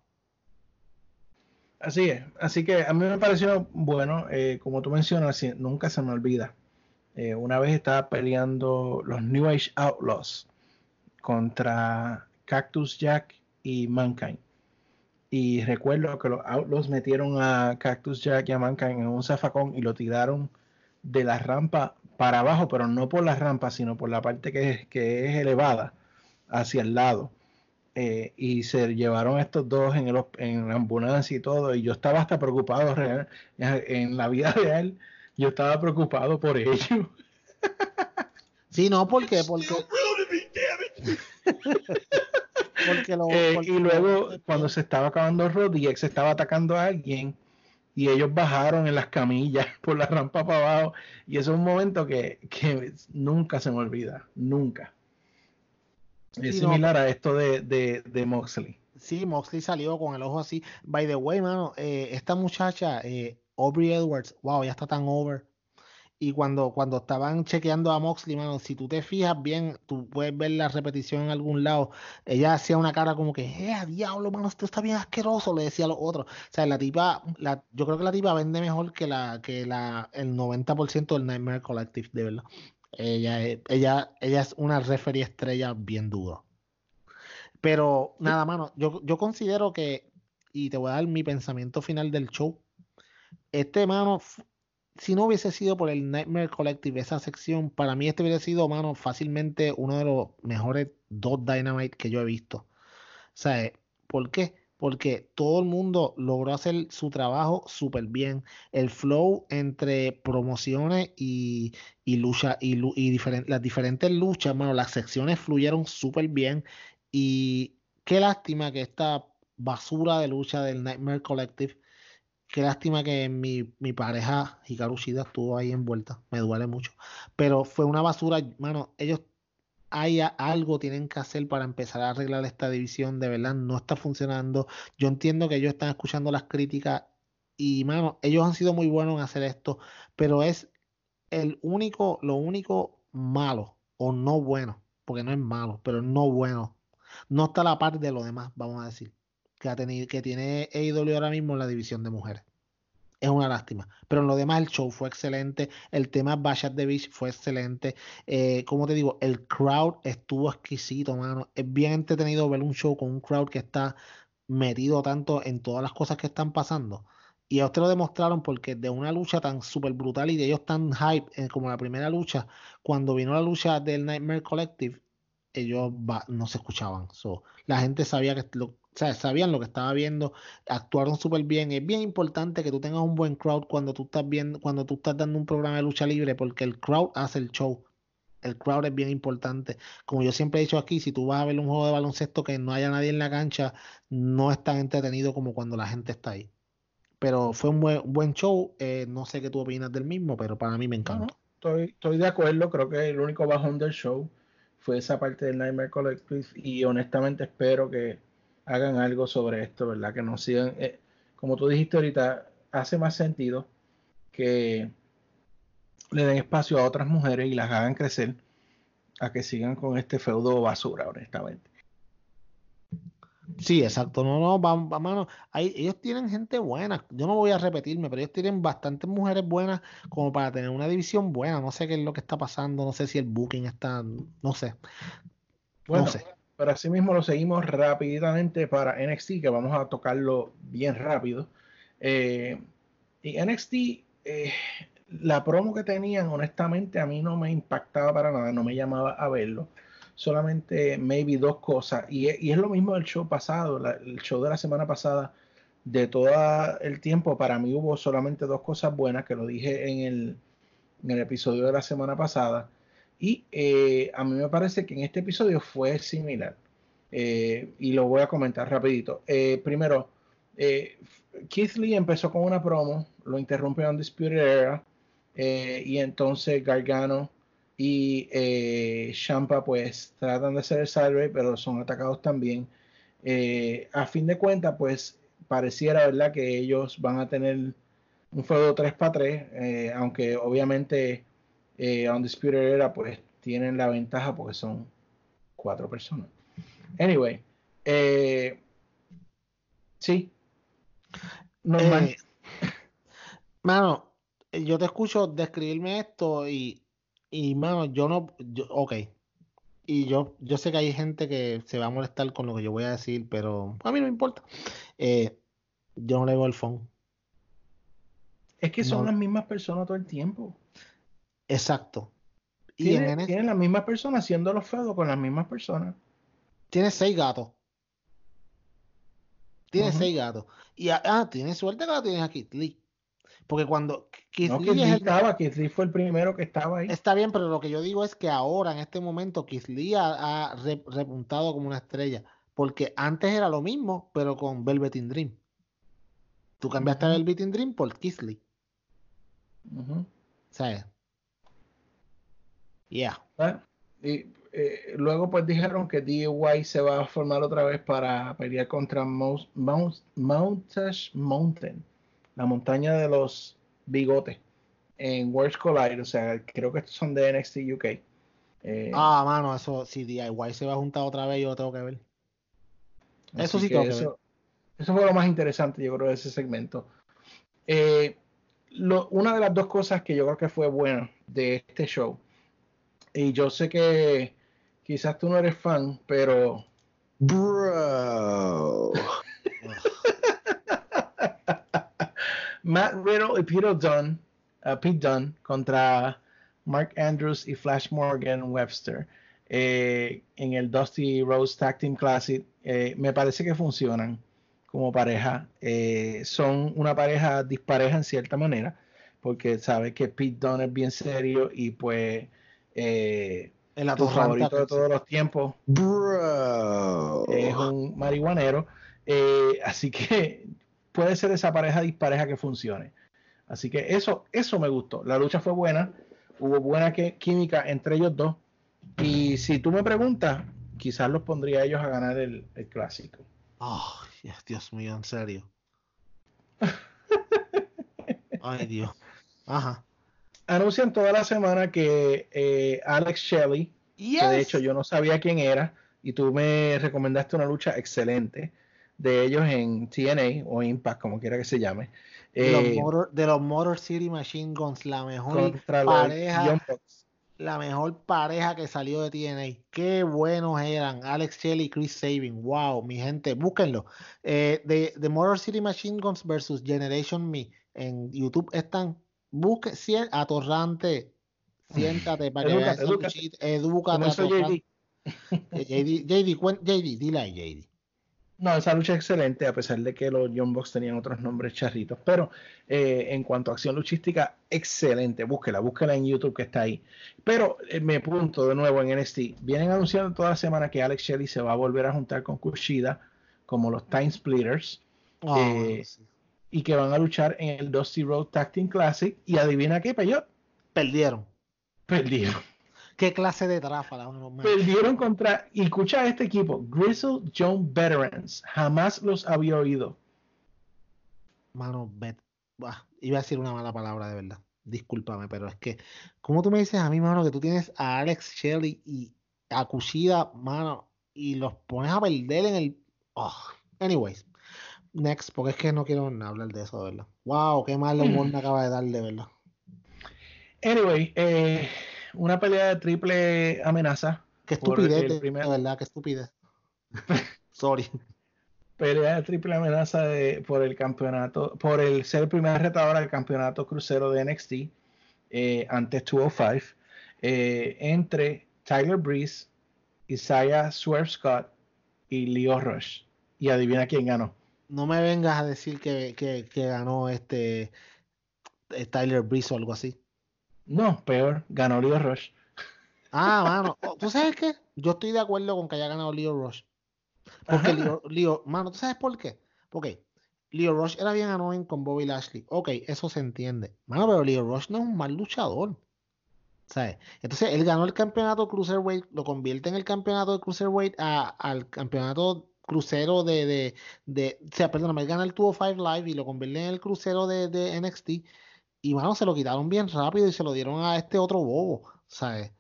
Así es, así que a mí me pareció bueno, eh, como tú mencionas, nunca se me olvida. Eh, una vez estaba peleando los New Age Outlaws contra Cactus Jack y Mankind. Y recuerdo que los Outlaws metieron a Cactus Jack y a Mankind en un zafacón y lo tiraron de la rampa para abajo, pero no por la rampa, sino por la parte que que es elevada hacia el lado. Eh, y se llevaron estos dos en, el, en la ambulancia y todo, y yo estaba hasta preocupado en la vida [LAUGHS] real, yo estaba preocupado por ello. Sí, no, porque, porque... [LAUGHS] porque lo, eh, y luego, cuando se estaba acabando Roddy, se estaba atacando a alguien, y ellos bajaron en las camillas [LAUGHS] por la rampa para abajo, y eso es un momento que, que nunca se me olvida, nunca. Es similar a esto de, de, Moxley. Sí, Moxley salió con el ojo así. By the way, mano, eh, esta muchacha, eh, Aubrey Edwards, wow, ya está tan over. Y cuando, cuando estaban chequeando a Moxley, mano, si tú te fijas bien, tú puedes ver la repetición en algún lado. Ella hacía una cara como que, eh, diablo, mano, esto está bien asqueroso, le decía a los otros. O sea, la tipa, la, yo creo que la tipa vende mejor que la, que la, el 90% del Nightmare Collective, de verdad. Ella, ella, ella es una referee estrella bien duro. Pero nada, mano, yo, yo considero que, y te voy a dar mi pensamiento final del show, este, mano, si no hubiese sido por el Nightmare Collective, esa sección, para mí este hubiera sido, mano, fácilmente uno de los mejores dos Dynamite que yo he visto. Sea, ¿por qué? Porque todo el mundo logró hacer su trabajo súper bien. El flow entre promociones y, lucha y, las diferentes luchas, bueno, las secciones fluyeron súper bien. Y qué lástima que esta basura de lucha del Nightmare Collective, qué lástima que mi, mi pareja Hikaru Shida estuvo ahí envuelta. Me duele mucho. Pero fue una basura, mano, ellos hay algo tienen que hacer para empezar a arreglar esta división, de verdad no está funcionando. Yo entiendo que ellos están escuchando las críticas y, mano, ellos han sido muy buenos en hacer esto, pero es el único, lo único malo o no bueno, porque no es malo, pero no bueno. No está a la par de lo demás, vamos a decir, que, ha tenido, que tiene AEW ahora mismo en la división de mujeres es una lástima. Pero en lo demás, el show fue excelente. El tema Bash the Beach fue excelente. Eh, como te digo, el crowd estuvo exquisito, mano. Es bien entretenido ver un show con un crowd que está metido tanto en todas las cosas que están pasando. Y a usted lo demostraron porque de una lucha tan súper brutal y de ellos tan hype eh, como la primera lucha, cuando vino la lucha del Nightmare Collective, ellos no se escuchaban. So, la gente sabía que lo, o sea, sabían lo que estaba viendo, actuaron súper bien. Es bien importante que tú tengas un buen crowd cuando tú estás viendo, cuando tú estás dando un programa de lucha libre, porque el crowd hace el show. El crowd es bien importante. Como yo siempre he dicho aquí, si tú vas a ver un juego de baloncesto que no haya nadie en la cancha, no es tan entretenido como cuando la gente está ahí. Pero fue un buen, buen show. Eh, no sé qué tú opinas del mismo, pero para mí me encantó. estoy, estoy de acuerdo. Creo que el único bajón del show fue esa parte del Nightmare Collective. Y honestamente espero que hagan algo sobre esto, ¿verdad? Que no sigan, eh, como tú dijiste ahorita, hace más sentido que le den espacio a otras mujeres y las hagan crecer a que sigan con este feudo basura, honestamente. Sí, exacto. No, no, vamos, ellos tienen gente buena. Yo no voy a repetirme, pero ellos tienen bastantes mujeres buenas como para tener una división buena. No sé qué es lo que está pasando, no sé si el booking está, no sé. no sé. Pero así mismo lo seguimos rápidamente para NXT, que vamos a tocarlo bien rápido. Eh, y NXT, eh, la promo que tenían, honestamente, a mí no me impactaba para nada, no me llamaba a verlo. Solamente, maybe dos cosas. Y, es lo mismo del show pasado, el show de la semana pasada. De todo el tiempo, para mí hubo solamente dos cosas buenas, que lo dije en el, en el episodio de la semana pasada y eh, a mí me parece que en este episodio fue similar. Eh, y lo voy a comentar rapidito. Eh, primero, Keith Lee empezó con una promo, lo interrumpe Undisputed Era, eh, y entonces Gargano y Champa pues tratan de hacer el side pero son atacados también. A fin de cuentas, pues pareciera, ¿verdad?, que ellos van a tener un feudo 3 para 3, aunque obviamente eh, Undisputed Era pues tienen la ventaja porque son cuatro personas. Anyway, eh, sí. Normal. Eh, mano, yo te escucho describirme esto y, y mano, yo no, yo, ok. Y yo, yo sé que hay gente que se va a molestar con lo que yo voy a decir, pero a mí no me importa. Eh, yo no le veo el phone. Es que son No. las mismas personas todo el tiempo. Exacto. Y en tienen las mismas personas haciendo los feudos con las mismas personas. tiene seis gatos. Tiene seis gatos. Y ah, ah, tiene suerte que la tienes a Keith Lee. Porque cuando Keith No, Lee es Lee el- estaba, Lee fue el primero que estaba ahí. Está bien, pero lo que yo digo es que ahora, en este momento, Keith Lee ha, ha re- repuntado como una estrella. Porque antes era lo mismo, pero con Velveteen Dream. Tú cambiaste a Ujú. Velveteen Dream por Keith Lee. Ujú. ¿Sabes? Yeah. Ah, Y eh, luego pues dijeron que DIY se va a formar otra vez para pelear contra Mount, Mount, Mountash Mountain, la montaña de los bigotes, en Worlds Collide. O sea, creo que estos son de NXT UK. Eh, Ah, mano, eso, si DIY se va a juntar otra vez, yo lo tengo que ver. eso sí tengo que eso, eso fue lo más interesante, yo creo, de ese segmento. Eh, lo- una de las dos cosas que yo creo que fue buena de este show, y yo sé que quizás tú no eres fan, pero Bro. [LAUGHS] Matt Riddle y Peter Dunne, uh, Pete Dunne contra Mark Andrews y Flash Morgan Webster eh, en el Dusty Rose Tag Team Classic. eh, me parece que funcionan como pareja. Eh, son una pareja dispareja en cierta manera, porque sabes que Pete Dunne es bien serio y pues eh, El tu favorito de todos los tiempos Bro. es un marihuanero. eh, así que [LAUGHS] puede ser esa pareja dispareja que funcione. Así que eso, eso me gustó. La lucha fue buena, hubo buena que- química entre ellos dos. Y si tú me preguntas, quizás los pondría a ellos a ganar el, el clásico. Oh, Dios mío, en serio. [LAUGHS] Ay, Dios. Ajá. Anuncian toda la semana que eh, Alex Shelley, que de hecho yo no sabía quién era, y tú me recomendaste una lucha excelente de ellos en TNA o Impact, como quiera que se llame. de, los eh, Motor, de los Motor City Machine Guns, la mejor pareja, la mejor pareja que salió de TNA. Qué buenos eran. Alex Shelley y Chris Sabin. Wow, mi gente, búsquenlo. Eh, de, de Motor City Machine Guns versus Generation Me. En YouTube están. Busque, cien- atorrante. Siéntate para que veas edúcate. atorrante. JD. JD, JD, dile ahí, JD. No, esa lucha es excelente, a pesar de que los Young Bucks tenían otros nombres charritos. Pero eh, en cuanto a acción luchística, excelente. Búsquela, búsquela en YouTube que está ahí. Pero eh, me punto de nuevo en NXT. Vienen anunciando toda la semana que Alex Shelley se va a volver a juntar con Kushida como los Time Splitters Eh, sí. Y que van a luchar en el Dusty Road Tag Team Classic. Y adivina qué, Peyot, Perdieron. perdieron. ¿Qué clase de tráfala? Perdieron contra, y escucha este equipo, Grizzle John Veterans. Jamás los había oído. Mano, bet. Iba a decir una mala palabra de verdad. Discúlpame, pero es que, ¿cómo tú me dices a mí, mano, que tú tienes a Alex Shelley y a Kushida, mano, y los pones a perder en el. Oh. Anyways, next, porque es que no quiero hablar de eso, verdad. Wow, qué mal humor me acaba de dar, de verdad. Anyway, eh, una pelea de triple amenaza. Qué estupidez, primer- de verdad, qué estupidez. [LAUGHS] Sorry. Pelea de triple amenaza de, por el campeonato, por el ser el primer retador al campeonato crucero de NXT eh, ante 205 eh, entre Tyler Breeze, Isaiah Swerve Scott y Leo Rush. Y adivina quién ganó. No me vengas a decir que, que, que ganó este eh, Tyler Breeze o algo así. No, peor, ganó Leo Rush. Ah, [LAUGHS] mano, ¿tú sabes qué? Yo estoy de acuerdo con que haya ganado Leo Rush. Porque Leo- mano, ¿tú sabes por qué? Porque Leo Rush era bien annoying con Bobby Lashley. Ok, eso se entiende. Mano, pero Leo Rush no es un mal luchador. ¿Sabes? Entonces, él ganó el campeonato Cruiserweight, lo convierte en el campeonato de Cruiserweight a- al campeonato crucero de, de, de, o sea, perdóname, él gana el 205 Live y lo convierte en el crucero de, de NXT. Y, mano, se lo quitaron bien rápido y se lo dieron a este otro bobo, ¿sabes?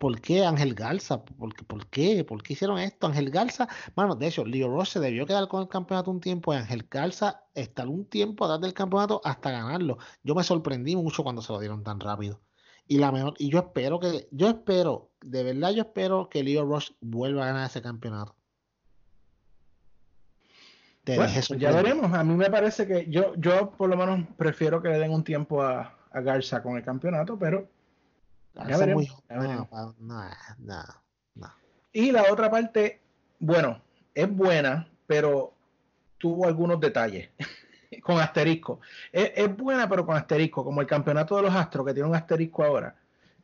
¿Por qué Ángel Garza? ¿Por? ¿Por qué? ¿Por qué hicieron esto? Ángel Garza, mano, de hecho, Leo Rush se debió quedar con el campeonato un tiempo y Ángel Garza estar un tiempo atrás del campeonato hasta ganarlo. Yo me sorprendí mucho cuando se lo dieron tan rápido. Y la mejor, y yo espero que, yo espero, de verdad yo espero que Leo Rush vuelva a ganar ese campeonato. Te Bueno, dejé pues ya veremos. A mí me parece que yo, yo por lo menos prefiero que le den un tiempo a, a Garza con el campeonato, pero Garza ya veremos, muy- ya veremos. no, pa- no, no, no. Y la otra parte, bueno, es buena, pero tuvo algunos detalles [LAUGHS] con asterisco. Es, es buena, pero con asterisco, como el campeonato de los Astros que tiene un asterisco ahora.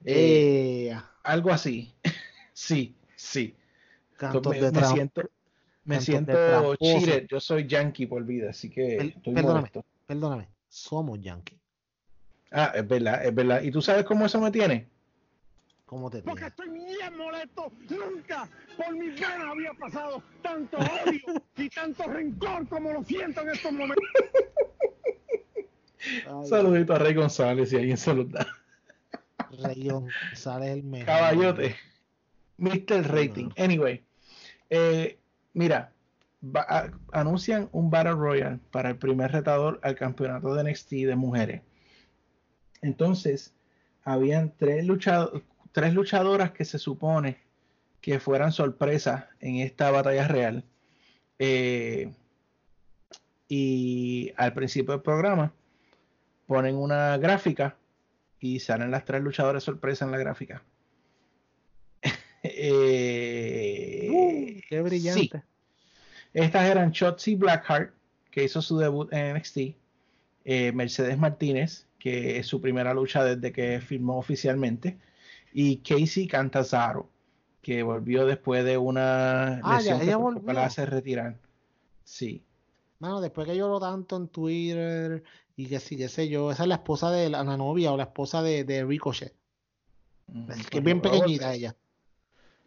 Eh, Eh, algo así. [LAUGHS] sí, sí. cantos me, de me tram- siento, me siento cheated. Yo soy yankee por vida, así que Per- estoy perdóname. molesto. Perdóname, somos Yankees. Ah, es verdad, es verdad. ¿Y tú sabes cómo eso me tiene? ¿Cómo te Porque tiene? estoy bien molesto. Nunca por mis venas había pasado tanto odio y tanto rencor como lo siento en estos momentos. Ay, Saludito a Rey González si alguien se los da. Rey González el mejor. Caballote. Mr. Rating. No. Anyway. eh, mira, anuncian un Battle Royale para el primer retador al campeonato de NXT de mujeres. Entonces, habían tres, luchado- tres luchadoras que se supone que fueran sorpresas en esta batalla real. Eh, y al principio del programa ponen una gráfica y salen las tres luchadoras sorpresa en la gráfica. [LAUGHS] Eh, Brillante. sí. Estas eran Shotzi Blackheart, que hizo su debut en NXT, eh, Mercedes Martínez, que es su primera lucha desde que firmó oficialmente, y Casey Cantazaro, que volvió después de una Ah, lesión ya, que ella por poco volvió. la hace retirar. Sí. Mano, después que lloró tanto en Twitter y que sí, qué sé yo, esa es la esposa de la, la novia o la esposa de, de Ricochet. Mm, Es que pues es bien pequeñita volver. ella.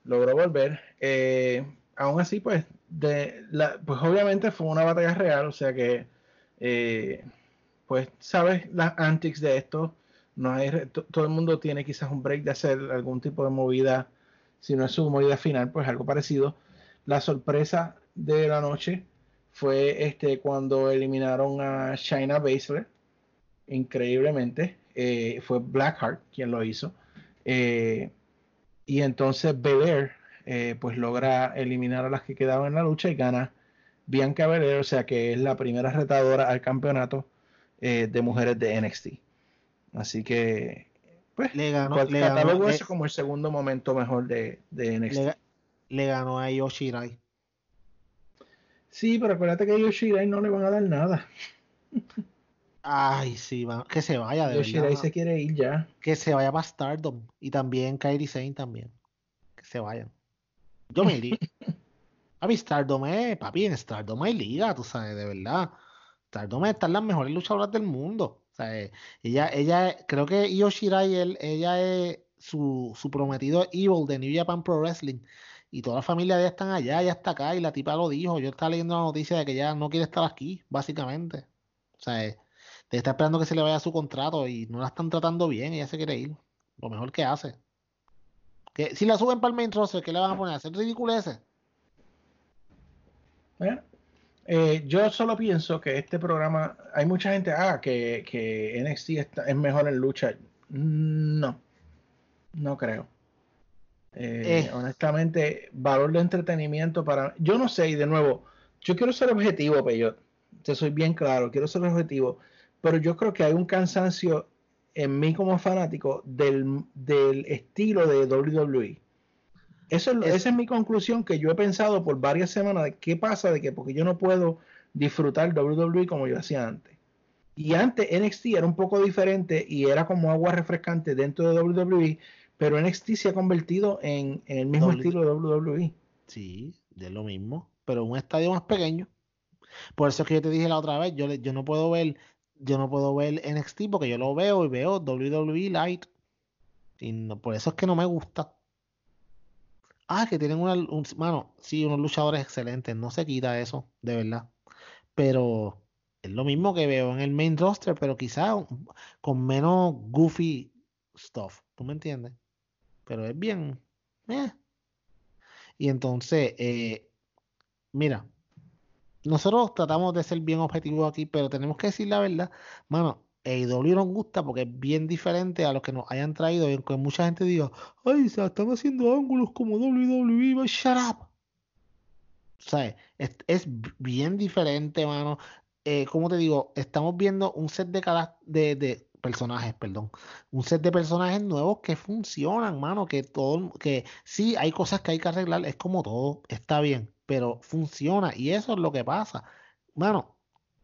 logró volver. Eh, aún así, pues, pues obviamente fue una batalla real, o sea que, eh, pues, sabes las antics de esto. No todo el mundo tiene quizás un break de hacer algún tipo de movida, si no es su movida final, pues algo parecido. La sorpresa de la noche fue este cuando eliminaron a Shayna Baszler, increíblemente. eh, fue Blackheart quien lo hizo. Eh, y entonces Belair eh, pues logra eliminar a las que quedaban en la lucha y gana Bianca Belair, o sea que es la primera retadora al campeonato eh, de mujeres de NXT. Así que, pues, Le ganó, le le- eso como el segundo momento mejor de, de NXT. le, le ganó a Io Shirai. Sí, pero acuérdate que a Yoshirai no le van a dar nada. Ay, sí, mano, que se vaya de Yoshirai verdad. se quiere ir ya. Que se vaya para Stardom. Y también Kairi Sane también. Que se vayan. Yo me [LAUGHS] iría. Papi, Stardom es, papi, en Stardom hay liga, tú sabes, de verdad. Stardom están las mejores luchadoras del mundo. O sea, eh, ella, ella, creo que Io Shirai, él- ella es su, su prometido Evil de New Japan Pro Wrestling. Y toda la familia de ella están allá, ella está acá, y la tipa lo dijo. Yo estaba leyendo la noticia de que ella no quiere estar aquí, básicamente. O sea, eh, está esperando que se le vaya su contrato y no la están tratando bien, ella se quiere ir. Lo mejor que hace. Que, si la suben para el main roster, ¿qué le van a poner? ¿Hacer ridiculeces? ¿eh? Eh, yo solo pienso que este programa, hay mucha gente, ah, que, que NXT está- es mejor en lucha. No, no creo. Eh, Eh. Honestamente, valor de entretenimiento para... Yo no sé, y de nuevo, yo quiero ser objetivo, Peyot. Te soy bien claro, quiero ser objetivo, pero yo creo que hay un cansancio en mí como fanático del, del estilo de WWE. Eso es, Es- esa es mi conclusión que yo he pensado por varias semanas de qué pasa de que porque yo no puedo disfrutar WWE como yo hacía antes. Y antes NXT era un poco diferente y era como agua refrescante dentro de WWE, pero NXT se ha convertido en, en el mismo W- estilo de WWE. Sí, de lo mismo, pero un estadio más pequeño. Por eso es que yo te dije la otra vez, yo, yo no puedo ver, yo no puedo ver NXT porque yo lo veo y veo WWE Light. Y por eso es que no me gusta. Ah, que tienen una, un- mano, sí, unos luchadores excelentes, no se quita eso, de verdad. Pero es lo mismo que veo en el main roster, pero quizá un- con menos goofy stuff, ¿tú me entiendes? Pero es bien, eh. Y entonces, eh, mira, nosotros tratamos de ser bien objetivos aquí, pero tenemos que decir la verdad, mano, AEW nos gusta porque es bien diferente a lo que nos hayan traído, y aunque mucha gente diga, ay, se están haciendo ángulos como WWE, shut up. ¿Sabes? Es, es bien diferente, mano. Eh, como te digo, estamos viendo un set de, de, de personajes, perdón. Un set de personajes nuevos que funcionan, mano. Que todo, que sí, hay cosas que hay que arreglar, es como todo, está bien, pero funciona. Y eso es lo que pasa. Mano,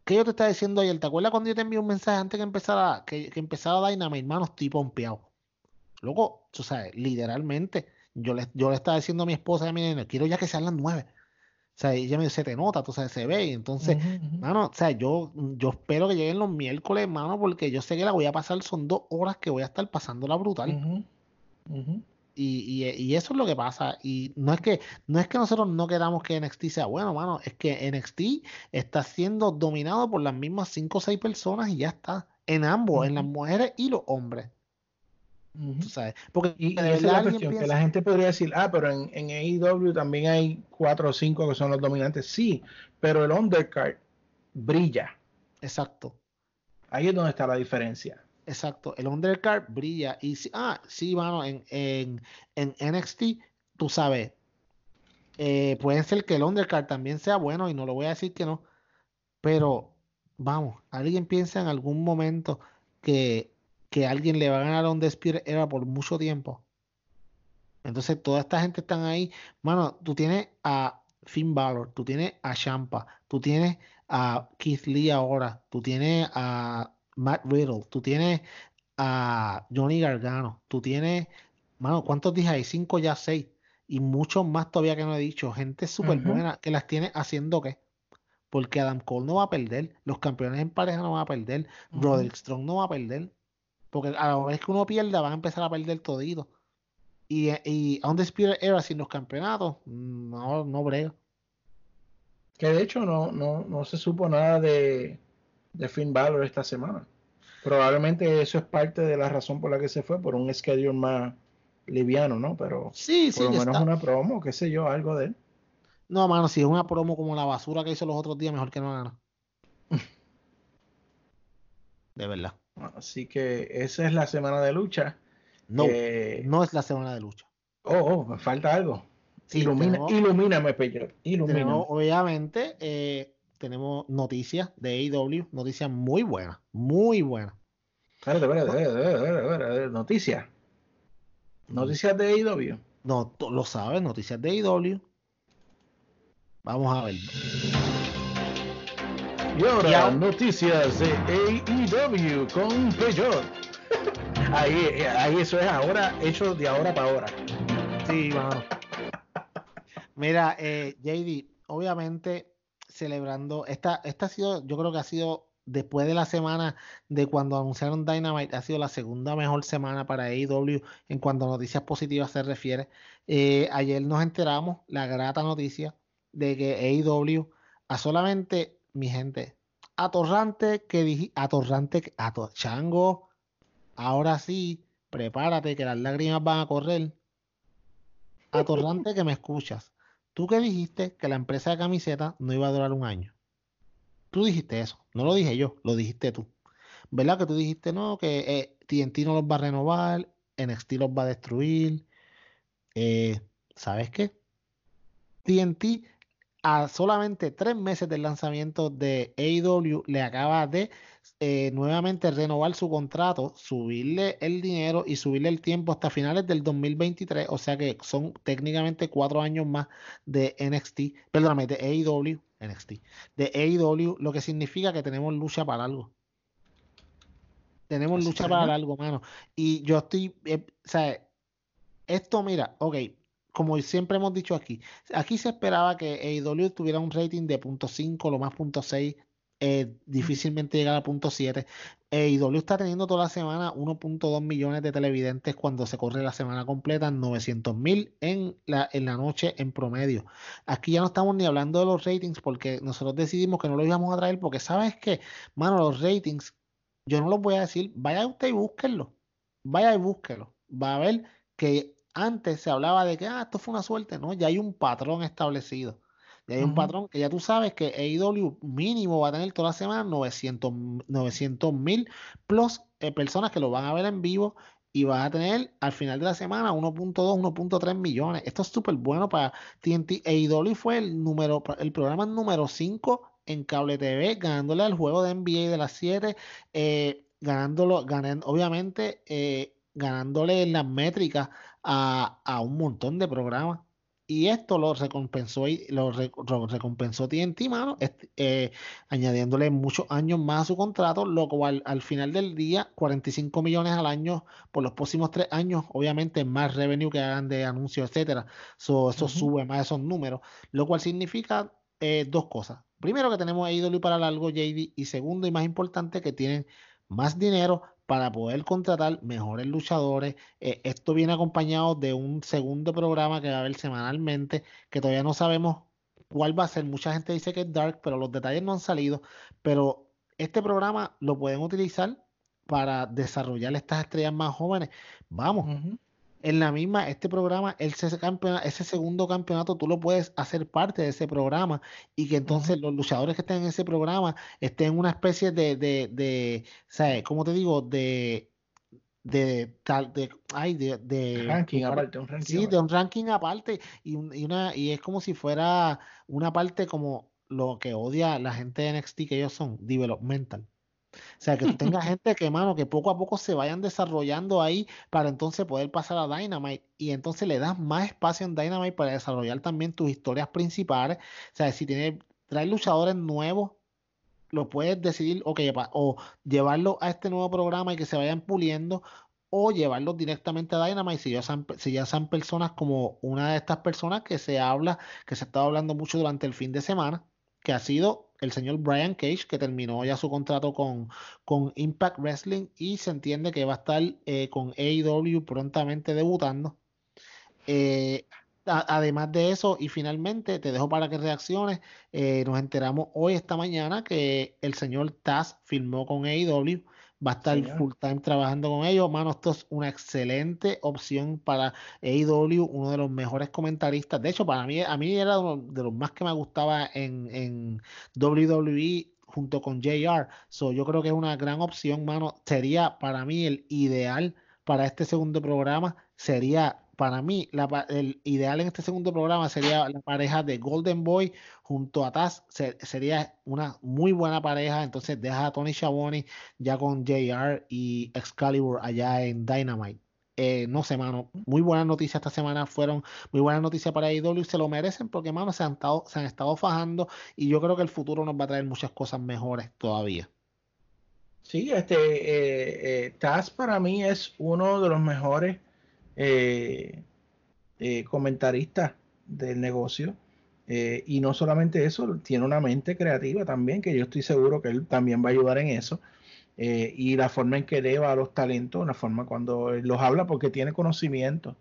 ¿qué yo te estaba diciendo ayer? ¿Te acuerdas cuando yo te envié un mensaje antes que empezara, que, que empezara Dynamite? Mano, estoy pompeado. Loco, tú sabes, literalmente, yo le, yo le estaba diciendo a mi esposa y a mi nene, quiero ya que sean las nueve. O sea, ella me dice, se te nota, tú sabes, se ve. Y entonces, ujú. mano, o sea, yo, yo espero que lleguen los miércoles, mano, porque yo sé que la voy a pasar, son dos horas que voy a estar pasándola brutal. Y, y, y eso es lo que pasa. Y no es que, no es que nosotros no queramos que NXT sea bueno, mano, es que NXT está siendo dominado por las mismas cinco o seis personas y ya está. En ambos, en las mujeres y los hombres. Sabes. Porque Y, de esa es la cuestión, que la gente podría decir, ah, pero en, en AEW también hay cuatro o cinco que son los dominantes. Sí, pero el undercard brilla. Exacto. Ahí es donde está la diferencia. Exacto, el undercard brilla. Y sí, ah, sí, mano, en, en, en NXT, tú sabes, eh, puede ser que el undercard también sea bueno, y no lo voy a decir que no, pero vamos, alguien piensa en algún momento que, que alguien le va a ganar a un Despire Era por mucho tiempo. Entonces, toda esta gente están ahí. Mano, tú tienes a Finn Balor, tú tienes a Champa, tú tienes a Keith Lee ahora, tú tienes a Matt Riddle, tú tienes a Johnny Gargano, tú tienes, mano, ¿cuántos dije ahí? Cinco ya seis. Y muchos más todavía que no he dicho. Gente súper buena que las tiene haciendo qué. Porque Adam Cole no va a perder, los campeones en pareja no van a perder. Roderick Strong no va a perder. Porque a la vez que uno pierda, van a empezar a perder todito. Y, y Undisputed Era sin los campeonatos, no, no brega. Que de hecho no, no, no se supo nada de, de Finn Balor esta semana. Probablemente eso es parte de la razón por la que se fue, por un schedule más liviano, ¿no? Pero Sí, sí, por lo menos está. una promo, qué sé yo, algo de él. No, mano, si es una promo como la basura que hizo los otros días, mejor que no haga. [LAUGHS] De verdad. Así que esa es la semana de lucha. No, Eh, no es la semana de lucha. Oh, oh, me falta algo. Sí, Ilumina, tenemos- ilumíname, Peyot. Ilumíname. Tenemos, obviamente, eh, tenemos noticias de AEW, noticias muy buenas, muy buenas. Espérate, espérate, espérate, espérate, espérate, Noticias. Noticias de AEW. No, tú lo sabes, noticias de AEW. Vamos a ver. Y ahora, Y ahora- noticias de AEW con Peyot. [LAUGHS] ahí, ahí eso es ahora, hecho de ahora para ahora. Sí, mano. Mira, eh, JD, obviamente celebrando, esta, esta ha sido, yo creo que ha sido, después de la semana de cuando anunciaron Dynamite, ha sido la segunda mejor semana para AEW en cuanto a noticias positivas se refiere. Eh, ayer nos enteramos la grata noticia de que AEW a solamente, mi gente, atorrante que dije, atorrante, que- ato- chango, ahora sí, prepárate que las lágrimas van a correr. [LAUGHS] Atorrante que me escuchas. Tú que dijiste que la empresa de camiseta no iba a durar un año. Tú dijiste eso, no lo dije yo, lo dijiste tú. ¿Verdad que tú dijiste no, que eh, TNT no los va a renovar, NXT los va a destruir? Eh, ¿sabes qué? TNT a solamente tres meses del lanzamiento de AEW le acaba de eh, nuevamente renovar su contrato, subirle el dinero y subirle el tiempo hasta finales del 2023, o sea que son técnicamente cuatro años más de NXT, perdóname, de AEW, NXT, de AEW, lo que significa que tenemos lucha para algo. Tenemos Así lucha para algo, mano. Y yo estoy, eh, o sea, esto, mira, ok, como siempre hemos dicho aquí, aquí se esperaba que AEW tuviera un rating de .5, lo más .6, eh, difícilmente llegar a .7. AEW está teniendo toda la semana 1.2 millones de televidentes cuando se corre la semana completa, 900 mil en la, en la noche en promedio. Aquí ya no estamos ni hablando de los ratings porque nosotros decidimos que no lo íbamos a traer porque sabes que, mano, los ratings, yo no los voy a decir, vaya usted y búsquenlo, vaya y búsquenlo. Va a ver que antes se hablaba de que ah, esto fue una suerte, no, ya hay un patrón establecido. Ya hay un patrón que ya tú sabes que AEW mínimo va a tener toda la semana 900 mil plus eh, personas que lo van a ver en vivo y va a tener al final de la semana 1.2, 1.3 millones. Esto es súper bueno para TNT. AEW fue el número, el programa número 5 en cable TV, ganándole al juego de NBA de las 7, eh, ganándolo, ganando, obviamente, eh, ganándole en las métricas a, a un montón de programas. Y esto lo recompensó, lo, recompensó TNT, mano, eh, añadiéndole muchos años más a su contrato, lo cual al final del día, 45 millones al año por los próximos tres años, obviamente más revenue que hagan de anuncios, etcétera. eso sube más esos números, lo cual significa eh, dos cosas. Primero, que tenemos a IW para largo, JD, y segundo y más importante, que tienen más dinero para poder contratar mejores luchadores. Eh, esto viene acompañado de un segundo programa que va a haber semanalmente, que todavía no sabemos cuál va a ser. Mucha gente dice que es Dark, pero los detalles no han salido. Pero este programa lo pueden utilizar para desarrollar estas estrellas más jóvenes. Vamos, en la misma, este programa, ese, ese segundo campeonato, tú lo puedes hacer parte de ese programa y que entonces los luchadores que estén en ese programa estén en una especie de, de, de ¿sabes? ¿Cómo te digo? De, de tal de ay de, de ranking aparte un ranking sí de un ranking aparte y, y, una y es como si fuera una parte como lo que odia la gente de NXT que ellos son developmental o sea, que tú tengas gente que, mano, que poco a poco se vayan desarrollando ahí para entonces poder pasar a Dynamite y entonces le das más espacio en Dynamite para desarrollar también tus historias principales. O sea, si tienes, traes luchadores nuevos, lo puedes decidir, ok, o llevarlo a este nuevo programa y que se vayan puliendo, o llevarlos directamente a Dynamite si ya, son, si ya son personas como una de estas personas que se habla, que se está hablando mucho durante el fin de semana, que ha sido el señor Brian Cage, que terminó ya su contrato con, con Impact Wrestling y se entiende que va a estar eh, con AEW prontamente debutando. Eh, además de eso, y finalmente te dejo para que reacciones, eh, nos enteramos hoy, esta mañana, que el señor Taz firmó con AEW va a estar full time trabajando con ellos. Mano, esto es una excelente opción para AEW, uno de los mejores comentaristas. De hecho, para mí, a mí era uno de los más que me gustaba en, en WWE junto con JR. So, yo creo que es una gran opción, mano. Sería para mí el ideal para este segundo programa. Sería para mí, el ideal en este segundo programa sería la pareja de Golden Boy junto a Taz. sería una muy buena pareja. Entonces, deja a Tony Schiavone ya con JR y Excalibur allá en Dynamite. Eh, no sé, mano, muy buenas noticias esta semana fueron muy buenas noticias para IW, se lo merecen porque, mano, se han, estado, se han estado fajando y yo creo que el futuro nos va a traer muchas cosas mejores todavía. Sí, este eh, eh, Taz para mí es uno de los mejores eh, eh, comentarista del negocio. Eh, y no solamente eso, tiene una mente creativa también, que yo estoy seguro que él también va a ayudar en eso. y la forma en que eleva a los talentos, una forma cuando los habla, porque tiene conocimiento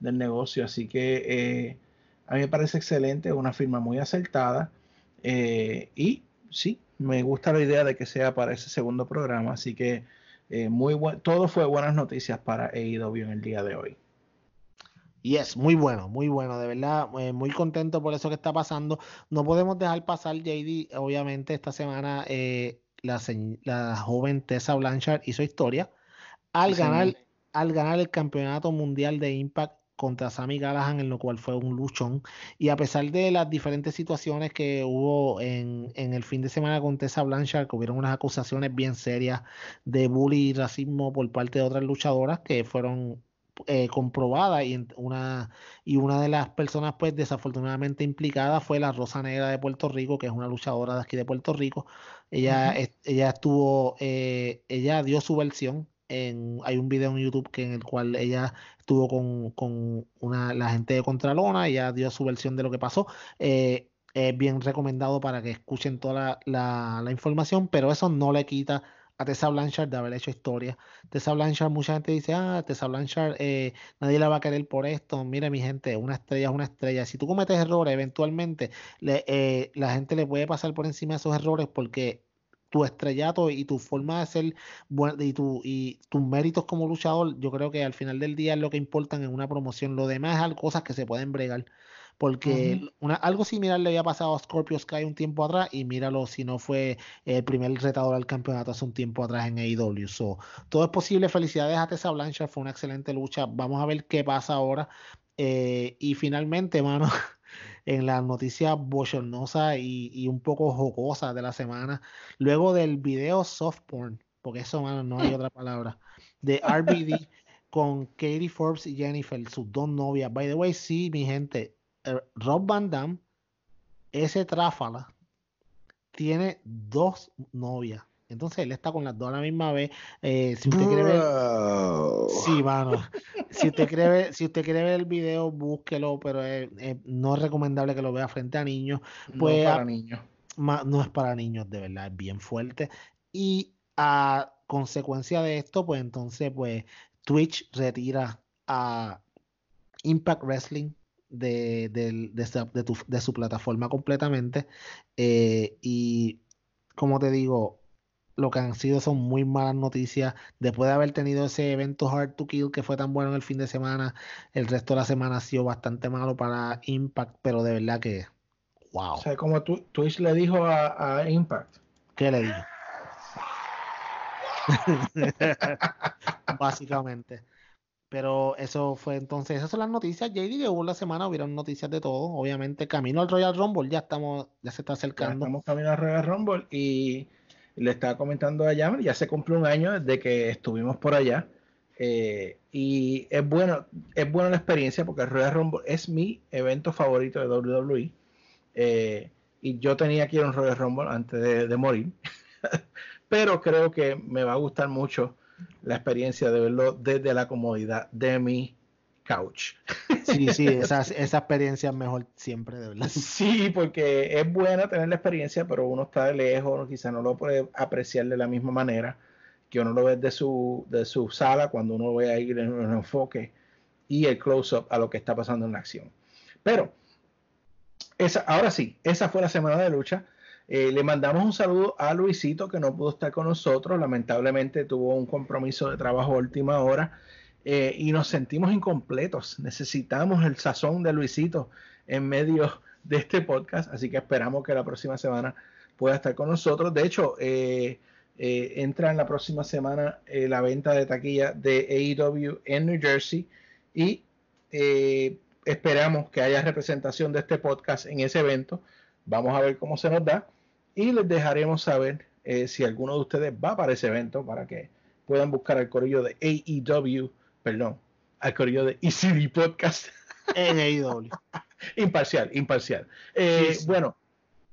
del negocio. Así que a mí me parece excelente, una firma muy acertada. y sí, me gusta la idea de que sea para ese segundo programa. Así que muy bueno, todo fue buenas noticias para AEW en el día de hoy. Y es muy bueno, muy bueno, de verdad, eh, muy contento por eso que está pasando. No podemos dejar pasar, JD, obviamente esta semana eh, la, la, joven Tessa Blanchard hizo historia al, ganar, al ganar el campeonato mundial de Impact contra Sammy Callahan, en lo cual fue un luchón. Y a pesar de las diferentes situaciones que hubo en, en el fin de semana con Tessa Blanchard, que hubieron unas acusaciones bien serias de bullying y racismo por parte de otras luchadoras que fueron eh, comprobada y una, y una de las personas pues desafortunadamente implicada fue la Rosa Negra de Puerto Rico, que es una luchadora de aquí de Puerto Rico. Ella, ella estuvo, eh, ella dio su versión hay un video en YouTube que en el cual ella estuvo con, con una, la gente de Contralona, ella dio su versión de lo que pasó. Eh, es bien recomendado para que escuchen toda la, la, información, pero eso no le quita a Tessa Blanchard de haber hecho historia. Tessa Blanchard, mucha gente dice, ah, Tessa Blanchard, eh, nadie la va a querer por esto. Mire, mi gente, una estrella es una estrella. Si tú cometes errores, eventualmente eh, la gente le puede pasar por encima de esos errores porque tu estrellato y tu forma de ser y, tu, y tus méritos como luchador, yo creo que al final del día es lo que importan en una promoción. Lo demás es cosas que se pueden bregar porque una, algo similar le había pasado a Scorpio Sky un tiempo atrás y míralo si no fue el primer retador al campeonato hace un tiempo atrás en AEW. So, todo es posible. Felicidades a Tessa Blanchard, fue una excelente lucha. Vamos a ver qué pasa ahora. Eh, y finalmente, mano, [LAUGHS] en la noticia bochornosa y, y, un poco jocosa de la semana, luego del video soft porn, porque eso, mano, no hay otra palabra, de RBD [LAUGHS] con Katie Forbes y Jennifer, sus dos novias. By the way, sí, mi gente, eh, Rob Van Damme, ese tráfala, tiene dos novias. Entonces él está con las dos a la misma vez. Eh, si usted quiere ver. Sí, mano. [LAUGHS] Si usted quiere ver, si usted quiere ver el video, búsquelo, pero no es recomendable que lo vea frente a niños. Pues, no es para niños. no es para niños, de verdad, es bien fuerte. Y a consecuencia de esto, pues entonces, pues, Twitch retira a Impact Wrestling de, de, su plataforma completamente. Eh, y como te digo, lo que han sido son muy malas noticias. Después de haber tenido ese evento Hard to Kill que fue tan bueno en el fin de semana, el resto de la semana ha sido bastante malo para Impact, pero de verdad que, wow. O sea, como Twitch le dijo a, a Impact. ¿Qué le dijo? [LAUGHS] Básicamente. Pero eso fue entonces, esas son las noticias, JD, que hubo la semana, hubieron noticias de todo, obviamente, camino al Royal Rumble, ya estamos, ya se está acercando. estamos camino al Royal Rumble y le estaba comentando a Yammer, ya se cumple un año desde que estuvimos por allá. Eh, y es bueno, es buena la experiencia porque el Royal Rumble es mi evento favorito de WWE. Eh, y yo tenía que ir a un Royal Rumble antes de, de morir. [LAUGHS] Pero creo que me va a gustar mucho la experiencia de verlo desde la comodidad de mi couch. Sí, sí, [LAUGHS] esa, esa experiencia es mejor siempre, de verdad. Sí, porque es buena tener la experiencia, pero uno está de lejos, quizá no lo puede apreciar de la misma manera que uno lo ve de su, de su sala cuando uno ve ahí en un enfoque y el close-up a lo que está pasando en la acción. Pero, esa, ahora sí, esa fue la semana de lucha. Eh, le mandamos un saludo a Luisito que no pudo estar con nosotros, lamentablemente tuvo un compromiso de trabajo a última hora eh, y nos sentimos incompletos. Necesitamos el sazón de Luisito en medio [LAUGHS] de este podcast, así que esperamos que la próxima semana pueda estar con nosotros. De hecho, eh, entra en la próxima semana la venta de taquilla de AEW en New Jersey y esperamos que haya representación de este podcast en ese evento Vamos a ver cómo se nos da y les dejaremos saber eh, si alguno de ustedes va para ese evento para que puedan buscar al corillo de AEW, perdón, al corillo de ECD Podcast. En AEW. [LAUGHS] imparcial, imparcial. Eh, bueno,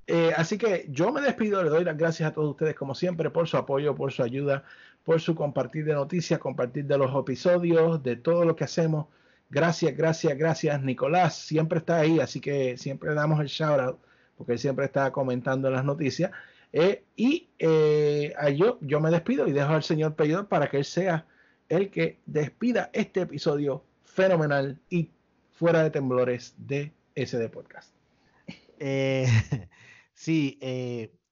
eh, así que yo me despido, le doy las gracias a todos ustedes como siempre por su apoyo, por su ayuda, por su compartir de noticias, compartir de los episodios, de todo lo que hacemos. Gracias, gracias, gracias. Nicolás siempre está ahí, así que siempre damos el shout out porque él siempre está comentando en las noticias. Eh, y eh, yo, yo me despido y dejo al señor Peidor para que él sea el que despida este episodio fenomenal y fuera de temblores de SD Podcast. Eh, [LAUGHS] sí,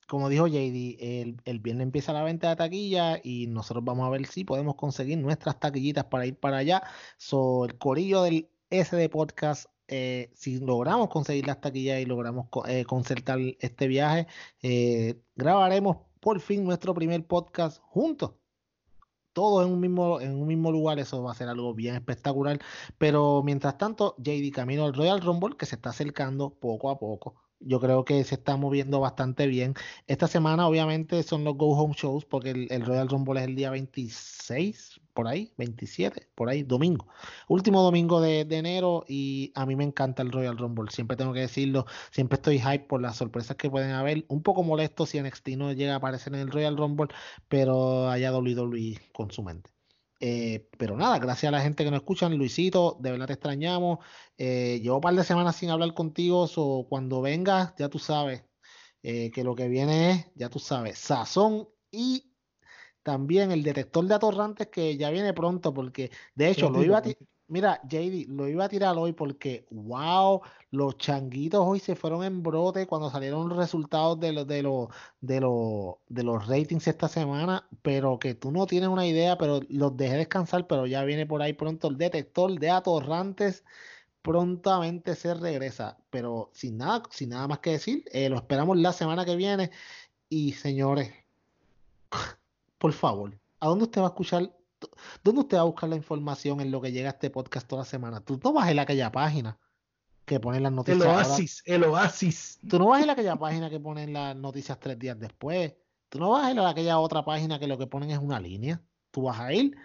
como dijo JD, el, el, viernes empieza la venta de taquilla y nosotros vamos a ver si podemos conseguir nuestras taquillitas para ir para allá. So, el corillo del SD Podcast eh, si logramos conseguir las taquillas y logramos eh, concertar este viaje, eh, grabaremos por fin nuestro primer podcast juntos. Todos en un mismo, en un mismo lugar, eso va a ser algo bien espectacular. Pero mientras tanto, JD camino al Royal Rumble que se está acercando poco a poco. Yo creo que se está moviendo bastante bien. Esta semana, obviamente, son los Go Home Shows, porque el, Royal Rumble es el día 26, por ahí, 27, por ahí, domingo. Último domingo de, enero y a mí me encanta el Royal Rumble, siempre tengo que decirlo, siempre estoy hype por las sorpresas que pueden haber. Un poco molesto si NXT no llega a aparecer en el Royal Rumble, pero allá WWE con su mente. Eh, pero nada, gracias a la gente que nos escuchan, Luisito, de verdad te extrañamos. Eh, llevo un par de semanas sin hablar contigo, o cuando vengas, ya tú sabes eh, que lo que viene es, ya tú sabes, sazón y también el detector de atorrantes que ya viene pronto, porque de hecho lo iba a Mira, JD, lo iba a tirar hoy porque, wow, los changuitos hoy se fueron en brote cuando salieron los resultados de, los de, los de, los de los ratings esta semana, pero que tú no tienes una idea, pero los dejé descansar, pero ya viene por ahí pronto el detector de atorrantes, prontamente se regresa, pero sin nada, sin nada más que decir, eh, lo esperamos la semana que viene. Y señores, [LAUGHS] por favor, ¿a dónde usted va a escuchar ¿Dónde usted va a buscar la información en lo que llega a este podcast toda la semana? Tú no vas en aquella página que ponen las noticias. El oasis, el oasis. Tú no vas en aquella página que ponen las noticias tres días después. Tú no vas a ir a aquella otra página que lo que ponen es una línea. Tú vas a ir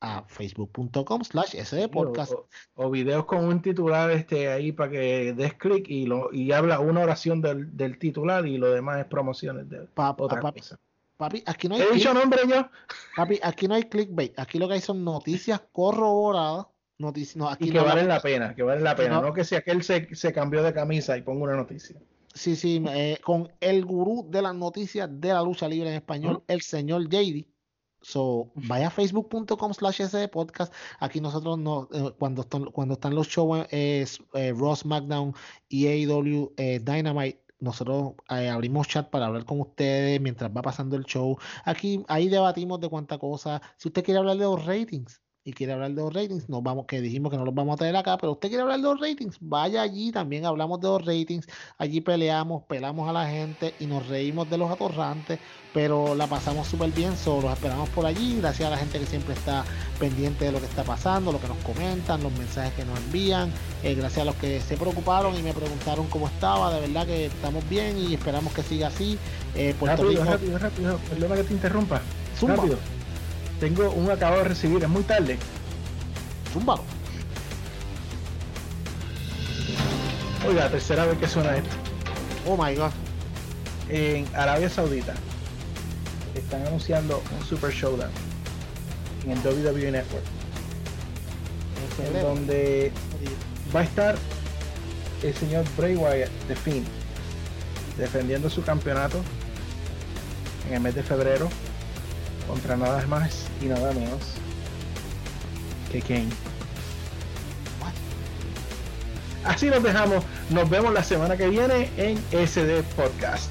a facebook.com slash podcast. O, videos con un titular este ahí para que des clic y, lo, y habla una oración del, del titular y lo demás es promociones de otra cosa. Papi, aquí no hay. ¿He dicho nombre yo? Papi, aquí no hay clickbait. Aquí lo que hay son noticias corroboradas. Noticias, no, aquí y que valen la pena, que valen la pena. No, que si aquel se, se cambió de camisa y pongo una noticia. Sí, sí, eh, con el gurú de las noticias de la lucha libre en español, el señor JD. So, vaya a facebook.com slash podcast. Aquí nosotros no, eh, cuando, están, cuando están los shows eh, Ross SmackDown y AEW Dynamite, nosotros eh, abrimos chat para hablar con ustedes mientras va pasando el show. Aquí, ahí debatimos de cuánta cosa. Si usted quiere hablar de los ratings, y quiere hablar de los ratings, nos vamos, que dijimos que no los vamos a traer acá, pero usted quiere hablar de los ratings, vaya allí, también hablamos de los ratings, allí peleamos, pelamos a la gente y nos reímos de los atorrantes, pero la pasamos súper bien, solo esperamos por allí, gracias a la gente que siempre está pendiente de lo que está pasando, lo que nos comentan, los mensajes que nos envían, eh, gracias a los que se preocuparon y me preguntaron cómo estaba, de verdad que estamos bien y esperamos que siga así. Eh, rápido, rápido, rápido, perdona que te interrumpa. Rápido. Tengo un acabo de recibir, es muy tarde. Oiga, tercera vez que suena esto. Oh my god. En Arabia Saudita están anunciando un Super Showdown en el WWE Network. En donde va a estar el señor Bray Wyatt de Finn defendiendo su campeonato en el mes de febrero contra nada más y nada menos que Kane. Así nos dejamos. Nos vemos la semana que viene en SD Podcast.